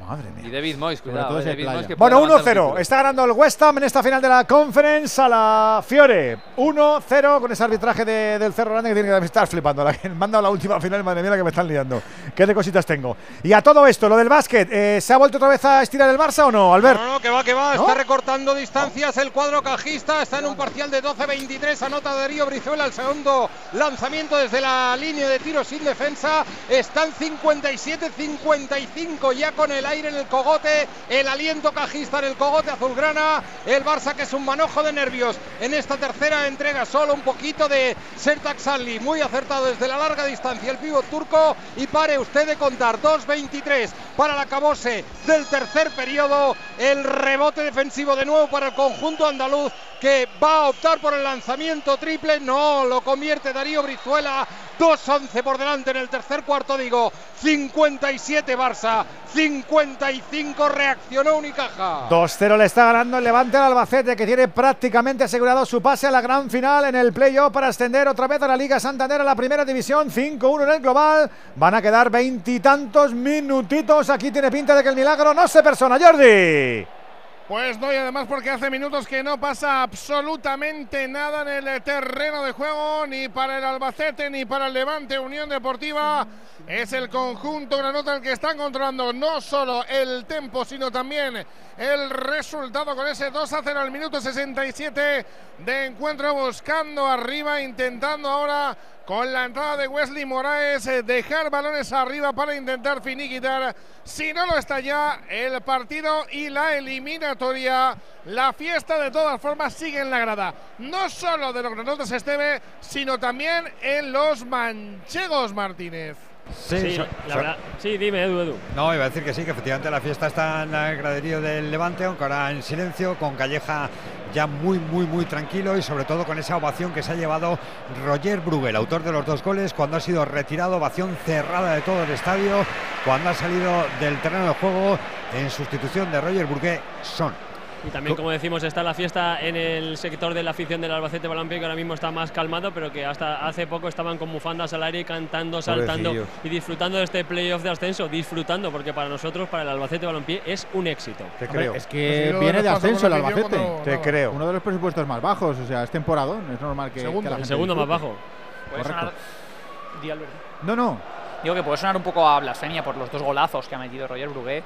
Madre Y mía. David Moyes, cuidado, todo eh, David. Moyes que Bueno, levantar el 1-0. título. Está ganando el West Ham en esta final de la Conference a la Fiore. 1-0 con ese arbitraje de- del Cerro Grande que tiene que estar flipando. La, me han dado la última final, madre mía, la que me están liando. Qué de cositas tengo. Y a todo esto, lo del básquet, eh, ¿se ha vuelto otra vez a estirar el Barça o no, Albert? No, no, que va, que va. ¿No? Está recortando distancias el cuadro cajista. Está en un parcial de 12-23. Anota Darío Brizuela el segundo lanzamiento desde la línea de tiro sin defensa. Están 57-55 ya con el aire en el cogote. El aliento cajista en el cogote azulgrana. El Barça que es un manojo de nervios en esta tercera entrega. Solo un poquito de Sertak Salli. Muy acertado desde la larga distancia el pívot turco. Y pare usted de contar. 2-23 para el acabose del tercer periodo. El rebote defensivo de nuevo para el conjunto andaluz que va a optar por el lanzamiento triple. No, lo convierte Darío Brizuela. 2-11 por delante en el tercer cuarto, digo. 57 Barça, 55 reaccionó Unicaja. 2-0 le está ganando el Levante al Albacete, que tiene prácticamente asegurado su pase a la gran final en el playoff para ascender otra vez a la Liga Santander a la primera división. 5-1 en el global. Van a quedar veintitantos minutitos. Aquí tiene pinta de que el milagro no se persona. Jordi. Pues no, y además porque hace minutos que no pasa absolutamente nada en el terreno de juego, ni para el Albacete, ni para el Levante Unión Deportiva. Es el conjunto granota el que está controlando no solo el tempo, sino también el resultado con ese 2 a 0 al minuto 67 de encuentro, buscando arriba, intentando ahora con la entrada de Wesley Moraes eh, dejar balones arriba para intentar finiquitar. Si no lo está ya, el partido y la eliminatoria. La fiesta de todas formas sigue en la grada. No solo de los granotes Esteve, sino también en los manchegos Martínez. Sí, so- la so- verdad. Sí, dime, Edu, Edu. No, iba a decir que sí, que efectivamente la fiesta está en el graderío del Levante, aunque ahora en silencio, con Calleja ya muy, muy, muy tranquilo y sobre todo con esa ovación que se ha llevado Roger Bruegel, autor de los dos goles, cuando ha sido retirado, ovación cerrada de todo el estadio, cuando ha salido del terreno de juego en sustitución de Roger Bruegel, son. Y también, como decimos, está la fiesta en el sector de la afición del Albacete Balompié, que ahora mismo está más calmado, pero que hasta hace poco estaban con bufandas al aire, cantando, saltando Pobrecillos. y disfrutando de este playoff de ascenso. Disfrutando, porque para nosotros, para el Albacete Balompié, es un éxito. Te Hombre, creo. Es que viene de ascenso el Albacete. Te creo. Uno de los presupuestos más bajos, o sea, es temporadón, es normal que, Segundo. que la El segundo más bajo. Puede Correcto. sonar. Di. No, no. Digo que puede sonar un poco a blasfemia por los dos golazos que ha metido Roger Brugué,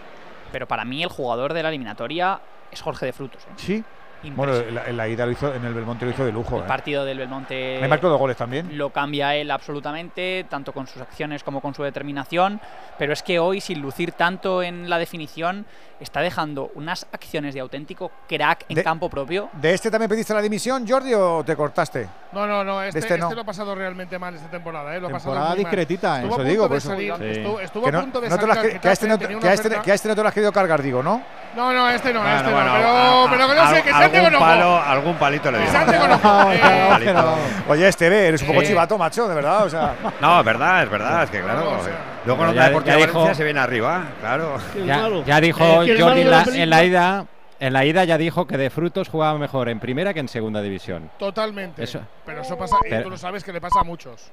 pero para mí el jugador de la eliminatoria es Jorge de Frutos. ¿eh? Sí. Bueno, la, la ida lo hizo, en el Belmonte lo hizo de lujo. El ¿eh? partido del Belmonte Me marcó dos goles también. lo cambia él absolutamente, tanto con sus acciones como con su determinación, pero es que hoy, sin lucir tanto en la definición, está dejando unas acciones de auténtico crack en De- campo propio. ¿De este también pediste la dimisión, Jordi, o te cortaste? No, no, no, este, este no. este lo ha pasado realmente mal esta temporada. ¿eh? Lo ha pasado Temporada mal. discretita, Estuvo eso a digo, punto por de eso. salir, Sí. estuvo, estuvo Que a no- punto de no te salir lo que- este no, que a este no- que a este no te lo has querido cargar, digo, ¿no? No, no, este no, Bueno, este bueno, no. Pero, a- a- pero que no sé, que algún salte ojo. palo, algún palito le ojo. Eh, Algún. Oye, este ve, eres un poco Eh. chivato, macho, de verdad, o sea. No, es verdad, es verdad, es que claro. Sea, luego en otra deportiva ya dijo- Valencia se viene arriba, claro. Ya, ya dijo Jordi la la- en la ida. En la ida ya dijo que de frutos jugaba mejor en primera que en segunda división. Totalmente. Eso- Pero eso pasa, y Pero- tú lo sabes que le pasa a muchos.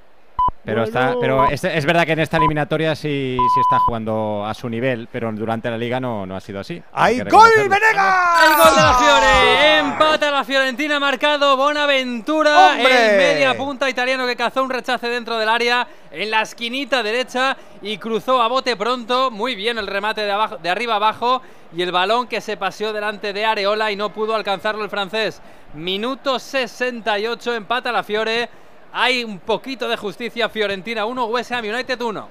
Pero, está, pero es, es verdad que en esta eliminatoria sí, sí está jugando a su nivel, pero durante la liga no, no ha sido así. ¡Hay gol. Venegas! El gol de la Fiore, empata la Fiorentina, marcado Bonaventura, ¡Hombre! el media punta italiano que cazó un rechace dentro del área en la esquinita derecha y cruzó a bote pronto, muy bien el remate de, abajo, de arriba abajo y el balón que se paseó delante de Areola y no pudo alcanzarlo el francés. Minuto 68, empata la Fiore, hay un poquito de justicia, Fiorentina 1, West Ham United 1.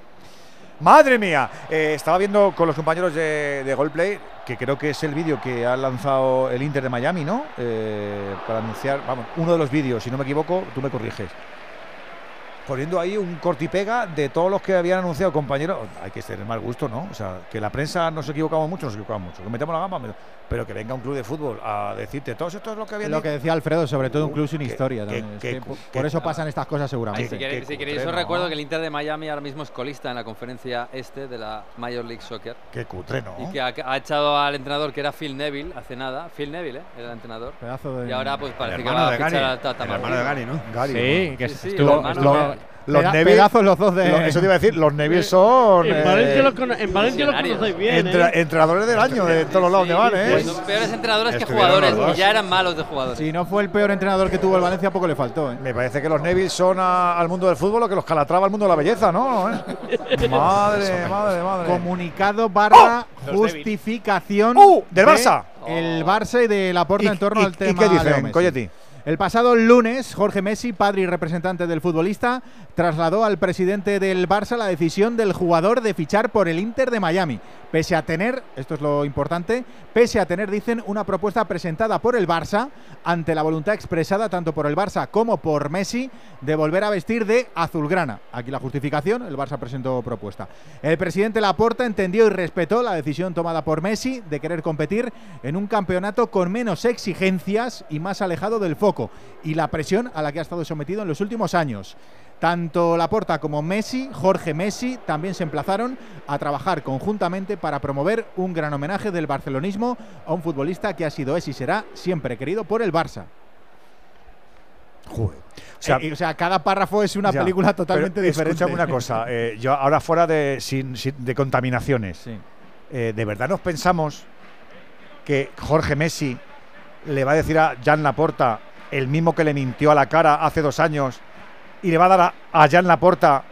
Madre mía, Eh, estaba viendo con los compañeros de, de Goldplay, que creo que es el vídeo que ha lanzado el Inter de Miami, ¿no? Eh, para anunciar, vamos, uno de los vídeos, si no me equivoco, tú me corriges. Poniendo ahí un corte y pega de todos los que habían anunciado, compañeros. Hay que tener mal gusto, ¿no? O sea, que la prensa nos equivocamos mucho, nos equivocamos mucho. Que metemos la gamba, pero- que venga un club de fútbol a decirte, todo esto es lo que habían Lo dicho". que decía Alfredo, sobre todo un club sin que- historia. que- también. Es que- que por- eso pasan estas cosas Ay, seguramente. si queréis, si queréis, os recuerdo que el Inter de Miami ahora mismo es colista en la conferencia este de la Major League Soccer. Qué cutre, ¿no? Y que ha, ha echado al entrenador que era Phil Neville hace nada. Phil Neville, ¿eh? Era el entrenador. Pedazo de- Y ahora pues parece que va a de fichar Gary, al Tata el hermano de Gary, ¿no? Gary, Sí, que Sí, estuvo, estuvo- Los Peda- Neville- pedazos los dos de- lo- eso te iba a decir, los Neville son. En eh, Valencia los cono- en Valencia los conocéis bien, entra- ¿eh? entrenadores del año, de todos los lados donde van, ¿eh? Pues son peores entrenadores que jugadores. Y ya eran malos de jugadores. Si no fue el peor entrenador que tuvo el Valencia, poco le faltó. ¿eh? Me parece que los Neville son a- al mundo del fútbol lo que los Calatrava al mundo de la belleza, ¿no? ¿Eh? madre, madre, madre. Comunicado barra justificación ¡Uh! del de Barça. El Barça y de la ¿Y, porta en torno y- al y tema. qué Leo dicen, Messi. El pasado lunes, Jorge Messi, padre y representante del futbolista, trasladó al presidente del Barça la decisión del jugador de fichar por el Inter de Miami, pese a tener, esto es lo importante, pese a tener, dicen, una propuesta presentada por el Barça ante la voluntad expresada tanto por el Barça como por Messi de volver a vestir de azulgrana. Aquí la justificación, el Barça presentó propuesta. El presidente Laporta entendió y respetó la decisión tomada por Messi de querer competir en un campeonato con menos exigencias y más alejado del foco y la presión a la que ha estado sometido en los últimos años. Tanto Laporta como Messi, Jorge Messi, también se emplazaron a trabajar conjuntamente para promover un gran homenaje del barcelonismo a un futbolista que ha sido, es y será siempre querido por el Barça. Joder. O sea, o sea, cada párrafo es una Ya, película totalmente diferente. Escúchame una cosa, eh, yo ahora fuera de, sin, sin- de contaminaciones, eh, ¿de verdad nos pensamos que Jorge Messi le va a decir a Jan Laporta, el mismo que le mintió a la cara hace dos años, y le va a dar a, a Jan Laporta,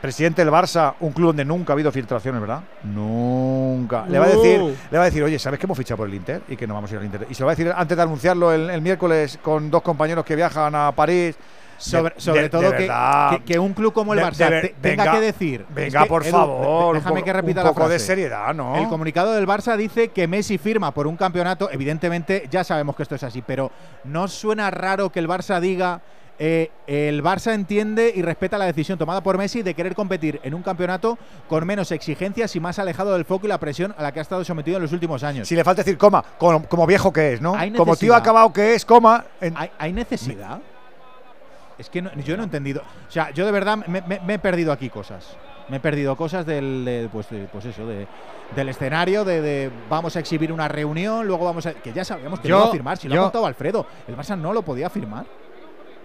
presidente del Barça, un club donde nunca ha habido filtraciones, ¿verdad? Nunca. Le va a decir, le va a decir, oye, ¿sabes que hemos fichado por el Inter y que no vamos a ir al Inter? Y se lo va a decir antes de anunciarlo el, el miércoles con dos compañeros que viajan a París. Sobre, De- sobre de- todo de que, verdad. que- que un club como el De- Barça de tenga que decir. venga, Es que, por Edu, favor, de- déjame un que repita un la poco de frase. seriedad, ¿no? El comunicado del Barça dice que Messi firma por un campeonato. Evidentemente, ya sabemos que esto es así, pero ¿no suena raro que el Barça diga. eh, el Barça entiende y respeta la decisión tomada por Messi de querer competir en un campeonato con menos exigencias y más alejado del foco y la presión a la que ha estado sometido en los últimos años. Si le falta decir coma, como, como viejo que es, ¿no? Como tío acabado que es, coma. en- ¿Hay, hay necesidad? Es que no- yo no he entendido. O sea, yo de verdad me, me- me he perdido aquí cosas. Me he perdido cosas del, de, pues, de- pues eso, de, del escenario, de, de vamos a exhibir una reunión, luego vamos a. Que ya sabíamos que Yo- no iba a firmar, si lo yo- ha contado Alfredo. El Barça no lo podía firmar.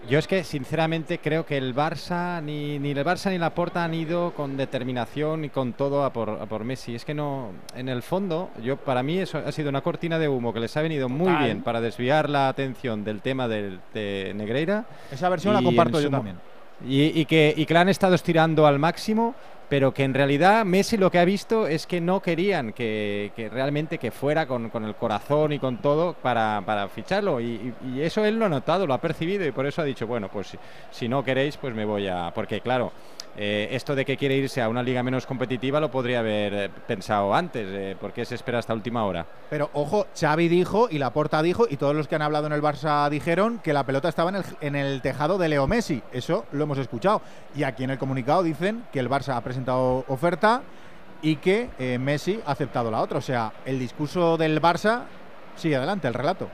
Yo es que sinceramente creo que el Barça, ni, ni el Barça ni la Porta han ido con determinación y con todo a por, a por Messi. Es que no, en el fondo, yo para mí eso ha sido una cortina de humo que les ha venido muy bien para desviar la atención del tema del, de Negreira. Esa versión la comparto yo también. Y, y que, y que la han estado estirando al máximo, pero que en realidad Messi lo que ha visto es que no querían que, que realmente que fuera con, con el corazón y con todo para, para ficharlo. Y, y- eso él lo ha notado, lo ha percibido y por eso ha dicho, bueno, pues si, si no queréis, pues me voy a... Porque claro, eh, esto de que quiere irse a una liga menos competitiva lo podría haber eh, pensado antes, eh, ¿por qué se espera hasta última hora? Pero ojo, Xavi dijo y Laporta dijo y todos los que han hablado en el Barça dijeron que la pelota estaba en el, tejado de Leo Messi. Eso lo hemos escuchado. Y aquí en el comunicado dicen que el Barça ha presentado oferta y que eh, Messi ha aceptado la otra. O sea, el discurso del Barça sigue adelante, el relato.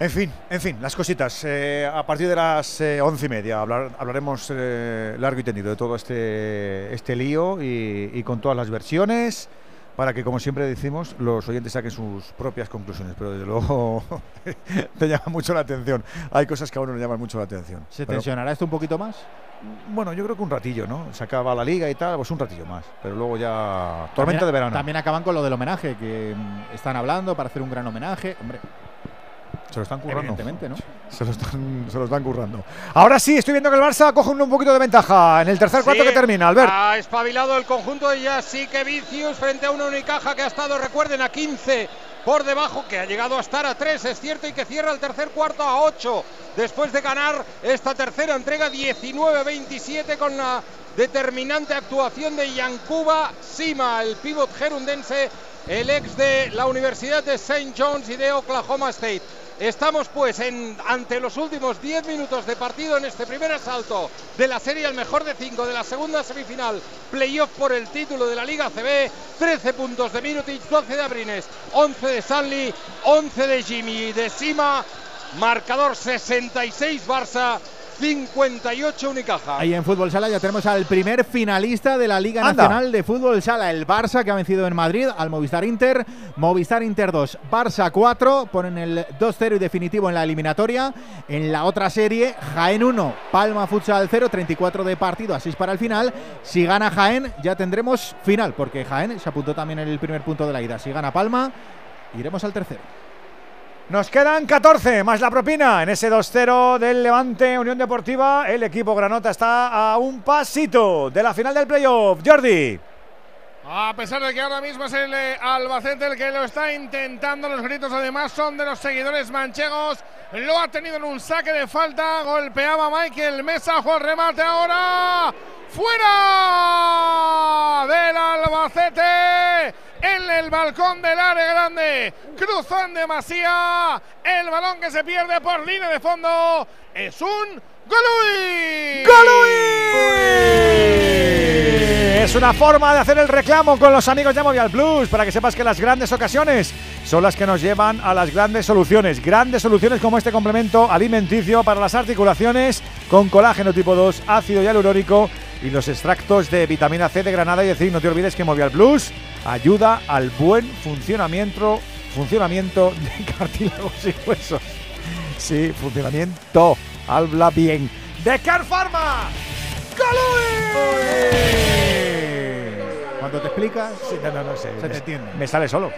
En fin, en fin, las cositas. Eh, a partir de las eh, once y media hablar- hablaremos eh, largo y tendido de todo este, este lío y, y con todas las versiones para que, como siempre decimos, los oyentes saquen sus propias conclusiones. Pero desde luego te llama mucho la atención. Hay cosas que a uno le llaman mucho la atención. ¿Se Pero- tensionará esto un poquito más? bueno, yo creo que un ratillo, ¿no? Se acaba la liga y tal, pues un ratillo más. Pero luego ya. Tormenta También- de verano. También acaban con lo del homenaje, que mm, están hablando para hacer un gran homenaje. Hombre, Se lo están currando. Evidentemente, ¿no? Se lo están, se lo están currando. Ahora sí, estoy viendo que el Barça coge un, un poquito de ventaja en el tercer cuarto Sí, que termina, Albert. Ha espabilado el conjunto de Yasique Vicius frente a una Unicaja que ha estado, recuerden, a 15 por debajo, que ha llegado a estar a 3, es cierto, y que cierra el tercer cuarto a 8, después de ganar esta tercera entrega 19-27 con la determinante actuación de Yankuba Sima, el pívot gerundense, el ex de la Universidad de St. John's y de Oklahoma State. Estamos pues ante los últimos 10 minutos de partido en este primer asalto de la serie, el mejor de 5 de la segunda semifinal, playoff por el título de la Liga CB, 13 puntos de Mirotic, 12 de Abrines, 11 de Stanley, 11 de Jimmy de Sima, marcador 66 Barça, 58 Unicaja. Ahí en Fútbol Sala ya tenemos al primer finalista de la Liga Anda. Nacional de Fútbol Sala, el Barça, que ha vencido en Madrid al Movistar Inter. Movistar Inter 2, Barça 4, ponen el 2-0 y definitivo en la eliminatoria. En la otra serie, Jaén 1, Palma Futsal 0, 34 de partido, a 6 para el final. Si gana Jaén, ya tendremos final, porque Jaén se apuntó también en el primer punto de la ida. Si gana Palma, iremos al tercero. Nos quedan 14 más la propina en ese 2-0 del Levante Unión Deportiva. El equipo Granota está a un pasito de la final del playoff. Jordi. A pesar de que ahora mismo es el eh, Albacete el que lo está intentando, los gritos además son de los seguidores manchegos. Lo ha tenido en un saque de falta, golpeaba Michael Mesa, el remate ahora. ¡Fuera! Del Albacete en el balcón del área grande. Cruzó en demasía. El balón que se pierde por línea de fondo es un Golui. Es una forma de hacer el reclamo con los amigos de Movial Plus para que sepas que las grandes ocasiones son las que nos llevan a las grandes soluciones. Grandes soluciones como este complemento alimenticio para las articulaciones con colágeno tipo 2, ácido hialurónico y los extractos de vitamina C de granada y de zinc. No te olvides que Movial Plus ayuda al buen funcionamiento, funcionamiento de cartílagos y huesos. Sí, funcionamiento. Habla bien. De Car Pharma. Cuando te explicas, Sí, no, no, no sé. se me- te entiende. Me sale solo.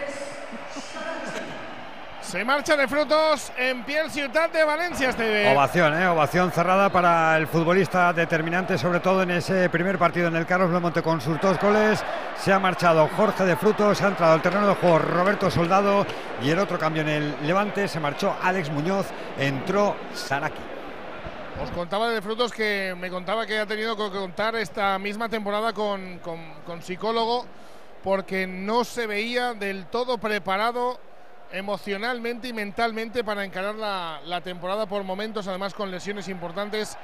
Se marcha de frutos en piel Ciudad de Valencia este. Ovación, ¿eh? ovación cerrada para el futbolista determinante, sobre todo en ese primer partido en el Carlos Belmonte con sus dos goles. Se ha marchado Jorge de Frutos, ha entrado al terreno de juego Roberto Soldado y el otro cambio en el Levante se marchó Alex Muñoz, entró Saraki. Os contaba de frutos que me contaba que ha tenido que contar esta misma temporada con, con- con psicólogo porque no se veía del todo preparado emocionalmente y mentalmente para encarar la, la temporada por momentos, además con lesiones importantes.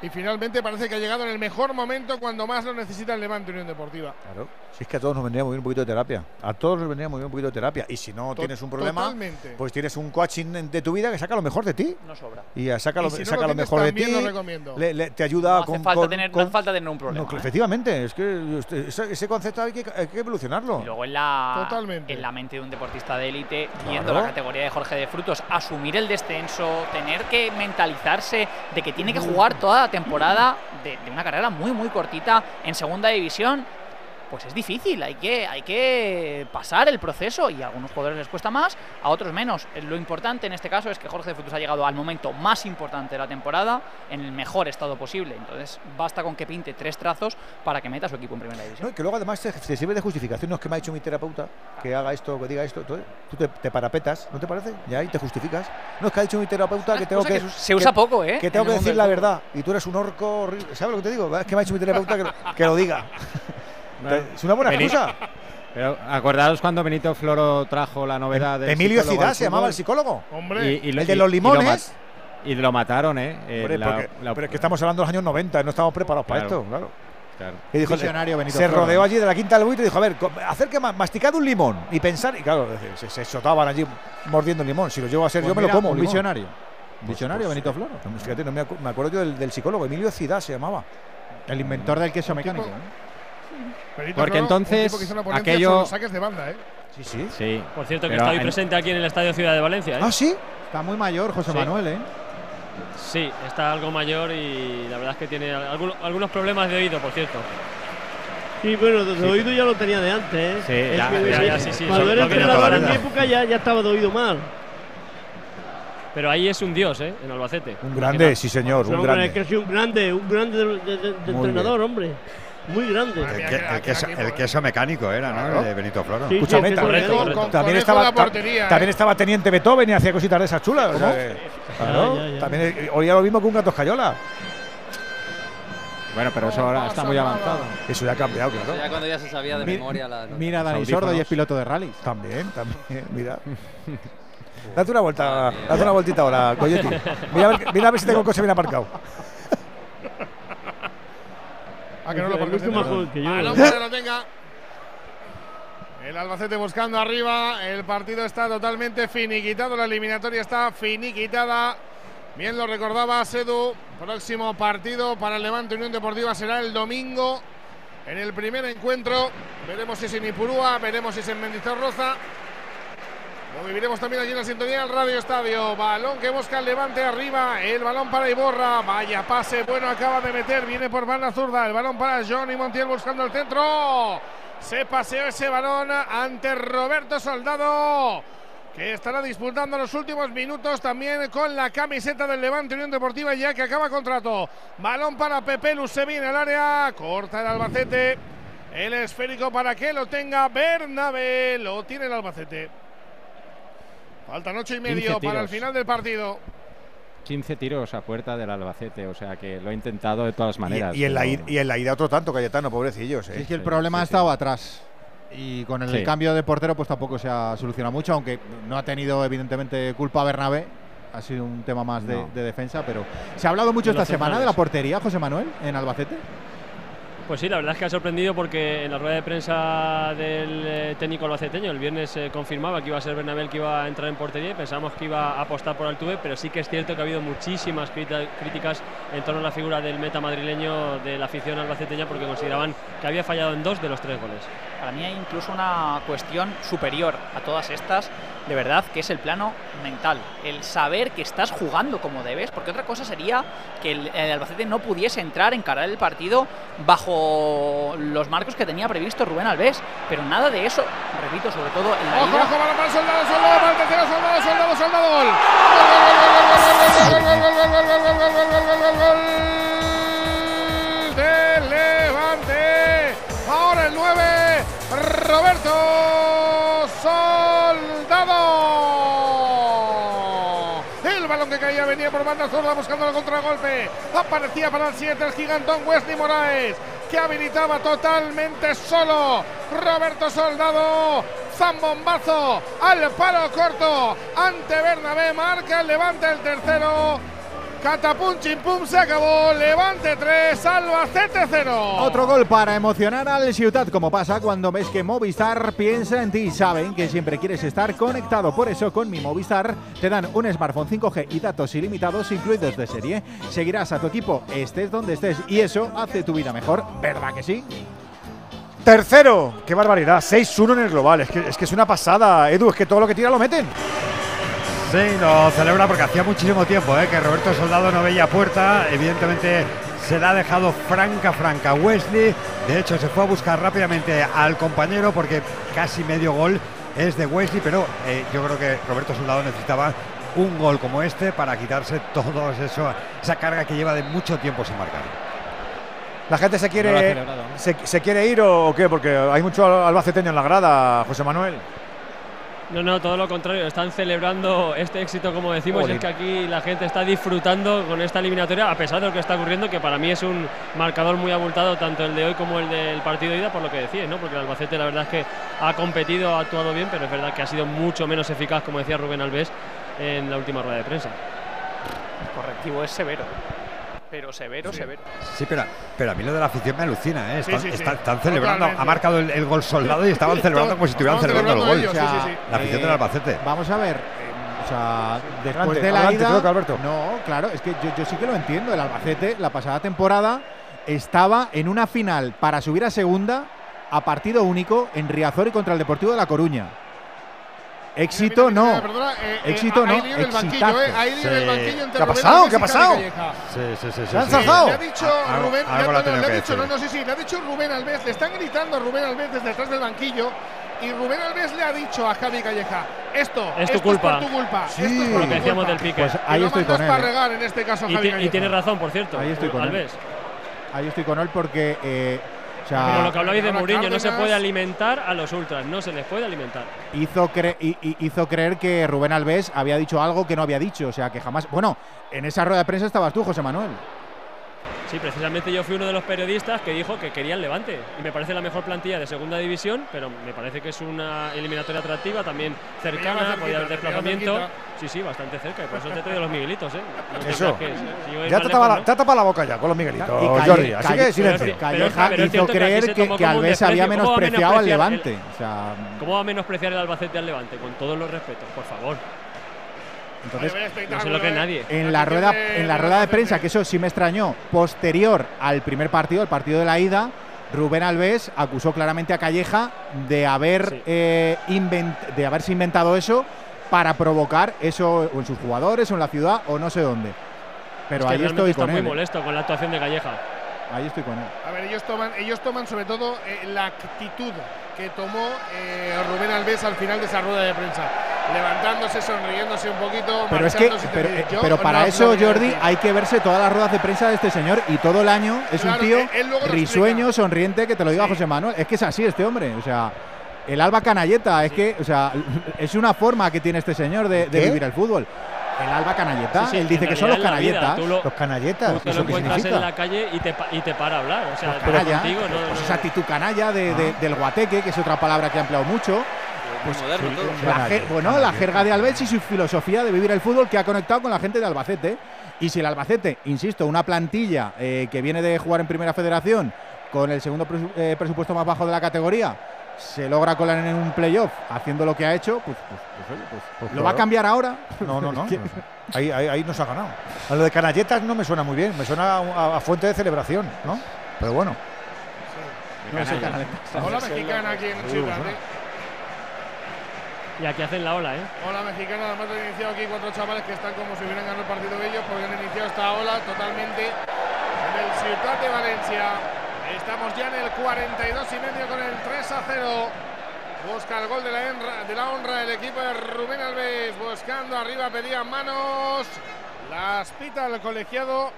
Y finalmente parece que ha llegado en el mejor momento cuando más lo necesita el Levante Unión Deportiva. Claro. Si es que a todos nos vendría muy bien un poquito de terapia. A todos nos vendría muy bien un poquito de terapia. Y si no To- tienes un problema, totalmente. pues tienes un coaching de tu vida que saca lo mejor de ti. No sobra. Y saca lo, Y si no saca lo mejor de también ti. lo recomiendo. le- le- te ayuda No hace, con, falta con- tener, con- no hace falta tener un problema. No, ¿eh? efectivamente, es que ese, ese concepto hay que, hay que evolucionarlo. Y luego en la, Totalmente. en la mente de un deportista de élite, viendo Claro. la categoría de Jorge de Frutos, asumir el descenso, tener que mentalizarse de que tiene que jugar toda temporada de, una carrera muy, muy cortita en segunda división, pues es difícil, hay que, hay que pasar el proceso y a algunos jugadores les cuesta más, a otros menos. Eh, Lo importante en este caso es que Jorge de Frutos ha llegado al momento más importante de la temporada en el mejor estado posible, entonces basta con que pinte tres trazos para que meta a su equipo en primera división. No, y que luego además te sirve de justificación. No es que me ha dicho mi terapeuta que haga esto, que diga esto. Entonces, tú te, te parapetas, ¿no te parece? Y ahí te justificas. No es que ha dicho mi terapeuta que tengo que. que se usa poco, ¿eh? Que tengo en que decir la verdad. Y tú eres un orco horrible. ¿Sabes lo que te digo? Es que me ha dicho mi terapeuta que, lo- que lo diga. es una buena excusa. Pero acordaros cuando Benito Floro trajo la novedad de Emilio Cidá se llamaba el psicólogo. Hombre, El de los limones. Y lo mataron, ¿eh? Eh, Hombre, la- porque- la- pero es que estamos hablando de los años 90, no estamos preparados para Claro. esto, claro. Claro. Y dijo, Visionario Benito se Floro, rodeó ¿no? allí de la quinta del buito y dijo, a ver, hacer que ma- masticar un limón y pensar, y claro, se, se sotaban allí mordiendo el limón. Si lo llevo a ser Pues yo, me lo mira, como. un limón. visionario. Pues- Visionario pues, Benito Floro. no, fíjate, no me, acu- me acuerdo yo del, del psicólogo, Emilio Cidá se llamaba. El inventor del queso mecánico. ¿eh? Porque entonces, aquello- saques de banda, ¿eh? Sí, sí. Sí. Por cierto, que Pero estoy en- presente aquí en el Estadio Ciudad de Valencia. ¿eh? Ah, sí. Está muy mayor José Sí. Manuel, ¿eh? Sí, está algo mayor y la verdad es que tiene algunos, algunos problemas de oído, por cierto. Sí, bueno, de Sí. oído ya lo tenía de antes, ¿eh? Sí, Es ya, que ya, ya, sí, sí, Cuando era entrenador en mi época ya, ya estaba de oído mal. Pero ahí es un dios, ¿eh? En Albacete. Un grande, sí señor, un hombre, grande. es que soy un grande, un grande de, de- de- entrenador, hombre. Muy grande. El, que- el queso, el queso mecánico era, ¿no? Claro. El de Benito Floro. Sí, Escúchame, sí, también, correcto, estaba, ta- portería, ¿eh? también estaba Teniente Beethoven y hacía cositas de esas chulas. o sea ¿Cómo? que- claro, Ya, ya, ya. también eh, olía lo mismo que un gato escayola. Bueno, pero eso ahora está muy avanzado. Eso ya ha cambiado, Eso claro. ya cuando ya se sabía de Mi- memoria la. Mira Dani. Sordo y es piloto de rally. También, también, mira. Date una vuelta, date una vueltita ahora, Coyote. Mira, a ver, mira a ver si tengo el coche bien aparcado. A que no lo más joven que yo. Balón lo tenga. El Albacete buscando arriba. El partido está totalmente finiquitado. La eliminatoria está finiquitada. Bien lo recordaba Sedu. Próximo partido para el Levante Unión Deportiva será el domingo. En el primer encuentro. Veremos si es en Ipurúa. Veremos si es en Mendizorroza. Lo viviremos también aquí en la sintonía del Radio Estadio. Balón que busca el Levante arriba. El balón para Iborra. Vaya pase bueno acaba de meter. Viene por banda zurda. El balón para Johnny Montiel buscando el centro. Se paseó ese balón ante Roberto Soldado. Que estará disputando los últimos minutos también con la camiseta del Levante Unión Deportiva ya que acaba contrato. Balón para Pepe Lusevi en el área. Corta el Albacete. El esférico para que lo tenga Bernabé. Lo tiene el Albacete. Faltan ocho y medio 15 para el final del partido. 15 tiros a puerta del Albacete, o sea que lo ha intentado de todas maneras. Y, y en la, pero- id- y en la ida otro tanto, Cayetano, pobrecillos. ¿eh? Es que el problema ha estado atrás. Y con el Sí. cambio de portero, pues tampoco se ha solucionado mucho, aunque no ha tenido, evidentemente, culpa Bernabé. Ha sido un tema más de, No. de defensa, pero se ha hablado mucho esta semana de la portería, José Manuel, en Albacete. Pues sí, la verdad es que ha sorprendido porque en la rueda de prensa del eh, técnico albaceteño el viernes se confirmaba que iba a ser Bernabé que iba a entrar en portería y pensamos que iba a apostar por Altuve, pero sí que es cierto que ha habido muchísimas críticas en torno a la figura del meta madrileño de la afición albaceteña porque consideraban que había fallado en dos de los tres goles. Para mí hay incluso una cuestión superior a todas estas, de verdad, que es el plano mental. El saber que estás jugando como debes, porque otra cosa sería que el, el Albacete no pudiese entrar, encarar el partido bajo los marcos que tenía previsto Rubén Alves. Pero nada de eso, repito, sobre todo en la Ojo, ida. ojo, venía por banda zurda buscando el contragolpe. Aparecía para el 7 el gigantón Wesley Moraes, que habilitaba totalmente solo. Roberto Soldado. Zambombazo al palo corto ante Bernabé. Marca el levante el tercero. Catapum chimpum se acabó. Levante 3, Albacete 0. Otro gol para emocionar al Ciutat, como pasa cuando ves que Movistar piensa en ti. Saben que siempre quieres estar conectado, por eso con mi Movistar te dan un smartphone 5G y datos ilimitados incluidos de serie. Seguirás a tu equipo, estés donde estés, y eso hace tu vida mejor, ¿verdad que sí? Tercero, qué barbaridad, 6-1 en el global. Es que, es que es una pasada, Edu, es que todo lo que tira lo meten. Sí, lo celebra porque hacía muchísimo tiempo ¿eh? que Roberto Soldado no veía puerta. Evidentemente se la ha dejado franca, franca Wesley. De hecho, se fue a buscar rápidamente al compañero porque casi medio gol es de Wesley, pero eh, yo creo que Roberto Soldado necesitaba un gol como este para quitarse todo eso, esa carga que lleva de mucho tiempo sin marcar. ¿La gente se quiere, celebrado, ¿no? se, se quiere ir o qué? Porque hay mucho albaceteño en la grada, José Manuel. No, no, todo lo contrario. Están celebrando este éxito, como decimos. y es que aquí la gente está disfrutando con esta eliminatoria, a pesar de lo que está ocurriendo, que para mí es un marcador muy abultado, tanto el de hoy como el del partido de ida, por lo que decís, ¿no? Porque el Albacete, la verdad es que ha competido, ha actuado bien, pero es verdad que ha sido mucho menos eficaz, como decía Rubén Alves, en la última rueda de prensa. El correctivo es severo. Pero severo, severo. Sí, pero, pero a mí lo de la afición me alucina, ¿eh? Están, sí, sí. están- están celebrando, Totalmente. ha marcado el, el gol soldado y estaban celebrando como si estuvieran celebrando el gol. ellos, sí, sí. La afición Eh, del Albacete. Vamos a ver, eh, o sea, después Adelante, de la adelante, ida. creo que Alberto. No, claro, es que yo, yo sí que lo entiendo. El Albacete, la pasada temporada, estaba en una final para subir a segunda a partido único en Riazor y contra el Deportivo de La Coruña. Éxito no. Perdona, eh, eh, Éxito no. Exitazo. ¿eh? El banquillo entre ¿Qué ha pasado? ¿Qué ha y pasado? Sí, sí, sí. ¿Se han sí. zafado? Le ha dicho Rubén, no, le ha dicho, no, decir. no, sí, sí, le ha dicho Rubén Alves, le están gritando a Rubén Alves desde detrás del banquillo y Rubén Alves le ha dicho a Javi Calleja, esto Es tu esto culpa. es por tu culpa, Sí. esto es Por lo que decíamos culpa". del pique. Pues Y ahí lo estoy con él. para regar en este caso Y, Javi y tiene razón, por cierto. Ahí estoy con él. Alves. Ahí estoy con él porque. O sea, Pero lo que hablabais de Mourinho, no se puede alimentar a los ultras, no se les puede alimentar. hizo, cre- hi- hi- hizo creer que Rubén Alves había dicho algo que no había dicho. O sea, que jamás. Bueno, en esa rueda de prensa estabas tú, José Manuel. Sí, precisamente yo fui uno de los periodistas que dijo que quería el Levante. Y me parece la mejor plantilla de segunda división, pero me parece que es una eliminatoria atractiva, también cercana, cerquita, podía haber desplazamiento. Sí, sí, bastante cerca. y Por eso te he traído los Miguelitos, ¿eh? No Eso. si Ya te tapa, lejos, la, la boca ya con los Miguelitos, Y Calle- Jordi. Así Calle- que silencio. pero- Calleja pero hizo creer se que, que Alves había desprecio. ¿Cómo va a menospreciado al Levante. O sea, ¿Cómo va a menospreciar el Albacete al Levante? Con todos los respetos, por favor. Entonces. No se lo cree ¿eh? nadie. En la rueda, en la rueda de prensa, que eso sí me extrañó, posterior al primer partido, el partido de la ida, Rubén Alves acusó claramente a Calleja de haber Sí. eh, invent- de haberse inventado eso para provocar eso o en sus jugadores o en la ciudad o no sé dónde. Pero Es que ahí estoy está con muy él. ¿eh? molesto con la actuación de Calleja. Ahí estoy con él. A ver, ellos toman, ellos toman sobre todo eh, la actitud que tomó eh, Rubén Alves al final de esa rueda de prensa. levantándose, sonriéndose un poquito. Pero es que, pero, dice, eh, "Yo pero no para eso, aplaudiría Jordi, a ti". hay que verse todas las ruedas de prensa de este señor y todo el año es Claro, un tío risueño, sonriente, que te lo diga José Manuel. Es que es así este hombre, o sea, el Alba Canalleta, es que, o sea, es una forma que tiene este señor de, de vivir el fútbol. El Alba Canalleta, Sí, sí, él dice que son los canalletas. lo- Los canalletas, Tú te lo ¿eso qué encuentras en la calle y te, y te para a hablar. O sea, Pues canalla, contigo, no, pues no, esa actitud canalla de- de- del guateque, que es otra palabra que ha empleado mucho. Pues, moderno todo. la Canalla, bueno, la jerga de Alves y su filosofía de vivir el fútbol que ha conectado con la gente de Albacete. Y si el Albacete, insisto, una plantilla eh, que viene de jugar en Primera Federación con el segundo presu- eh, presupuesto más bajo de la categoría, se logra colar en un playoff haciendo lo que ha hecho, pues, pues, pues, oye, pues, Pues ¿lo va a cambiar ahora? No, no, no. Ahí, ahí, ahí nos ha ganado. A lo de canalletas no me suena muy bien, me suena a, a fuente de celebración, ¿no? Pero bueno. No sé, canalleta. Ola mexicana aquí en Ciudad. ¿eh? Y aquí hacen la ola, ¿eh? Ola mexicana, además han iniciado aquí cuatro chavales que están como si hubieran ganado el partido ellos porque han iniciado esta ola totalmente en el Ciutat de Valencia. Estamos ya en el 42 y medio con el 3 a 0. Busca el gol de la, de la honra el equipo de Rubén Alves. Buscando arriba, pedía manos. Las pita el colegiado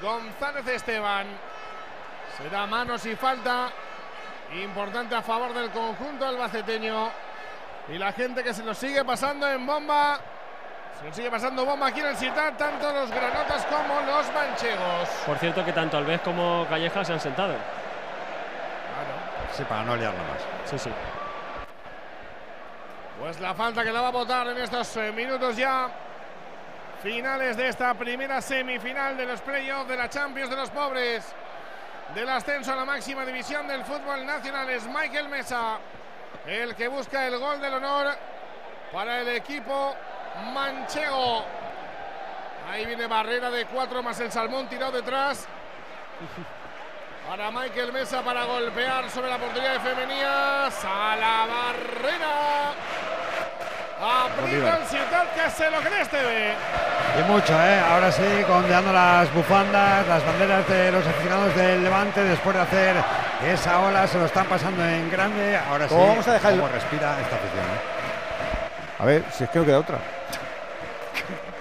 González Esteban. Será manos y falta. Importante a favor del conjunto albaceteño. Y la gente que se lo sigue pasando en bomba. Se lo sigue pasando bomba aquí en el Ciutat, tanto los granotas como los manchegos. Por cierto que tanto Alves como Calleja se han sentado. Sí, para no liarla más. Sí, sí. Pues la falta que la va a votar en estos eh, minutos ya. Finales de esta primera semifinal de los playoffs de la Champions de los pobres. Del ascenso a la máxima división del fútbol nacional es Michael Mesa. El que busca el gol del honor para el equipo manchego. Ahí viene barrera de cuatro más el salmón tirado detrás. Para Michael Mesa para golpear sobre la portería de Femenías. A la barrera. Aprieta el Ciutat que se lo cree este ve. Y mucho, ¿eh? Ahora sí, ondeando las bufandas, las banderas de los aficionados del Levante, después de hacer esa ola, se lo están pasando en grande. Ahora sí, ¿Cómo vamos a dejar el- respira esta afición, ¿eh? A ver, si es que no queda otra.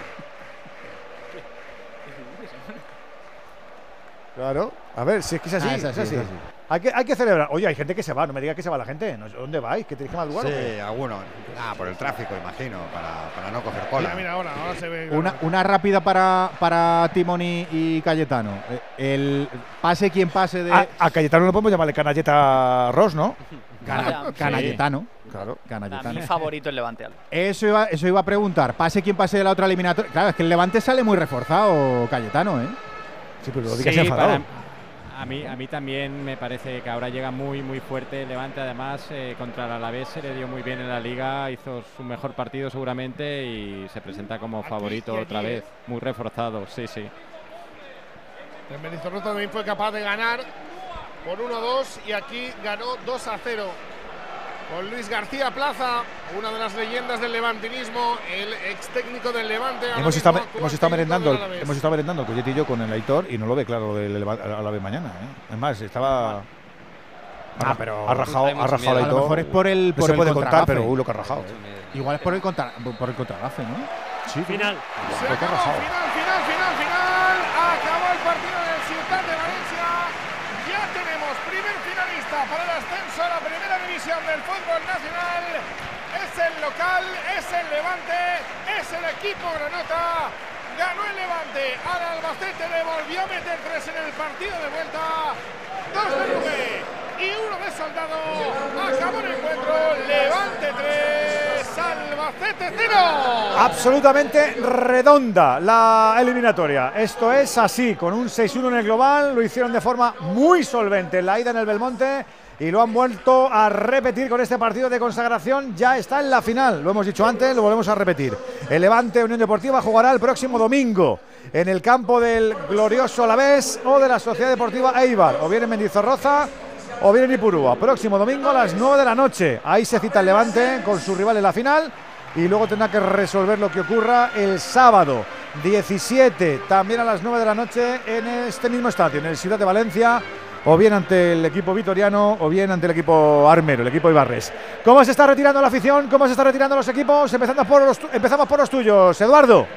Claro. A ver, si es que es así. Ah, es así, es así. es así. Hay, que, hay que celebrar. Oye, hay gente que se va, no me digas que se va la gente. ¿Dónde vais? ¿Que tenéis que madrugar Sí, qué? algunos. Ah, por el tráfico, imagino, para, para no coger cola. Mira, mira, ahora, ahora se ve. Una, una rápida para, para Timoni y Cayetano. Eh, El pase quien pase de. A, a Cayetano no podemos llamarle canalleta Ross, ¿no? Cana- Sí. Canalletano. Claro. A Canalletano. mi favorito el Levante Alba. Eso iba, eso iba a preguntar. Pase quien pase de la otra eliminatoria. Claro, es que el Levante sale muy reforzado, Cayetano, ¿eh? Sí, pero lo Sí, digas enfadado. para- a, mí, a mí también me parece que ahora llega muy muy fuerte el Levante. Además, eh, contra el Alavés se le dio muy bien en la liga, hizo su mejor partido seguramente y se presenta como favorito otra vez. Muy reforzado, sí, sí. El Mendizorroza también fue capaz de ganar por 1-2 y aquí ganó 2 a 0. Con Luis García Plaza, una de las leyendas del levantinismo, el ex técnico del Levante. Hemos mismo estado, hemos estado merendando, Alavés. hemos estado merendando el Coyete y yo con el Aitor y no lo ve claro lo del Leva- a la vez mañana. ¿eh? Es más, estaba. Ah, pero- Ha rajado, ha rajado el A lo Aitor. mejor es por el, No por se el puede contar, pero uy, lo que ha rajado. Igual es por el, contra, por el contragafe, ¿no? Sí, Final. Se ha acabó, rajado. final, final, final, final. Acabó el partido del Ciutat de Valencia. Ya tenemos primer finalista para el ascenso a la primera división del fútbol nacional. Es el es el Levante, es el equipo Granota. Ganó el Levante al Albacete, le volvió a meter tres en el partido de vuelta. Dos de Rubé y uno de Soldado. Acabó el encuentro. Levante 3, Albacete 0. Absolutamente redonda la eliminatoria. Esto es así, con un 6-1 en el global. Lo hicieron de forma muy solvente en la ida en el Belmonte y lo han vuelto a repetir con este partido de consagración. Ya está en la final, lo hemos dicho antes, lo volvemos a repetir. El Levante Unión Deportiva jugará el próximo domingo en el campo del glorioso Alavés o de la Sociedad Deportiva Eibar, o bien en Mendizorroza o bien en Ipurúa. Próximo domingo a las 9 de la noche. Ahí se cita el Levante con su rival en la final y luego tendrá que resolver lo que ocurra el sábado 17, también a las 9 de la noche en este mismo estadio, en el Ciudad de Valencia, o bien ante el equipo vitoriano o bien ante el equipo armero, el equipo Ibarres. ¿Cómo se está retirando la afición? ¿Cómo se está retirando los equipos? Empezando por los, empezamos por los tuyos, Eduardo.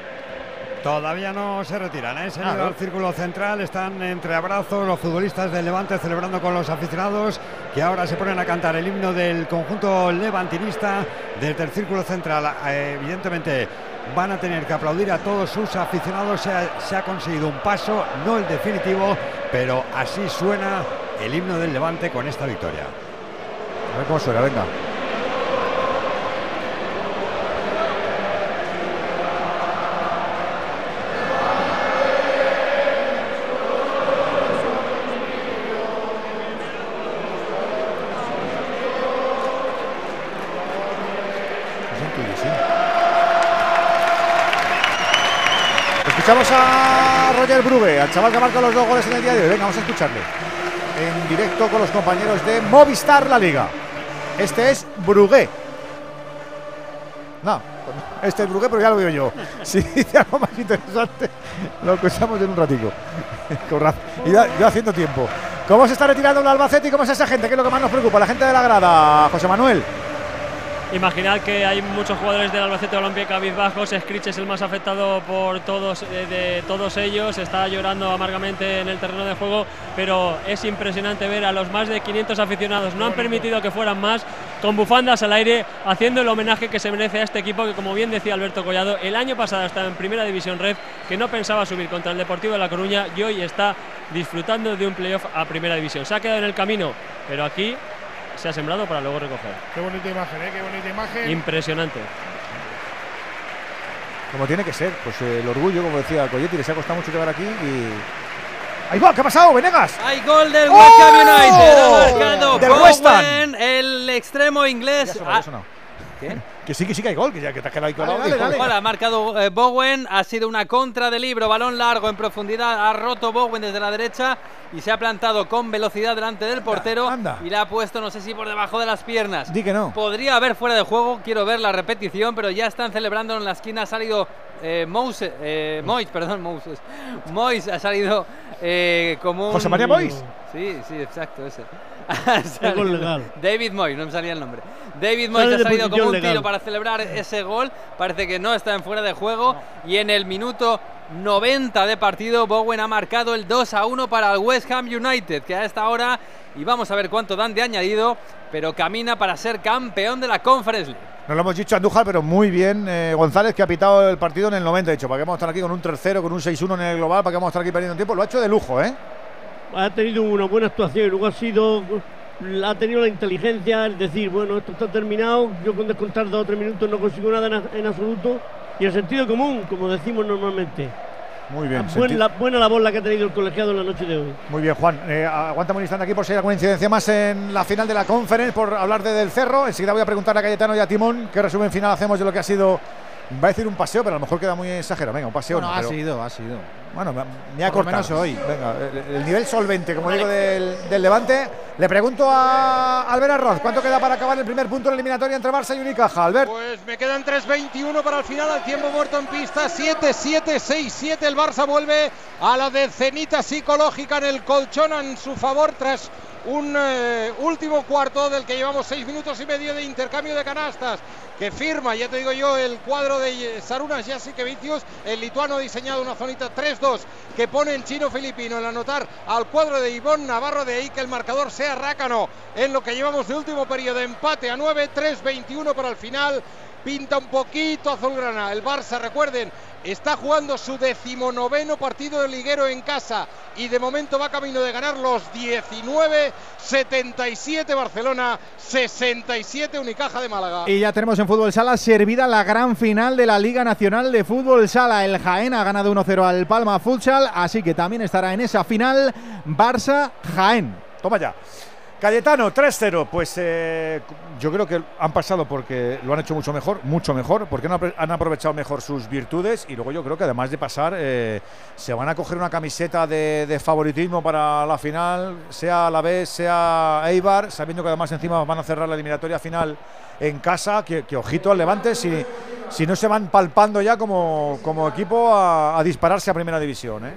Todavía no se retiran, ¿eh? se han Ah, ido ¿no? al círculo central, están entre abrazos los futbolistas del Levante celebrando con los aficionados que ahora se ponen a cantar el himno del conjunto levantinista desde el círculo central. Eh, evidentemente van a tener que aplaudir a todos sus aficionados, se ha, se ha conseguido un paso, no el definitivo, pero así suena el himno del Levante con esta victoria. A ver cómo suena, venga. Escuchamos a Roger Brugge, al chaval que marca los dos goles en el día de hoy. Venga, vamos a escucharle. En directo con los compañeros de Movistar La Liga. Este es Brugge. No, este es Brugge, pero ya lo veo yo. Si dice algo más interesante, lo escuchamos en un ratico. Y ya haciendo tiempo. ¿Cómo se está retirando el Albacete y cómo es esa gente? ¿Qué es lo que más nos preocupa? La gente de la grada, José Manuel. Imaginad que hay muchos jugadores del Albacete Balompié cabizbajos. Scritch es el más afectado por todos, eh, de todos ellos. Está llorando amargamente en el terreno de juego, pero es impresionante ver a los más de 500 aficionados. No han permitido que fueran más, con bufandas al aire, haciendo el homenaje que se merece a este equipo que, como bien decía Alberto Collado, el año pasado estaba en Primera División Red, que no pensaba subir contra el Deportivo de La Coruña y hoy está disfrutando de un playoff a Primera División. Se ha quedado en el camino, pero aquí se ha sembrado para luego recoger. Qué bonita imagen, ¿eh? Qué bonita imagen. Impresionante. Como tiene que ser, pues eh, el orgullo, como decía Coyetti, les ha costado mucho llegar aquí y. ¡Ahí va! ¿Qué ha pasado, Venegas? Hay gol del ¡Oh! West Ham United. Ha marcado Del West Ham. Bowen, el extremo inglés. Ya sonó, Ah, ya sonó. Que sí, que sí que hay gol, que ya que te has quedado ahí colado. Gol, ha marcado eh, Bowen, ha sido una contra de libro, balón largo en profundidad, ha roto Bowen desde la derecha y se ha plantado con velocidad delante del portero y la ha puesto, no sé si por debajo de las piernas. Di que no. Podría haber fuera de juego, quiero ver la repetición, pero ya están celebrando en la esquina, ha salido eh, Mose- eh, Mois, perdón, Moses. Mois ha salido eh, como un... ¿José María Mois? Sí, sí, exacto, ese. Gol legal. David Moyes, no me salía el nombre. David Moyes Sale ha salido como un legal. tiro para celebrar ese gol. Parece que no está en fuera de juego. Y en el minuto 90 de partido, Bowen ha marcado el 2 a 1 para el West Ham United, que a esta hora, y vamos a ver cuánto dan de añadido, pero camina para ser campeón de la Conference League. No lo hemos dicho a Andújar, pero muy bien eh, González, que ha pitado el partido en el 90. De hecho, para que vamos a estar aquí con un 3-0, con un 6-1 en el global, para que vamos a estar aquí perdiendo tiempo. Lo ha hecho de lujo, ¿eh? Ha tenido una buena actuación y luego ha sido ha tenido la inteligencia el decir bueno esto está terminado yo con descontar dos o tres minutos no consigo nada en, en absoluto y el sentido común como decimos normalmente Muy bien. buena, senti- la, buena labor la que ha tenido el colegiado en la noche de hoy Muy bien, Juan. Eh, aguántame un instante aquí por si hay alguna incidencia más en la final de la conference, por hablar de Del Cerro. Enseguida voy a preguntar a Cayetano y a Timón qué resumen final hacemos de lo que ha sido. Va a decir un paseo, pero a lo mejor queda muy exagerado. Venga, un paseo. Bueno, no, ha pero- sido, ha sido. Bueno, me, me ha cortado. menos hoy. Venga, el, el nivel solvente, como digo, del, del Levante. Le pregunto a Albert Arroz, ¿cuánto queda para acabar el primer punto en la eliminatoria entre Barça y Unicaja? Albert. Pues me quedan 3.21 para el final, al tiempo muerto en pista, 7-7, 6-7. El Barça vuelve a la decenita psicológica en el colchón en su favor tras un eh, último cuarto del que llevamos seis minutos y medio de intercambio de canastas que firma, ya te digo yo, el cuadro de eh, Sarunas Jasikevicius, el lituano ha diseñado una zonita 3-2 que pone el chino filipino en anotar al cuadro de Ivón Navarro, de ahí que el marcador sea rácano en lo que llevamos de último periodo, empate a 9, 3-21 para el final, pinta un poquito azulgrana. El Barça, recuerden, está jugando su decimonoveno partido de liguero en casa y de momento va camino de ganar los 19, 77 Barcelona, 67 Unicaja de Málaga. Y ya tenemos en Fútbol Sala servida la gran final de la Liga Nacional de Fútbol Sala. El Jaén ha ganado 1-0 al Palma Futsal, así que también estará en esa final Barça-Jaén. Toma ya. Cayetano, 3-0. Pues eh, yo creo que han pasado porque lo han hecho mucho mejor, mucho mejor, porque han, aprovechado mejor sus virtudes y luego yo creo que además de pasar, eh, se van a coger una camiseta de, favoritismo para la final, sea la vez, sea Eibar, sabiendo que además encima van a cerrar la eliminatoria final en casa, que, ojito al Levante, si, si no se van palpando ya como, como equipo a, a dispararse a primera división. ¿eh?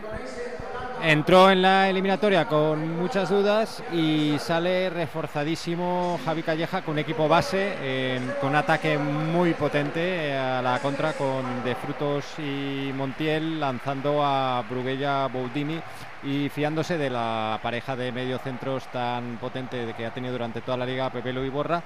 Entró en la eliminatoria con muchas dudas y sale reforzadísimo Javi Calleja con equipo base, con ataque muy potente eh, a la contra con De Frutos y Montiel lanzando a Bruguella Boudini y fiándose de la pareja de mediocentros tan potente que ha tenido durante toda la liga Pepelo y Borra.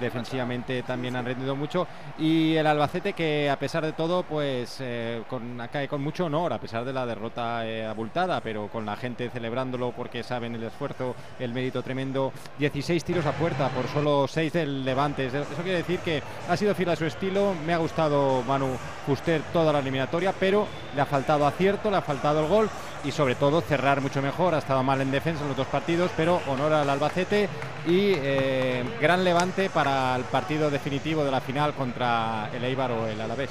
Defensivamente también han rendido mucho y el Albacete que a pesar de todo pues eh, con, cae con mucho honor a pesar de la derrota eh, abultada, pero con la gente celebrándolo porque saben el esfuerzo, el mérito tremendo. 16 tiros a puerta por solo 6 del Levante. Eso quiere decir que ha sido fiel a su estilo. Me ha gustado Manu Fuster toda la eliminatoria, pero le ha faltado acierto, le ha faltado el gol y sobre todo cerrar mucho mejor. Ha estado mal en defensa en los dos partidos, pero honor al Albacete y eh, gran levante para el partido definitivo de la final contra el Eibar o el Alavés.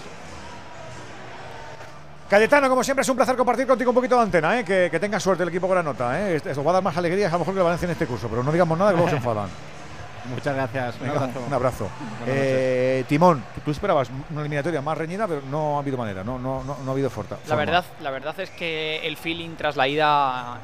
Cayetano, como siempre, es un placer compartir contigo un poquito de antena, ¿eh? que, que tenga suerte el equipo con la nota. ¿eh? Esto va a dar más alegrías a lo mejor que la Valencia en este curso, pero no digamos nada que luego se enfadan. Muchas gracias. Un abrazo. Un abrazo. Eh, Timón, tú esperabas una eliminatoria más reñida, pero no ha habido manera, no, no, no, no ha habido forta. La verdad, la verdad es que el feeling tras la ida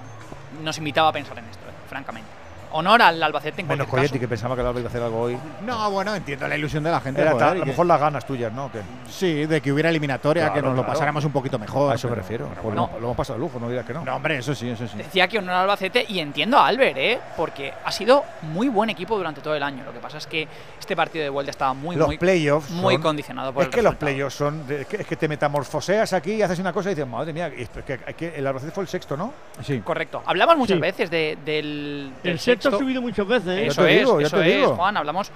nos invitaba a pensar en esto, eh, francamente. Honor al Albacete en Menos Coyetti, que pensaba que el Alba iba a hacer algo hoy. No, bueno, entiendo la ilusión de la gente. Era joder, tal- a lo que- mejor las ganas tuyas, ¿no? Que, Sí, de que hubiera eliminatoria, Claro, que nos lo pasáramos un poquito mejor. a eso me refiero. pero Pues bueno. lo, lo hemos pasado de lujo, no dirás que no. No, hombre, eso sí, eso sí. Decía que honor al Albacete y entiendo a Albert, ¿eh? porque ha sido muy buen equipo durante todo el año. Lo que pasa es que este partido de vuelta estaba muy, los muy, playoffs muy son- condicionado por es el que los playoffs son de- es que, es que te metamorfoseas aquí y haces una cosa y dices madre mía es que, es que el Albacete fue el sexto no sí Correcto. Hablamos muchas Sí. veces de- del, del El sexto ha sexto. subido muchas veces. ¿eh? Eso es, digo, eso es, digo. Juan. Hablamos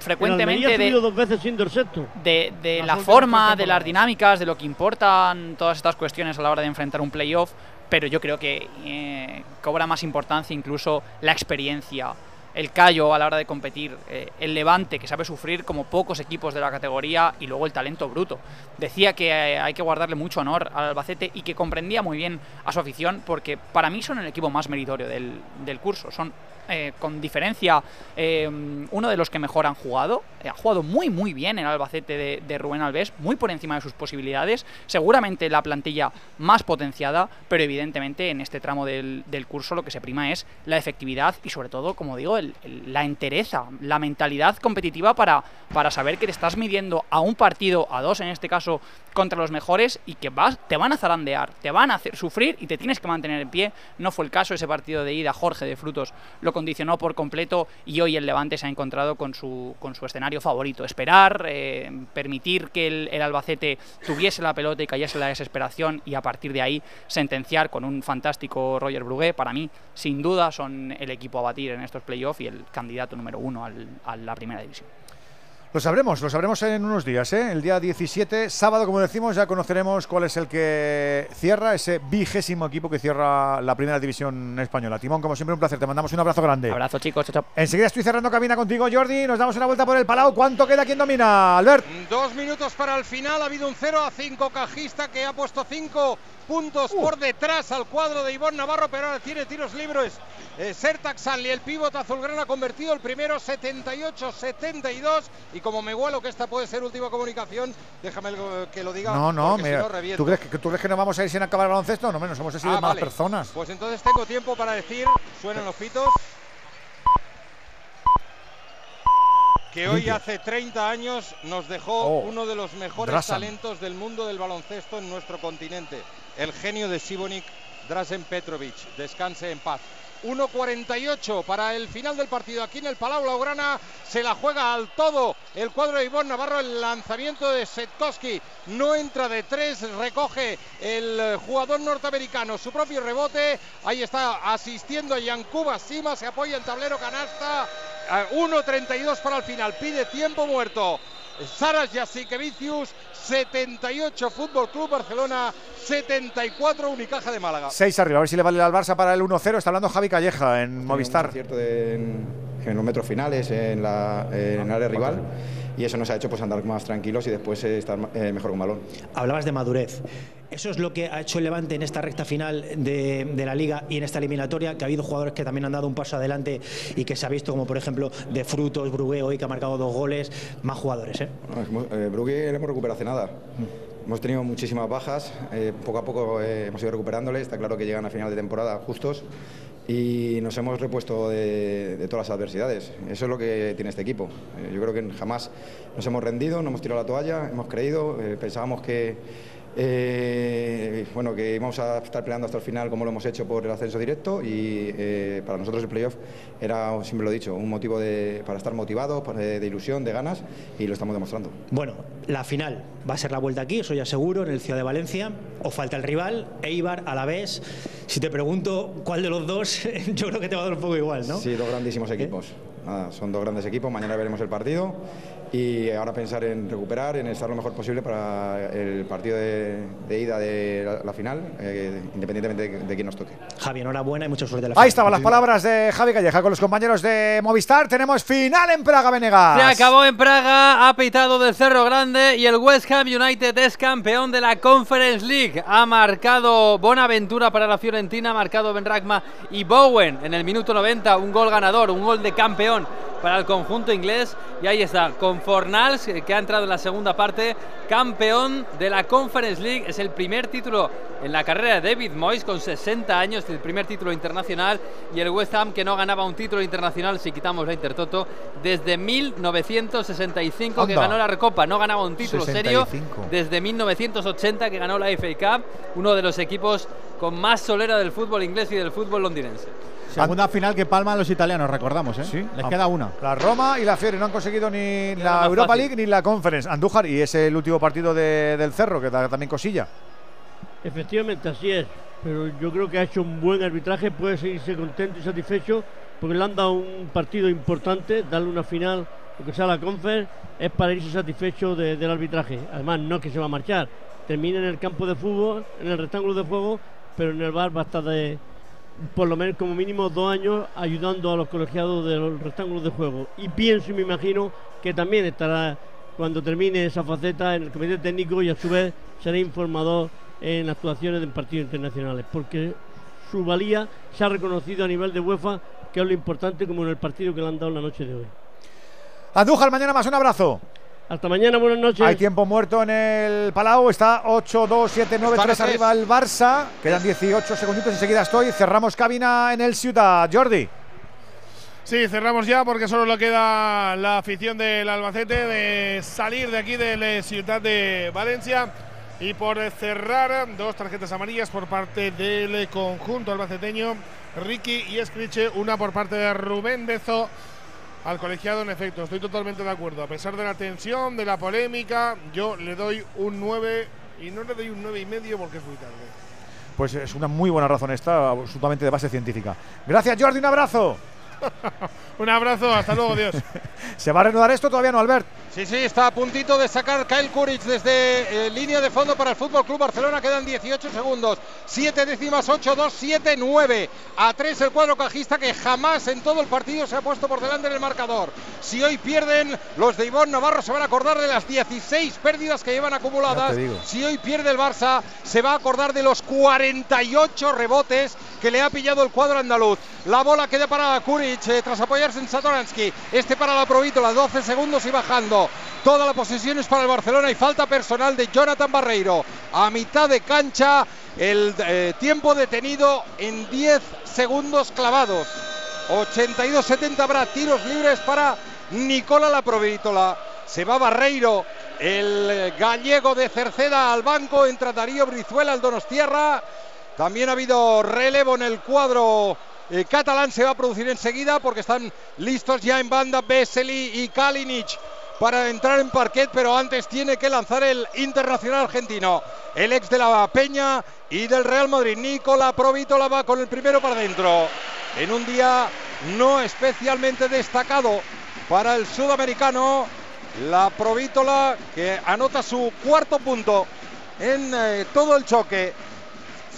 frecuentemente ha de, dos veces siendo el sexto. de, de la forma, de las dinámicas, de lo que importan todas estas cuestiones a la hora de enfrentar un playoff, pero yo creo que eh, cobra más importancia incluso la experiencia, el callo a la hora de competir, eh, el levante que sabe sufrir como pocos equipos de la categoría y luego el talento bruto. Decía que eh, hay que guardarle mucho honor al Albacete y que comprendía muy bien a su afición porque para mí son el equipo más meritorio del, del curso. Son eh, con diferencia eh, uno de los que mejor han jugado. Eh, ha jugado muy muy bien el Albacete de, Rubén Alves, muy por encima de sus posibilidades. Seguramente la plantilla más potenciada, pero evidentemente en este tramo del, del curso lo que se prima es la efectividad y sobre todo, como digo, el- la entereza, la mentalidad competitiva para, para saber que te estás midiendo a un partido, a dos en este caso, contra los mejores y que vas, te van a zarandear, te van a hacer sufrir y te tienes que mantener en pie. No fue el caso ese partido de ida, Jorge de Frutos lo condicionó por completo y hoy el Levante se ha encontrado con su, con su escenario favorito. Esperar, eh, permitir que el, el Albacete tuviese la pelota y cayese la desesperación y a partir de ahí sentenciar con un fantástico Roger Brugué. Para mí, sin duda, son el equipo a batir en estos playoffs y el candidato número uno al- a la primera división. Lo sabremos, lo sabremos en unos días, ¿eh? El día 17, sábado, como decimos, ya conoceremos cuál es el que cierra, ese vigésimo equipo que cierra la primera división española. Timón, como siempre, un placer. Te mandamos un abrazo grande. Abrazo, chicos. Chao, chao. Enseguida estoy cerrando cabina contigo, Jordi. Nos damos una vuelta por el Palau. ¿Cuánto queda? ¿Quién domina? Albert. Dos minutos para el final. Ha habido un 0 a 5 cajista que ha puesto 5 puntos por detrás al cuadro de Ivonne Navarro, pero ahora tiene tiros libres. Eh, Sanli, el pívot azulgrana, ha convertido el primero 78-72. Y como me huelo que esta puede ser última comunicación, déjame el- que lo diga. No, no, si mira. no. ¿tú, crees que, ¿Tú crees que no vamos a ir sin acabar el baloncesto? No, menos, somos así de Ah, malas vale. personas. Pues entonces tengo tiempo para decir, suenan los pitos, que hoy hace 30 años nos dejó Oh, uno de los mejores talentos del mundo del baloncesto en nuestro continente, el genio de Sibonik, Drazen Petrovic. Descanse en paz. 1.48 para el final del partido aquí en el Palau Blaugrana. Se la juega al todo el cuadro de Ivonne Navarro. El lanzamiento de Setkowski no entra de tres. Recoge el jugador norteamericano su propio rebote. Ahí está asistiendo a Yankuba Sima. Se apoya el tablero canasta. A 1.32 para el final. Pide tiempo muerto. Saras Jasikevicius, 78 Fútbol Club Barcelona, 74 Unicaja de Málaga. 6 arriba, a ver si le vale al Barça para el 1-0. Está hablando Javi Calleja en Movistar. cierto en, en los metros finales, en la en el área rival, y eso nos ha hecho pues andar más tranquilos y después eh, estar eh, mejor con balón. Hablabas de madurez. Eso es lo que ha hecho el Levante en esta recta final de, de la liga y en esta eliminatoria, que ha habido jugadores que también han dado un paso adelante y que se ha visto como por ejemplo de Frutos, Brugué hoy que ha marcado dos goles, más jugadores, ¿eh? No, eh, Brugge le hemos recuperado hace nada. hemos tenido muchísimas bajas, eh, poco a poco eh, hemos ido recuperándole, está claro que llegan a final de temporada justos y nos hemos repuesto de, todas las adversidades. Eso es lo que tiene este equipo. Eh, yo creo que jamás nos hemos rendido, no hemos tirado la toalla, hemos creído, eh, pensábamos que, eh, bueno, que íbamos a estar peleando hasta el final como lo hemos hecho por el ascenso directo y eh, para nosotros el playoff era, siempre lo he dicho, un motivo de- para estar motivados, de, ilusión, de ganas y lo estamos demostrando. Bueno, la final va a ser la vuelta aquí, eso ya seguro, en el Ciudad de Valencia. O falta el rival, Eibar, Alavés. Si te pregunto cuál de los dos, yo creo que te va a dar un poco igual, ¿no? Sí, dos grandísimos equipos. Nada, son dos grandes equipos, mañana veremos el partido y ahora pensar en recuperar, en estar lo mejor posible para el partido de, de ida de la, la final, eh, independientemente de, de quién nos toque. Javi, enhorabuena y mucha suerte la Ahí final. estaban las palabras de Javi Calleja con los compañeros de Movistar. Tenemos final en Praga, Venegas. Se acabó en Praga, ha pitado del Cerro Grande y el West Ham United es campeón de la Conference League. Ha marcado Bonaventura para la Fiorentina, ha marcado Ben Ragma y Bowen en el minuto 90, un gol ganador, un gol de campeón para el conjunto inglés. Y ahí está, con Fornals, eh, que ha entrado en la segunda parte, campeón de la Conference League. Es el primer título en la carrera de David Moyes, con 60 años, el primer título internacional. Y el West Ham, que no ganaba un título internacional, si quitamos la Intertoto, desde 1965 que Anda. ganó la Recopa. No ganaba un título serio 65. desde 1980 que ganó la FA Cup, uno de los equipos con más solera del fútbol inglés y del fútbol londinense. Segunda final que palman los italianos, recordamos, ¿eh? Les Ah, queda una. La Roma y la Fiore no han conseguido ni la más Europa fácil. League ni la Conference. Andújar y es el último partido de- del Cerro, que da también cosilla. Efectivamente, así es. Pero yo creo que ha hecho un buen arbitraje, puede seguirse contento y satisfecho porque le han dado un partido importante, darle una final, lo que sea la Confer, es para irse satisfecho de- del arbitraje. Además, no es que se va a marchar, termina en el campo de fútbol, en el rectángulo de juego, pero en el bar va a estar de por lo menos como mínimo dos años ayudando a los colegiados de los rectángulos de juego. Y pienso y me imagino que también estará cuando termine esa faceta en el comité técnico y a su vez será informador en actuaciones en partidos internacionales, porque su valía se ha reconocido a nivel de UEFA, que es lo importante como en el partido que le han dado la noche de hoy. Andújar, mañana más un abrazo. Hasta mañana, buenas noches. Hay tiempo muerto en el Palau. Está 8, 2, 7, 9, Está 3 tres. arriba el Barça. Quedan 18 segunditos. Enseguida estoy. Cerramos cabina en el Ciudad. Jordi. Sí, cerramos ya porque solo le queda la afición del Albacete de salir de aquí del eh, Ciudad de Valencia. Y por cerrar, dos tarjetas amarillas por parte del conjunto albaceteño. Ricky y Escriche, una por parte de Rubén Bezo al colegiado. En efecto, estoy totalmente de acuerdo. A pesar de la tensión, de la polémica, yo le doy un 9 y no le doy un 9 y medio porque es muy tarde. Pues es una muy buena razón esta, absolutamente de base científica. Gracias, Jordi. Un abrazo. Un abrazo, hasta luego, Dios. ¿Se va a reanudar esto todavía no, Albert? Sí, sí, está a puntito de sacar Kyle Kuric desde eh, línea de fondo para el Fútbol Club Barcelona. Quedan 18 segundos. 7 décimas, 8, 2, 7, 9. A 3 el cuadro cajista que jamás en todo el partido se ha puesto por delante en el marcador. Si hoy pierden, los de Ivón Navarro se van a acordar de las 16 pérdidas que llevan acumuladas. Si hoy pierde el Barça, se va a acordar de los 48 rebotes que le ha pillado el cuadro andaluz. La bola queda para Kuric eh, tras apoyarse en Satoransky. Este para la Provítola, 12 segundos y bajando. Toda la posesión es para el Barcelona y falta personal de Jonathan Barreiro. A mitad de cancha, el eh, tiempo detenido en 10 segundos clavados. 82-70 habrá tiros libres para Nicola La Provítola. Se va Barreiro, el gallego de Cerceda al banco, entra Darío Brizuela al Donostierra. También ha habido relevo en el cuadro. Eh, catalán, se va a producir enseguida porque están listos ya en banda Vesely y Kalinic para entrar en parquet, pero antes tiene que lanzar el internacional argentino, el ex de la Peña y del Real Madrid, Nicola Provítola va con el primero para adentro, en un día no especialmente destacado para el sudamericano, la Provítola que anota su cuarto punto en eh, todo el choque.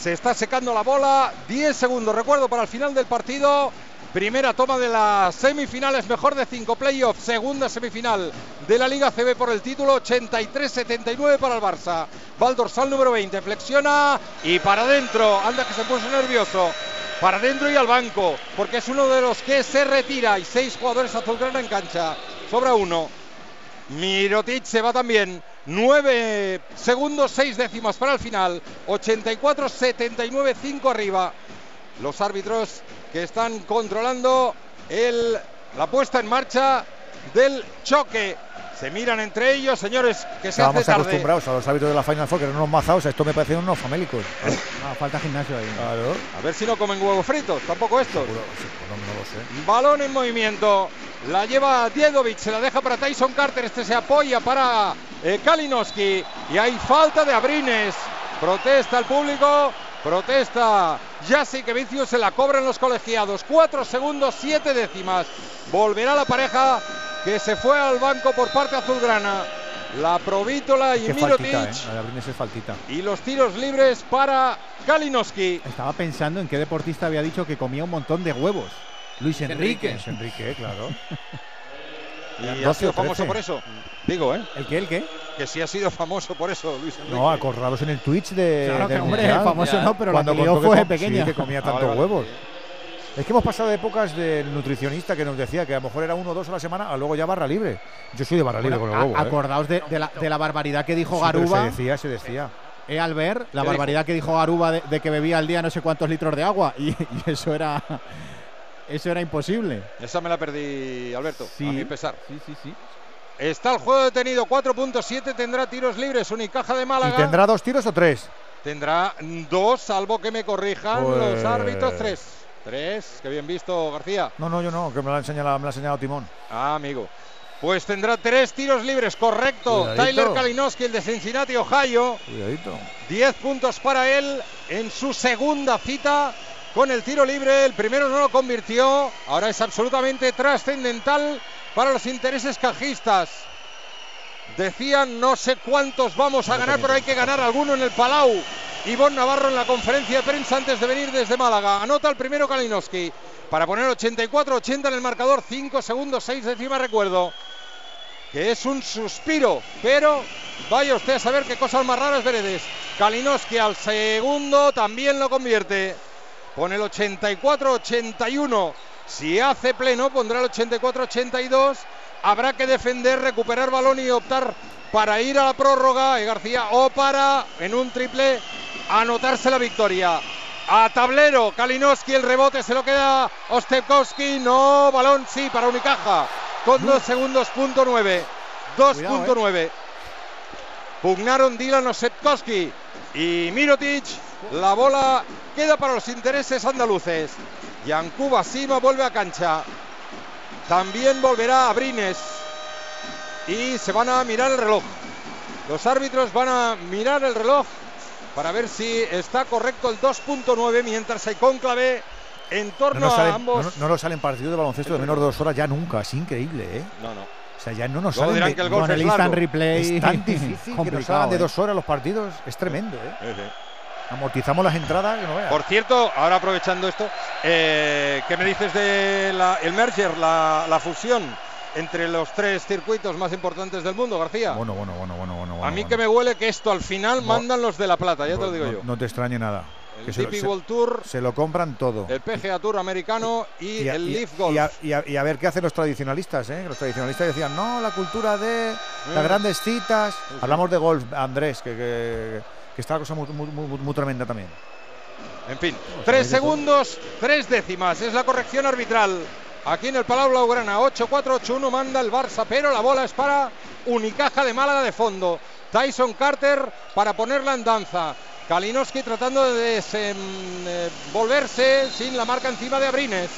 Se está secando la bola, 10 segundos, recuerdo, para el final del partido. Primera toma de las semifinales, mejor de 5 playoffs. Segunda semifinal de la Liga CB por el título, 83-79 para el Barça. Va al dorsal número 20, flexiona y para adentro. Anda que se puso nervioso. Para adentro y al banco, porque es uno de los que se retira. Y seis jugadores azulgrana en cancha. Sobra uno. Mirotic se va también. 9 segundos, 6 décimas para el final. 84-79, 5 arriba. Los árbitros que están controlando el, la puesta en marcha del choque. Se miran entre ellos, señores, que se Estábamos hace tarde. acostumbrados a los hábitos de la Final Four, que eran unos mazaos. Esto me parecen unos famélicos. Ah, falta gimnasio ahí. Claro. A ver si no comen huevos fritos, tampoco estos. No, no lo sé. Balón en movimiento. La lleva Diegovic, se la deja para Tyson Carter. Este se apoya para eh, Kalinowski. Y hay falta de Abrines. Protesta el público. Protesta Jasic Vicius. Se la cobran los colegiados. 4 segundos, 7 décimas. Volverá la pareja que se fue al banco por parte azulgrana. La Provítola y Qué faltita, Mirotic. ¿eh? La de Abrines es faltita. Y los tiros libres para Kalinowski. Estaba pensando en qué deportista había dicho que comía un montón de huevos. Luis Enrique. Luis Enrique, claro. Y ha 12 sido o 13. famoso por eso. Digo, ¿eh? ¿El qué? ¿El qué? Que sí ha sido famoso por eso, Luis Enrique. No, acordados en el Twitch de. Claro que, del hombre, Mundial. famoso no, pero la Cuando que contó que fue pequeña. Sí, que comía Ah, tantos vale, vale. huevos. Es que hemos pasado de épocas del nutricionista que nos decía que a lo mejor era uno o dos a la semana, a luego ya barra libre. Yo soy de barra libre Bueno, con el huevo. ¿eh? Acordaos de, de la, de la barbaridad que dijo Sí, Garuba. Se decía, se decía. Eh, Albert, la ¿Qué barbaridad que dijo Garuba de, de que bebía al día no sé cuántos litros de agua. Y, y eso era. Eso era imposible. Esa me la perdí, Alberto, Sí. a mi pesar. Sí, sí, sí. Está el juego detenido, 4.7, tendrá tiros libres, Unicaja de ¿Y Málaga. tendrá dos tiros o tres? Tendrá dos, salvo que me corrijan Pues- los árbitros, tres. Tres, qué bien visto, García. No, no, yo no, que me lo ha enseñado, me lo ha enseñado Timón. Ah, amigo. Pues tendrá tres tiros libres, correcto. Cuidadito. Tyler Kalinowski, el de Cincinnati, Ohio. Cuidadito. 10 puntos para él en su segunda cita con el tiro libre. El primero no lo convirtió. Ahora es absolutamente trascendental para los intereses cajistas. Decían no sé cuántos vamos a ganar, pero hay que ganar alguno en el Palau. Ivonne Navarro en la conferencia de prensa antes de venir desde Málaga. Anota el primero Kalinowski para poner 84-80 en el marcador. 5 segundos, 6 décimas, recuerdo. Que es un suspiro, pero vaya usted a saber qué cosas más raras veredes. Kalinowski al segundo también lo convierte. Pone el 84-81. Si hace pleno, pondrá el 84-82. Habrá que defender, recuperar balón y optar para ir a la prórroga, eh, García, o para, en un triple, anotarse la victoria. A tablero, Kalinowski, el rebote se lo queda Ostepkowski. No, balón sí para Unicaja. Con dos segundos, punto nueve. 2.9. Pugnaron Dylan Ostepkowski y Mirotic. La bola queda para los intereses andaluces. Yankuba Sima vuelve a cancha. También volverá a Brines. Y se van a mirar el reloj. Los árbitros van a mirar el reloj para ver si está correcto el 2.9 mientras hay cónclave en No torno nos, a salen, ambos. no, no nos salen partidos de baloncesto de menos de dos horas ya nunca. Es increíble, ¿eh? No, no. O sea, ya no nos salen dirán de, que el golf Con es replay. Es tan difícil que nos hagan de ¿eh? dos horas los partidos. Es tremendo, ¿eh? Sí, sí. Amortizamos las entradas, que no veas. Por cierto, ahora aprovechando esto, eh, ¿qué me dices de la- el merger, la, la fusión entre los tres circuitos más importantes del mundo, García? Bueno, bueno, bueno, bueno, bueno. a mí bueno. que me huele que esto al final No. mandan los de La Plata, ya te lo digo no, yo. No te extrañe nada. El Que se, World Tour, se lo compran todo. el PGA Tour americano y, Y a, el y- Leaf Golf. y a- y a- y a ver qué hacen los tradicionalistas, ¿eh? Los tradicionalistas decían, no, la cultura de las Mm. grandes citas. Hablamos de golf, Andrés, que, que, que está la cosa muy, muy- muy- muy tremenda también. En fin, Pues tres segundos, tres décimas. Es la corrección arbitral. Aquí en el Palau Blaugrana, 8-4-8-1 manda el Barça, pero la bola es para Unicaja de Málaga de fondo. Tyson Carter para ponerla en danza. Kalinowski tratando de desenvolverse sin la marca encima de Abrines.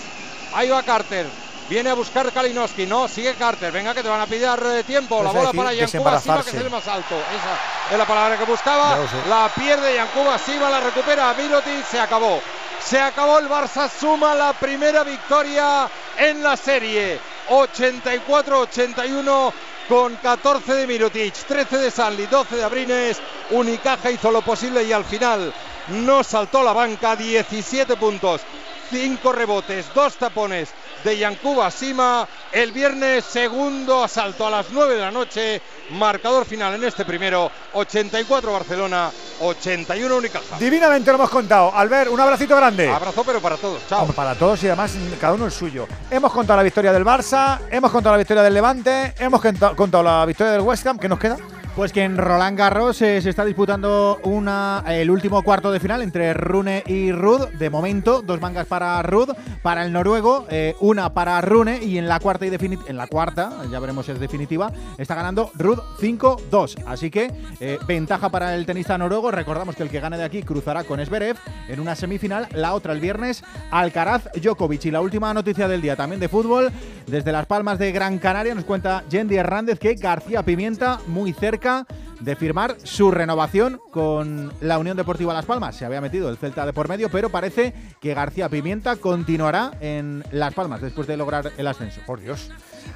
Ahí va Carter. Viene a buscar Kalinowski. No, sigue Carter. Venga, que te van a pillar eh, tiempo. La Es bola para Yankuba Sima, que es el más alto. Esa es la palabra que buscaba. La pierde Yankuba Sima, la recupera Mirotic. Se acabó. Se acabó el Barça. Suma la primera victoria en la serie. 84-81 con 14 de Mirotic, 13 de Sanli, 12 de Abrines. Unicaja hizo lo posible y al final no saltó la banca. 17 puntos, 5 rebotes, 2 tapones de Yankuba Sima. El viernes, segundo asalto a las 9 de la noche. Marcador final en este primero: 84 Barcelona, 81 Unicaja. Divinamente lo hemos contado. Albert, un abracito grande. Abrazo, pero para todos. Chao. Para todos y además cada uno el suyo. Hemos contado la victoria del Barça, hemos contado la victoria del Levante, hemos contado, contado la victoria del West Ham. ¿Qué nos queda? Pues que en Roland Garros eh, se está disputando una, el último cuarto de final entre Rune y Rud. De momento, dos mangas para Rud, para el noruego, eh, una para Rune y en la cuarta y en la cuarta, ya veremos si es definitiva, está ganando Rud 5-2. Así que eh, ventaja para el tenista noruego. Recordamos que el que gane de aquí cruzará con Esberev en una semifinal, la otra el viernes Alcaraz Djokovic. Y la última noticia del día también de fútbol, desde Las Palmas de Gran Canaria nos cuenta Yendi Hernández que García Pimienta muy cerca de firmar su renovación con la Unión Deportiva Las Palmas. Se había metido el Celta de por medio, pero parece que García Pimienta continuará en Las Palmas después de lograr el ascenso. Por Dios.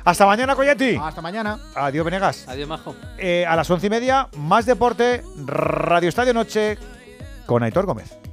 Hasta mañana, Coyetti. Hasta mañana. Adiós, Venegas. Adiós, Majo. Eh, a las once y media, más deporte, Radio Estadio Noche con Aitor Gómez.